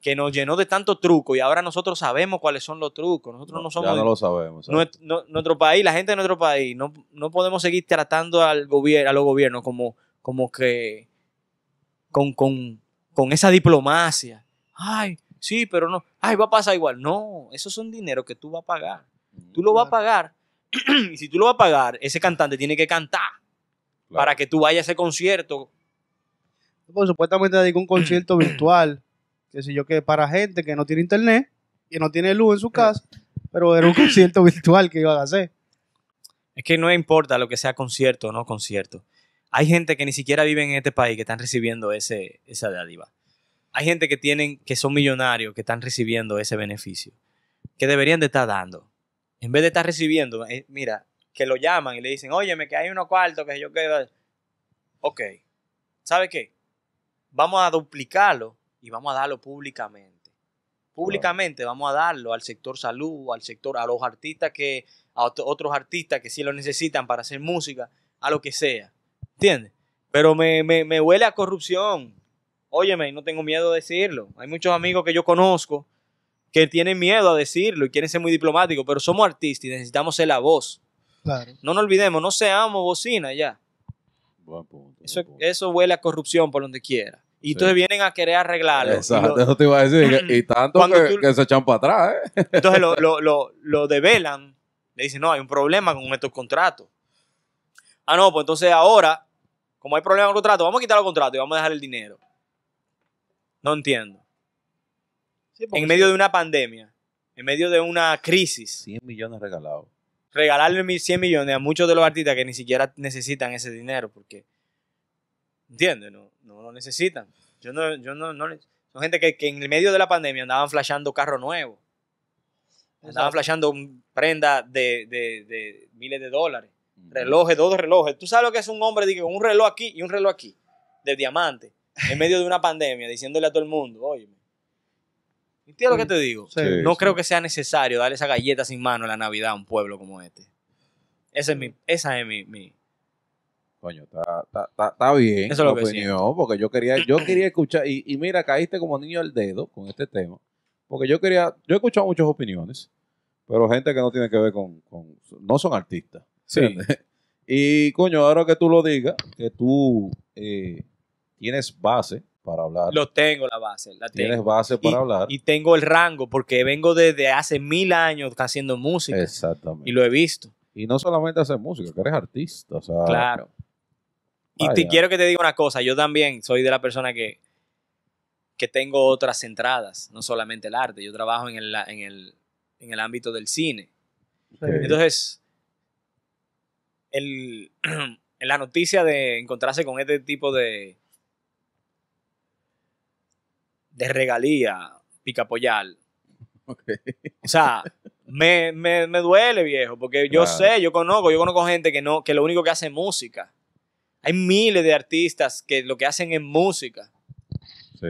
Speaker 1: que nos llenó de tanto truco y ahora nosotros sabemos cuáles son los trucos. Nosotros no, somos...
Speaker 2: ya no lo sabemos.
Speaker 1: no- nuestro país, la gente de nuestro país, no, no podemos seguir tratando al gobierno, a los gobiernos como, como que con, con, con esa diplomacia. Ay, sí, pero no. Ay, va a pasar igual. No, eso es un dinero que tú vas a pagar. Tú lo vas a pagar. y si tú lo vas a pagar, ese cantante tiene que cantar
Speaker 2: Claro.
Speaker 1: para que tú vayas a ese concierto.
Speaker 3: Pues, supuestamente dedico un concierto virtual, que sé yo, que para gente que no tiene internet y no tiene luz en su casa, pero era un concierto virtual que iban a hacer.
Speaker 1: Es que no importa lo que sea concierto o no concierto. Hay gente que ni siquiera vive en este país que están recibiendo ese, esa dádiva. Hay gente que tienen, que son millonarios, que están recibiendo ese beneficio. Que deberían de estar dando. En vez de estar recibiendo, eh, mira, que lo llaman y le dicen, óyeme, que hay unos cuartos que yo quiero. Ok. ¿Sabe qué? Vamos a duplicarlo y vamos a darlo públicamente. Públicamente vamos a darlo al sector salud, al sector, a los artistas que, a ot- otros artistas que sí lo necesitan para hacer música, a lo que sea. ¿Entiendes? Pero me, me, me huele a corrupción. Óyeme, no tengo miedo de decirlo. Hay muchos amigos que yo conozco que tienen miedo a decirlo y quieren ser muy diplomáticos, pero somos artistas y necesitamos ser la voz.
Speaker 3: Claro.
Speaker 1: No nos olvidemos, no seamos bocina ya.
Speaker 2: Buen punto, buen
Speaker 1: Eso,
Speaker 2: punto.
Speaker 1: eso huele a corrupción por donde quiera. Y
Speaker 2: Sí.
Speaker 1: entonces vienen a querer arreglarlo.
Speaker 2: Exacto,
Speaker 1: lo-
Speaker 2: eso te iba a decir. que- y tanto
Speaker 1: Cuando
Speaker 2: que,
Speaker 1: tú-
Speaker 2: que se echan para atrás, ¿eh?
Speaker 1: Entonces lo, lo, lo, lo develan. Le dicen, no, hay un problema con estos contratos. Ah, no, pues entonces ahora, como hay problema con el contrato, vamos a quitar los contratos y vamos a dejar el dinero. No entiendo.
Speaker 3: Sí,
Speaker 1: En medio de una pandemia, en medio de una crisis,
Speaker 2: 100 millones regalados.
Speaker 1: regalarle mil- 100 millones a muchos de los artistas que ni siquiera necesitan ese dinero, porque, ¿entiendes? No, no lo necesitan. Yo no, yo no, no son gente que, que en el medio de la pandemia andaban flashando carro nuevo. Andaban
Speaker 3: Exacto.
Speaker 1: flashando prendas de, de- de miles de dólares. Relojes, dos relojes. ¿Tú sabes lo que es un hombre con un reloj aquí y un reloj aquí, de diamante, en medio de una pandemia, diciéndole a todo el mundo, oye, ¿entiendes lo que te digo?
Speaker 3: Sí.
Speaker 1: No
Speaker 2: sí.
Speaker 1: creo que sea necesario darle esa galleta sin mano en la Navidad a un pueblo como este. Esa es mi, esa es mi, mi-
Speaker 2: Coño, está, está, está, está bien
Speaker 1: Eso es lo que
Speaker 2: opinión, porque yo quería, yo quería escuchar, y, y mira, caíste como niño al dedo con este tema, porque yo quería, yo he escuchado muchas opiniones, pero gente que no tiene que ver con, con- no son artistas.
Speaker 1: Sí.
Speaker 2: Y coño, ahora que tú lo digas, que tú eh, tienes base para hablar,
Speaker 1: Lo tengo la base, la
Speaker 2: tienes base para
Speaker 1: y,
Speaker 2: hablar,
Speaker 1: y tengo el rango porque vengo desde hace mil años haciendo música
Speaker 2: exactamente.
Speaker 1: y lo he visto.
Speaker 2: Y no solamente hacer música, que eres artista, o sea,
Speaker 1: Claro. Y te quiero que te diga una cosa, yo también soy de la persona que, que tengo otras entradas, no solamente el arte, yo trabajo en el, en el, en el ámbito del cine. Entonces, el, en la noticia de encontrarse con este tipo de, de regalía picapoyal,
Speaker 2: Ok.
Speaker 1: o sea, me, me, me duele, viejo, porque yo
Speaker 2: Claro.
Speaker 1: sé, yo conozco, yo conozco gente que no, que lo único que hace es música. Hay miles de artistas que lo que hacen es música.
Speaker 2: Sí.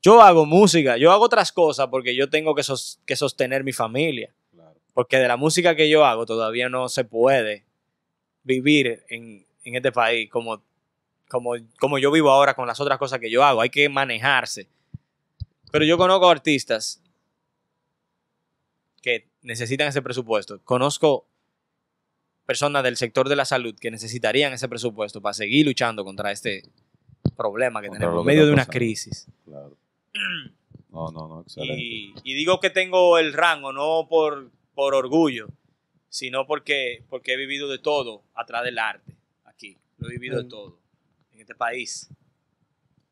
Speaker 1: Yo hago música, yo hago otras cosas porque yo tengo que, sos- que sostener mi familia.
Speaker 2: Claro.
Speaker 1: Porque de la música que yo hago todavía no se puede vivir en, en este país como, como, como yo vivo ahora con las otras cosas que yo hago. Hay que manejarse. Pero yo conozco artistas que necesitan ese presupuesto. Conozco personas del sector de la salud que necesitarían ese presupuesto para seguir luchando contra este problema que
Speaker 2: Contra
Speaker 1: tenemos en medio de una
Speaker 2: pasando.
Speaker 1: crisis.
Speaker 2: Claro. No, no, no, excelente.
Speaker 1: Y, y digo que tengo el rango no por, por orgullo, sino porque, porque he vivido de todo atrás del arte aquí. Lo he vivido de
Speaker 3: Mm.
Speaker 1: todo en este país.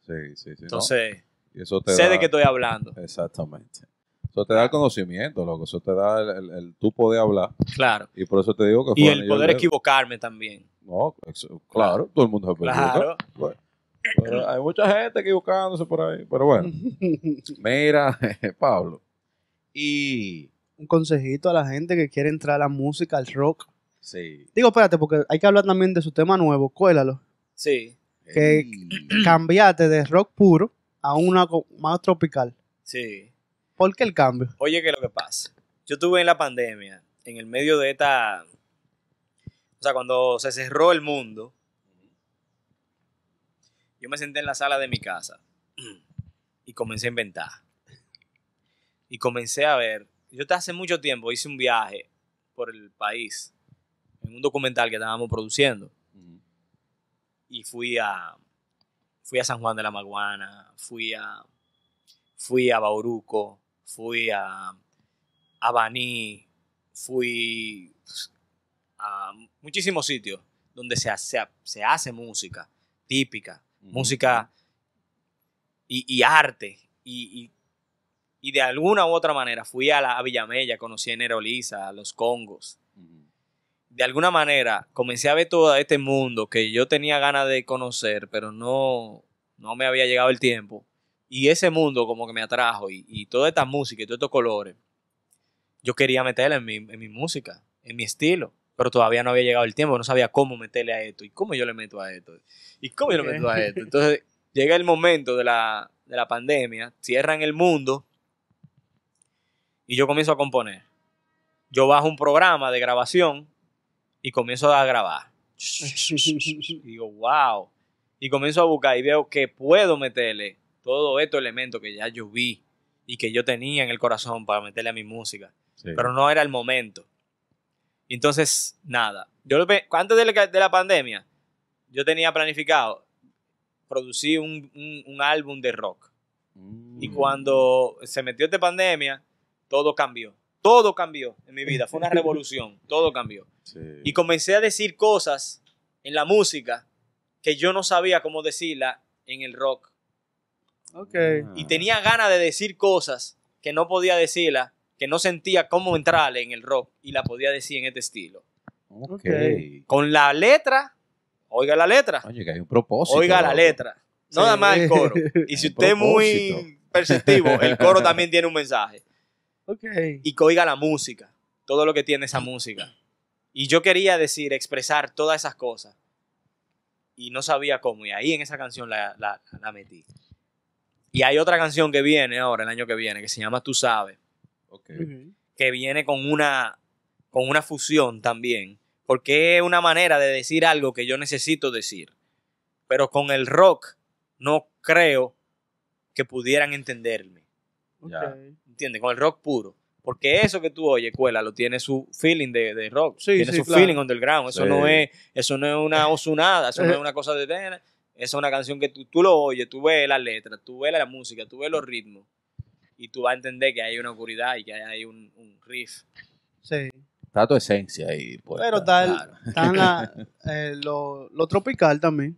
Speaker 2: Sí, sí, sí.
Speaker 1: Entonces,
Speaker 2: eso te
Speaker 1: sé
Speaker 2: da-
Speaker 1: de qué estoy hablando.
Speaker 2: Exactamente. Eso te da el conocimiento, loco. Eso te da el, el, el tú poder hablar.
Speaker 1: Claro.
Speaker 2: Y por eso te digo que
Speaker 1: Y
Speaker 2: fue
Speaker 1: el
Speaker 2: anillo
Speaker 1: poder equivocarme también.
Speaker 2: No, claro, todo el mundo se puede
Speaker 1: Claro.
Speaker 2: Pero hay mucha gente equivocándose por ahí. Pero bueno, mira, Pablo. Y.
Speaker 3: Un consejito a la gente que quiere entrar a la música, al rock.
Speaker 2: Sí.
Speaker 3: Digo, espérate, porque hay que hablar también de su tema nuevo, cuélalo.
Speaker 1: Sí,
Speaker 3: Que-
Speaker 2: Ey.
Speaker 3: Cambiate de rock puro a una más tropical.
Speaker 1: sí.
Speaker 3: ¿Por qué el cambio?
Speaker 1: Oye, ¿qué es lo que pasa? Yo tuve en la pandemia, en el medio de esta... O sea, cuando se cerró el mundo, yo me senté en la sala de mi casa y comencé a inventar. Y comencé a ver... Yo hasta hace mucho tiempo hice un viaje por el país, en un documental que estábamos produciendo. Y fui a fui a San Juan de la Maguana, fui a fui a Bauruco, fui a a Baní, fui a muchísimos sitios donde se hace, se hace música típica, música y, y arte y, y- y de alguna u otra manera fui a la a Villamella, conocí a Nero Lisa, a los Congos. De alguna manera comencé a ver todo este mundo que yo tenía ganas de conocer, pero no, no me había llegado el tiempo. Y ese mundo como que me atrajo y, y toda esta música y todos estos colores, yo quería meterla en mi, en mi música, en mi estilo, pero todavía no había llegado el tiempo, no sabía cómo meterle a esto y cómo yo le meto a esto y cómo yo le meto a esto. Entonces llega el momento de la, de la pandemia, cierran el mundo y yo comienzo a componer. Yo bajo un programa de grabación y comienzo a grabar. Y digo, wow. Y comienzo a buscar y veo que puedo meterle todos estos elementos que ya yo vi y que yo tenía en el corazón para meterle a mi música.
Speaker 2: Sí.
Speaker 1: Pero no era el momento. Entonces, nada. Yo lo antes de la, de la pandemia, yo tenía planificado producir un, un- un álbum de rock.
Speaker 2: Mm.
Speaker 1: Y cuando se metió esta pandemia, todo cambió. Todo cambió en mi vida. Fue una revolución. Todo cambió.
Speaker 2: Sí.
Speaker 1: Y comencé a decir cosas en la música que yo no sabía cómo decirla en el rock.
Speaker 3: ok.
Speaker 1: Y tenía ganas de decir cosas que no podía decirla, que no sentía cómo entrarle en el rock y la podía decir en este estilo.
Speaker 2: Ok.
Speaker 3: Ok.
Speaker 1: Con la letra, oiga la letra,
Speaker 2: Oye, que hay un propósito.
Speaker 1: oiga la letra. No
Speaker 3: Sí.
Speaker 1: nada más el coro. Y si usted es muy perceptivo, el coro también tiene un mensaje.
Speaker 3: Ok.
Speaker 1: y que oiga la música, todo lo que tiene esa música. Y yo quería decir, expresar todas esas cosas. Y no sabía cómo. Y ahí en esa canción la, la- la metí. Y hay otra canción que viene ahora, el año que viene, que se llama Tú sabes, que viene con una, con una fusión también. Porque es una manera de decir algo que yo necesito decir. Pero con el rock no creo que pudieran entenderme.
Speaker 2: Ya.
Speaker 3: Ok.
Speaker 1: ¿Entiendes? Con el rock puro. Porque eso que tú oyes, Cuela, lo tiene su feeling de, de rock.
Speaker 3: Sí,
Speaker 1: tiene
Speaker 3: sí,
Speaker 1: su
Speaker 3: claro.
Speaker 1: feeling underground. Eso
Speaker 2: Sí.
Speaker 1: no es, eso no es una osunada, eso no es una cosa de. Eso es una canción que tú, tú lo oyes, tú ves la letra, tú ves la música, tú ves los ritmos. Y tú vas a entender que hay una oscuridad y que hay un, un riff.
Speaker 3: Sí.
Speaker 2: Está tu esencia ahí. Pues,
Speaker 3: Pero está, el-
Speaker 1: claro.
Speaker 3: eh, lo, lo tropical también.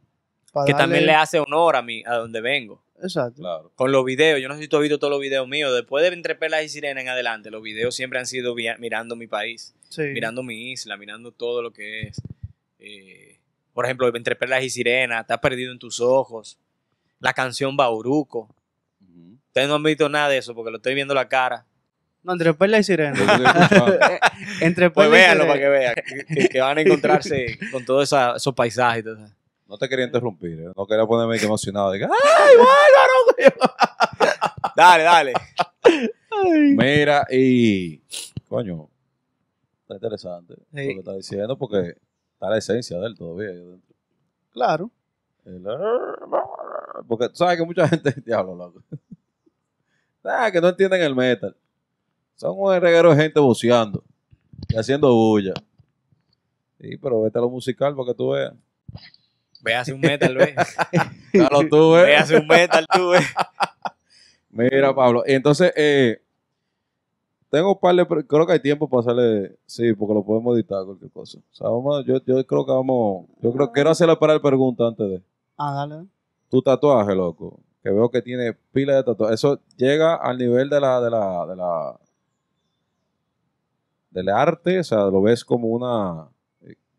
Speaker 1: Que
Speaker 3: darle-
Speaker 1: también le hace honor a mí, a donde vengo.
Speaker 3: Exacto.
Speaker 2: Claro.
Speaker 1: Con los videos, yo no sé si tú has visto todos los videos míos. Después de Entre Pelas y Sirena en adelante, los videos siempre han sido mirando mi país.
Speaker 3: Sí.
Speaker 1: mirando mi isla, mirando todo lo que es. eh, por ejemplo, Entre Perlas y Sirena, Estás perdido en tus ojos. La canción Bauruco.
Speaker 2: Ujú.
Speaker 1: Ustedes no han visto nada de eso porque lo estoy viendo la cara.
Speaker 3: No, entre perla y sirena.
Speaker 2: Escuchando.
Speaker 3: entre
Speaker 1: Pues véanlo para que vean. Que, que- van a encontrarse con todos esos paisajes. y todo eso.
Speaker 2: No te quería interrumpir, ¿eh? no quería ponerme emocionado. ¡ay, Bárbaro!
Speaker 1: Dale, dale.
Speaker 2: Mira, y. Coño, está interesante
Speaker 3: Sí.
Speaker 2: lo que está diciendo porque está la esencia de él todavía.
Speaker 3: Claro.
Speaker 2: El- Porque tú sabes que mucha gente. Diablo, loco. Ah, que no entienden el metal. Son un reguero de gente buceando y haciendo bulla. Sí, pero vete a lo musical para que tú veas.
Speaker 1: Ve hace un metal, ve.
Speaker 2: Claro, tú
Speaker 1: Ve
Speaker 2: ves.
Speaker 1: hace un metal, tú, ve.
Speaker 2: Mira, Pablo. Entonces, eh, tengo un par de. Creo que hay tiempo para hacerle. Sí, porque lo podemos editar, cualquier cosa. O sea, vamos, yo, yo creo que vamos. Yo creo quiero hacerle para el pregunta antes de.
Speaker 3: Ah, dale.
Speaker 2: Tu tatuaje, loco. Que veo que tiene pila de tatuajes. Eso llega al nivel de la. De la, de la del arte, o sea, lo ves como una.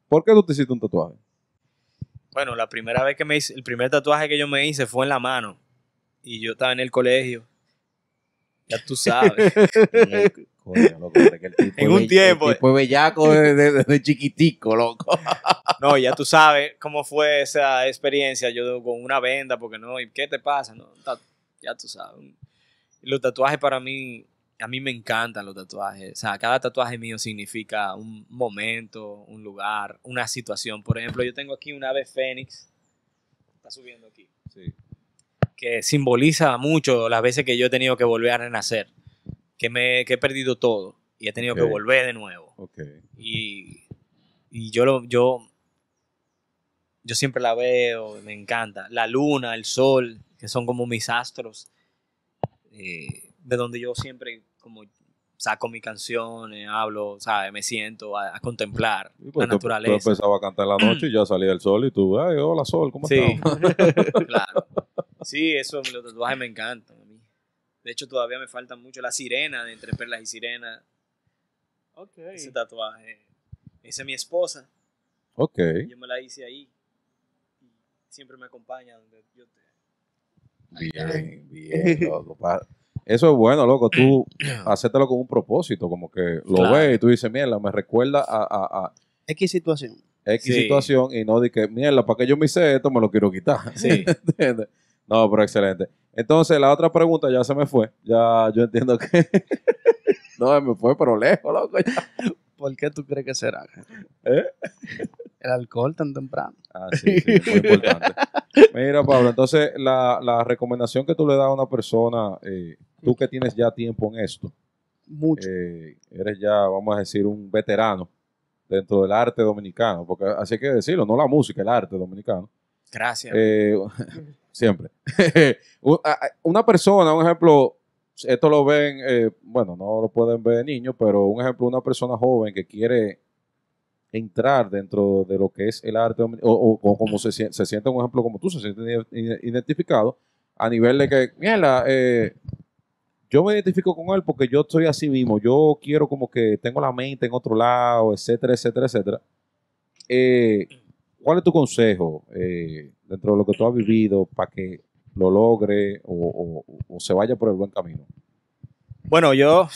Speaker 2: ¿Por qué tú te hiciste un tatuaje?
Speaker 1: Bueno, la primera vez que me hice, el primer tatuaje que yo me hice fue en la mano. Y yo estaba en el colegio. Ya tú sabes.
Speaker 2: Coño, loco, pero que el tipo
Speaker 1: En un tiempo,
Speaker 2: El tipo es bellaco desde, chiquitico, loco.
Speaker 1: No, ya tú sabes cómo fue esa experiencia. Yo con una venda, porque no, ¿y qué te pasa? No, ya tú sabes. Los tatuajes para mí, a mí me encantan los tatuajes. O sea, cada tatuaje mío significa un momento, un lugar, una situación. Por ejemplo, yo tengo aquí un ave fénix. Está subiendo aquí.
Speaker 2: Sí.
Speaker 1: que simboliza mucho las veces que yo he tenido que volver a renacer, que, me, que he perdido todo y he tenido que volver de nuevo. Y, y yo, lo, yo, yo siempre la veo, me encanta. La luna, el sol, que son como mis astros, eh, de donde yo siempre como saco mis canciones, hablo, ¿sabes? me siento a, a contemplar
Speaker 2: pues
Speaker 1: la
Speaker 2: tú-
Speaker 1: naturaleza.
Speaker 2: Tú empezabas a cantar en la noche y ya salía el sol y tú, ay, hola sol, ¿cómo
Speaker 1: Sí,
Speaker 2: estás?
Speaker 1: claro. Sí, eso, los tatuajes me encantan a mí. De hecho, todavía me faltan mucho la sirena de Entre Perlas y Sirena.
Speaker 3: Ok.
Speaker 1: Ese tatuaje. Esa es mi esposa.
Speaker 2: Ok.
Speaker 1: Yo me la hice ahí. Y siempre me acompaña donde yo te...
Speaker 2: Bien, bien, loco. Eso es bueno, loco. Tú hacértelo con un propósito, como que lo
Speaker 1: Claro.
Speaker 2: ves y tú dices, mierda, me recuerda a, a, a
Speaker 3: X situación.
Speaker 2: X
Speaker 1: Sí.
Speaker 2: situación y no de que, mierda, ¿para qué yo me hice esto? Me lo quiero quitar.
Speaker 1: Sí.
Speaker 2: ¿Entiendes? No, pero excelente. Entonces, la otra pregunta ya se me fue. Ya yo entiendo que. no, me fue, pero lejos, loco. ya.
Speaker 3: ¿Por qué tú crees que será?
Speaker 2: ¿Eh?
Speaker 3: El alcohol tan temprano.
Speaker 2: Ah, sí, sí, es muy importante. Mira, Pablo, entonces, la, la recomendación que tú le das a una persona, eh, tú que tienes ya tiempo en esto,
Speaker 3: Mucho.
Speaker 2: eh, eres ya, vamos a decir, un veterano dentro del arte dominicano, porque así hay que decirlo, no la música, el arte dominicano.
Speaker 1: Gracias.
Speaker 2: Eh, siempre. Una persona, un ejemplo, esto lo ven, eh, bueno, no lo pueden ver niños, pero un ejemplo, una persona joven que quiere entrar dentro de lo que es el arte, o, o- o como se, se siente, un ejemplo como tú, se siente ide- identificado, a nivel de que, mierda, eh, yo me identifico con él porque yo estoy así mismo, yo quiero como que tengo la mente en otro lado, etcétera, etcétera, etcétera. Eh, ¿Cuál es tu consejo eh, dentro de lo que tú has vivido para que lo logre o, se vaya por el buen camino?
Speaker 1: Bueno, yo,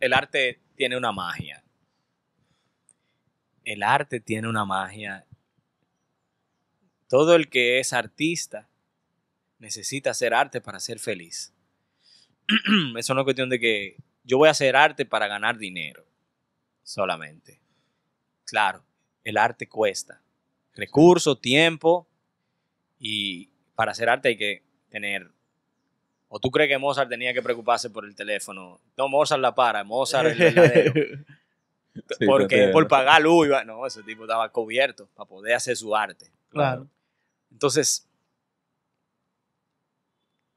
Speaker 1: el arte tiene una magia. El arte tiene una magia. Todo el que es artista necesita hacer arte para ser feliz. Eso no es cuestión de que yo voy a hacer arte para ganar dinero solamente. Claro, el arte cuesta recursos, tiempo y para hacer arte hay que tener ¿O tú crees que Mozart tenía que preocuparse por el teléfono? No, Mozart la para, Mozart el verdadero.
Speaker 2: Sí,
Speaker 1: porque por pagar luz, iba- no, ese tipo estaba cubierto para poder hacer su arte.
Speaker 3: Claro.
Speaker 1: Entonces,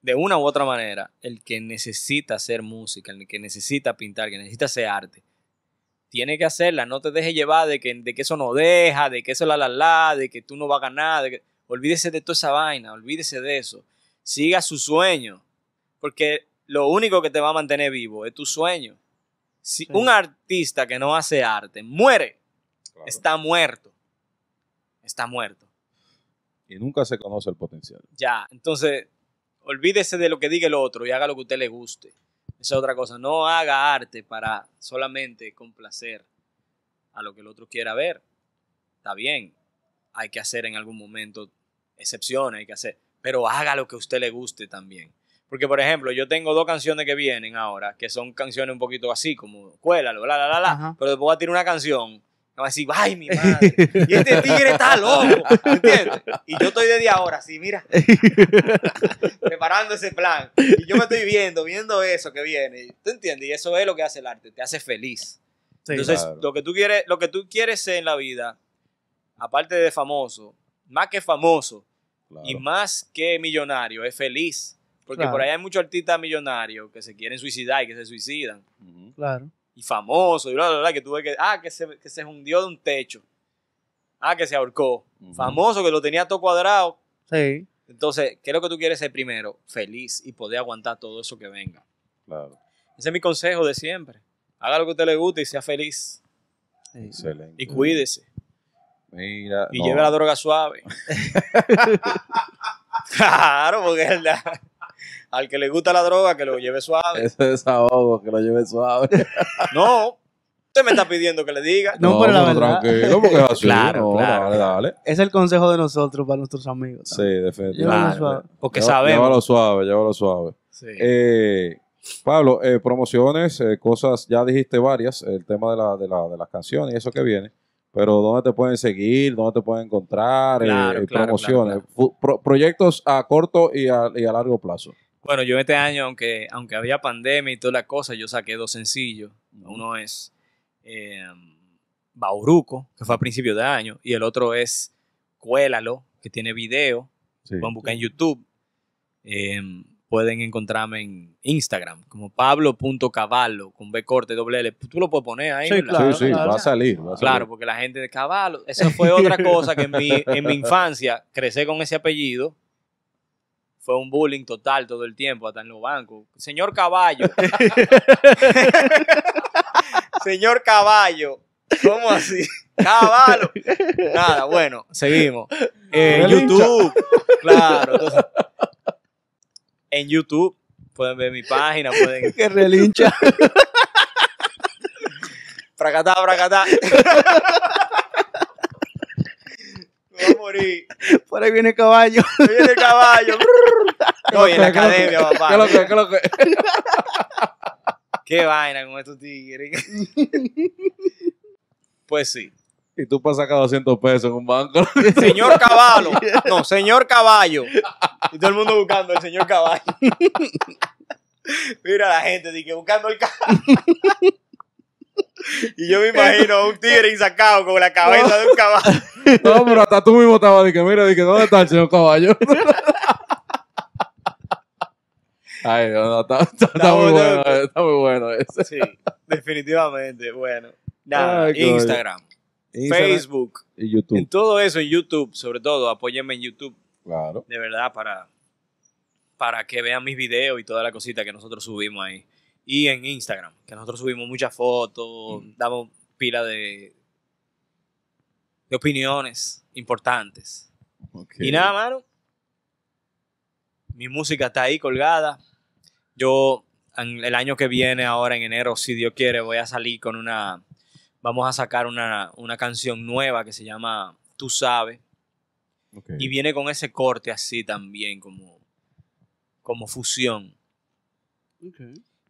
Speaker 1: de una u otra manera, el que necesita hacer música, el que necesita pintar, que necesita hacer arte, tiene que hacerla. No te dejes llevar de que, de que eso no deja, de que eso la la la, de que tú no vas a ganar. De que, olvídese de toda esa vaina, olvídese de eso. Siga su sueño, porque lo único que te va a mantener vivo es tu sueño. Si
Speaker 3: Sí.
Speaker 1: un artista que no hace arte muere,
Speaker 2: Claro.
Speaker 1: está muerto. Está muerto.
Speaker 2: Y nunca se conoce el potencial.
Speaker 1: Ya, entonces, olvídese de lo que diga el otro y haga lo que a usted le guste. Esa es otra cosa. No haga arte para solamente complacer a lo que el otro quiera ver. Está bien. Hay que hacer en algún momento excepciones, hay que hacer. Pero haga lo que a usted le guste también. Porque, por ejemplo, yo tengo dos canciones que vienen ahora, que son canciones un poquito así, como cuélalo, la, la, la, la.
Speaker 3: Ajá.
Speaker 1: Pero después voy a tirar una canción. Me va a decir, ay, mi madre. Y este tigre está loco. ¿Entiendes? Y yo estoy desde ahora así, mira. preparando ese plan. Y yo me estoy viendo, viendo eso que viene. ¿Tú entiendes? Y eso es lo que hace el arte. Te hace feliz.
Speaker 3: Sí.
Speaker 1: Entonces,
Speaker 2: Claro.
Speaker 1: lo que tú quieres, lo que tú quieres ser en la vida, aparte de famoso, más que famoso
Speaker 2: Claro.
Speaker 1: y más que millonario, es feliz. Porque
Speaker 3: Claro.
Speaker 1: por ahí hay muchos artistas millonarios que se quieren suicidar y que se suicidan.
Speaker 3: Claro.
Speaker 1: Y famosos, y bla, bla, bla, que tú ves que, ah, que se, que se hundió de un techo. Ah, que se ahorcó. Famoso, que lo tenía todo cuadrado.
Speaker 3: Sí.
Speaker 1: Entonces, ¿qué es lo que tú quieres ser primero? Feliz y poder aguantar todo eso que venga.
Speaker 2: Claro.
Speaker 1: Ese es mi consejo de siempre. Haga lo que a usted le guste y sea feliz.
Speaker 3: sí.
Speaker 2: Excelente.
Speaker 1: Y cuídese.
Speaker 2: Mira.
Speaker 1: Y
Speaker 2: no.
Speaker 1: lleve la droga suave. claro, porque es la- al que le gusta la droga, que lo lleve suave.
Speaker 2: Ese desahogo, que lo lleve suave.
Speaker 1: No, usted me está pidiendo que le diga.
Speaker 3: No, pero la verdad.
Speaker 2: Tranquilo, porque es así.
Speaker 1: Claro,
Speaker 2: no,
Speaker 1: claro,
Speaker 2: Dale, dale.
Speaker 3: Es el consejo de nosotros para nuestros amigos.
Speaker 2: Sí,
Speaker 3: también.
Speaker 2: definitivamente.
Speaker 3: Llévalo suave.
Speaker 1: Porque
Speaker 2: Lleva-
Speaker 1: sabemos.
Speaker 2: Llévalo suave, llévalo suave.
Speaker 1: Sí.
Speaker 2: Eh, Pablo, eh, promociones, eh, cosas, ya dijiste varias, el tema de, la, de, la, de las canciones y eso que viene, pero ¿dónde te pueden seguir? ¿Dónde te pueden encontrar? Eh,
Speaker 1: Claro,
Speaker 2: eh,
Speaker 1: claro,
Speaker 2: promociones,
Speaker 1: claro,
Speaker 2: pro- proyectos a corto y a, y a largo plazo.
Speaker 1: Bueno, yo este año, aunque, aunque había pandemia y todas las cosas, yo saqué dos sencillos. Uno es eh, Bauruco, que fue a principios de año, y el otro es Cuélalo, que tiene video.
Speaker 2: Sí.
Speaker 1: Pueden buscar en YouTube. Eh, pueden encontrarme en Instagram como pablo.cavallo con B corte doble L. Tú lo puedes poner ahí.
Speaker 3: Sí, claro,
Speaker 2: sí, sí,
Speaker 3: claro.
Speaker 2: va a salir. va a salir.
Speaker 1: Claro, porque la gente de Caballo, esa fue otra cosa que en mi, en mi infancia, crecer con ese apellido, fue un bullying total todo el tiempo, hasta en los bancos. Señor Caballo. Señor Caballo. ¿Cómo así? Caballo. Nada, bueno, seguimos. Eh, YouTube. Claro, entonces. En YouTube pueden ver mi página, pueden.
Speaker 3: Que relincha.
Speaker 1: Fracatá, fracatá. Me voy a morir.
Speaker 3: Por ahí viene caballo.
Speaker 1: Viene el caballo. No, y en la academia, papá.
Speaker 2: ¿Qué lo que? ¿Qué lo que?
Speaker 1: Qué vaina con estos tigres. Pues sí.
Speaker 2: Y tú para sacar 200 pesos en un banco.
Speaker 1: Señor Caballo. No, señor Caballo. Y todo el mundo buscando el señor Caballo. Mira la gente di que buscando el caballo. Y yo me imagino a un tigre insacado con la cabeza de un caballo.
Speaker 2: No, pero hasta tú mismo estabas que, mira, que, ¿dónde está el señor caballo? Ay, no, no, está, está- está muy
Speaker 1: bueno.
Speaker 2: está muy bueno ese.
Speaker 1: Sí, definitivamente. Bueno. Nada,
Speaker 2: Ay, coño.
Speaker 1: Instagram,
Speaker 2: Instagram
Speaker 1: Facebook,
Speaker 2: y YouTube.
Speaker 1: en todo eso en YouTube, sobre todo, apóyenme en YouTube,
Speaker 2: Claro.
Speaker 1: de verdad, para, para que vean mis videos y toda la cosita que nosotros subimos ahí. Y en Instagram, que nosotros subimos muchas fotos, damos pila de, de opiniones importantes. Y nada, mano. Mi música está ahí colgada. Yo, en- el año que viene, ahora en enero, si Dios quiere, voy a salir con una. Vamos a sacar una, una canción nueva que se llama Tú sabes. Y viene con ese corte así también, como, como fusión.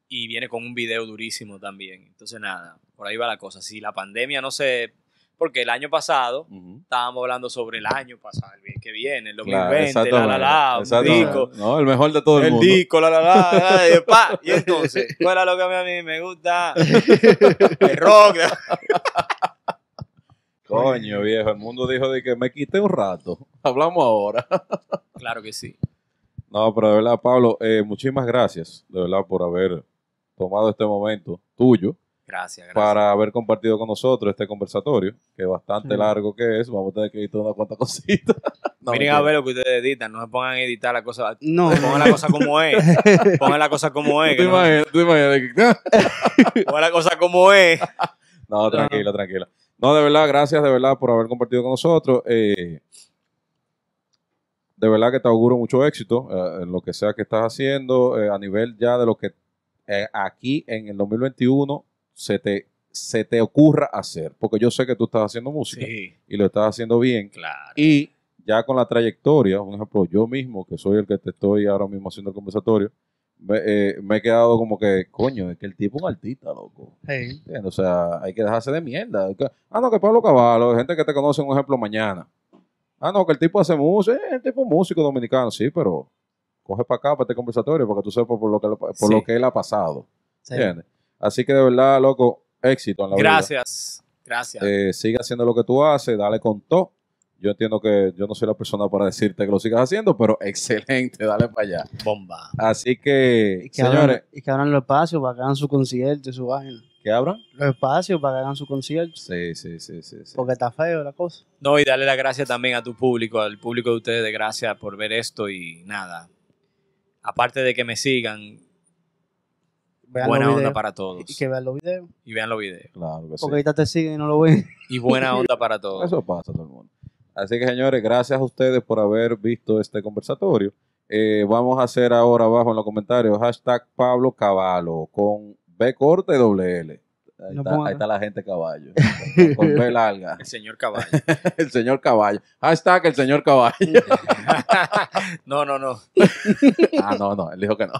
Speaker 1: Y viene con un video durísimo también. Entonces, nada, por ahí va la cosa. Si la pandemia no se. Porque el año pasado. Estábamos hablando sobre el año pasado, el que viene, el
Speaker 2: Claro,
Speaker 1: 2020, la la la, un disco,
Speaker 2: No, el mejor de todo el,
Speaker 1: el
Speaker 2: mundo.
Speaker 1: disco, la la la, la, y, pa, y entonces, ¿cuál es lo que a mí me gusta? El rock.
Speaker 2: Coño, viejo, el mundo dijo de que me quité un rato. Hablamos ahora.
Speaker 1: Claro que sí.
Speaker 2: No, pero de verdad, Pablo, eh, muchísimas gracias, de verdad, por haber tomado este momento tuyo
Speaker 1: Gracias, gracias.
Speaker 2: para haber compartido con nosotros este conversatorio, que es bastante largo que es. Vamos a tener que editar una cuanta cosita. No,
Speaker 1: Miren a ver lo que ustedes editan, no se pongan a editar la cosa,
Speaker 3: No,
Speaker 1: pongan la cosa como es, pongan la cosa como es,
Speaker 2: ¿Tú
Speaker 1: no-
Speaker 2: imaginas? ¿Tú te imaginas de que-
Speaker 1: pongan la cosa como es.
Speaker 2: No, tranquila, tranquila. No, de verdad, gracias de verdad por haber compartido con nosotros. Eh, de verdad que te auguro mucho éxito eh, en lo que sea que estás haciendo, eh, a nivel ya de lo que eh, aquí en el 2021 se te, se te ocurra hacer. Porque yo sé que tú estás haciendo música
Speaker 1: Sí,
Speaker 2: y lo estás haciendo bien.
Speaker 1: claro.
Speaker 2: Y ya con la trayectoria, un ejemplo, yo mismo, que soy el que te estoy ahora mismo haciendo el conversatorio, me, eh, me he quedado como que, coño, es que el tipo es un artista, loco.
Speaker 3: Hey.
Speaker 2: O sea, hay que dejarse de mierda. Ah, no, que Pablo Caballo, gente que te conoce, un ejemplo, mañana. Ah, no, que el tipo hace música, eh, el tipo es músico dominicano, sí, pero coge para acá, para este conversatorio, para que tú sepas por lo que, por
Speaker 1: Sí.
Speaker 2: lo que él ha pasado.
Speaker 3: Sí.
Speaker 2: ¿Entiendes? Así que de verdad, loco, éxito en la vida.
Speaker 1: Gracias, gracias.
Speaker 2: Eh, sigue haciendo lo que tú haces, dale con todo. Yo entiendo que yo no soy la persona para decirte que lo sigas haciendo, pero excelente, dale para allá.
Speaker 1: Bomba.
Speaker 2: Así que,
Speaker 3: Y que,
Speaker 2: señores,
Speaker 3: abran, y que abran los espacios para que hagan su concierto y su vaina.
Speaker 2: ¿qué abran?
Speaker 3: Los espacios para que hagan su concierto.
Speaker 2: Sí, sí, sí, sí. sí.
Speaker 3: Porque está feo la cosa.
Speaker 1: No, y darle las gracias también a tu público, al público de ustedes, de gracias por ver esto y nada. Aparte de que me sigan,
Speaker 3: Vean
Speaker 1: Buena
Speaker 3: los
Speaker 1: onda
Speaker 3: videos.
Speaker 1: para todos.
Speaker 3: Y que vean los videos.
Speaker 1: Y vean los videos.
Speaker 2: Claro que sí.
Speaker 3: Porque ahorita te siguen y no lo ven.
Speaker 1: Y buena onda para todos.
Speaker 2: Eso pasa a todo el mundo. Así que, señores, gracias a ustedes por haber visto este conversatorio. Eh, vamos a hacer ahora abajo en los comentarios hashtag Pablo Caballo con B corta y doble L. Ahí,
Speaker 3: No
Speaker 2: está, ahí está la gente caballo. con B larga.
Speaker 1: El señor caballo.
Speaker 2: El señor caballo. Hashtag el señor caballo.
Speaker 1: no, no, no.
Speaker 2: Ah, no, no, él dijo que no.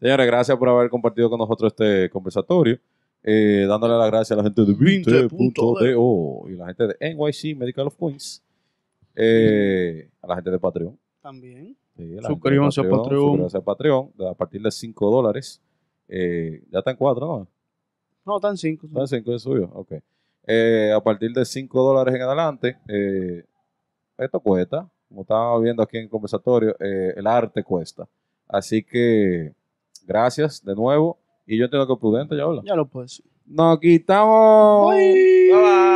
Speaker 2: Señores, gracias por haber compartido con nosotros este conversatorio. Eh, dándole las gracias a la gente de 20.do y la gente de NYC Medical of Queens. Eh, a la gente de Patreon.
Speaker 3: También.
Speaker 2: Sí,
Speaker 3: Suscríbanse a Patreon.
Speaker 2: suscríbanse a Patreon. A partir de 5 dólares. Eh, ya está en 4, ¿no?
Speaker 3: No, están cinco.
Speaker 2: Está en 5 de suyo. Ok. Eh, a partir de 5 dólares en adelante, eh, esto cuesta. Como estábamos viendo aquí en el conversatorio, eh, el arte cuesta. Así que, gracias de nuevo. Y yo entiendo que prudente ya habla.
Speaker 3: Ya lo puedes decir.
Speaker 2: Nos quitamos. Bye.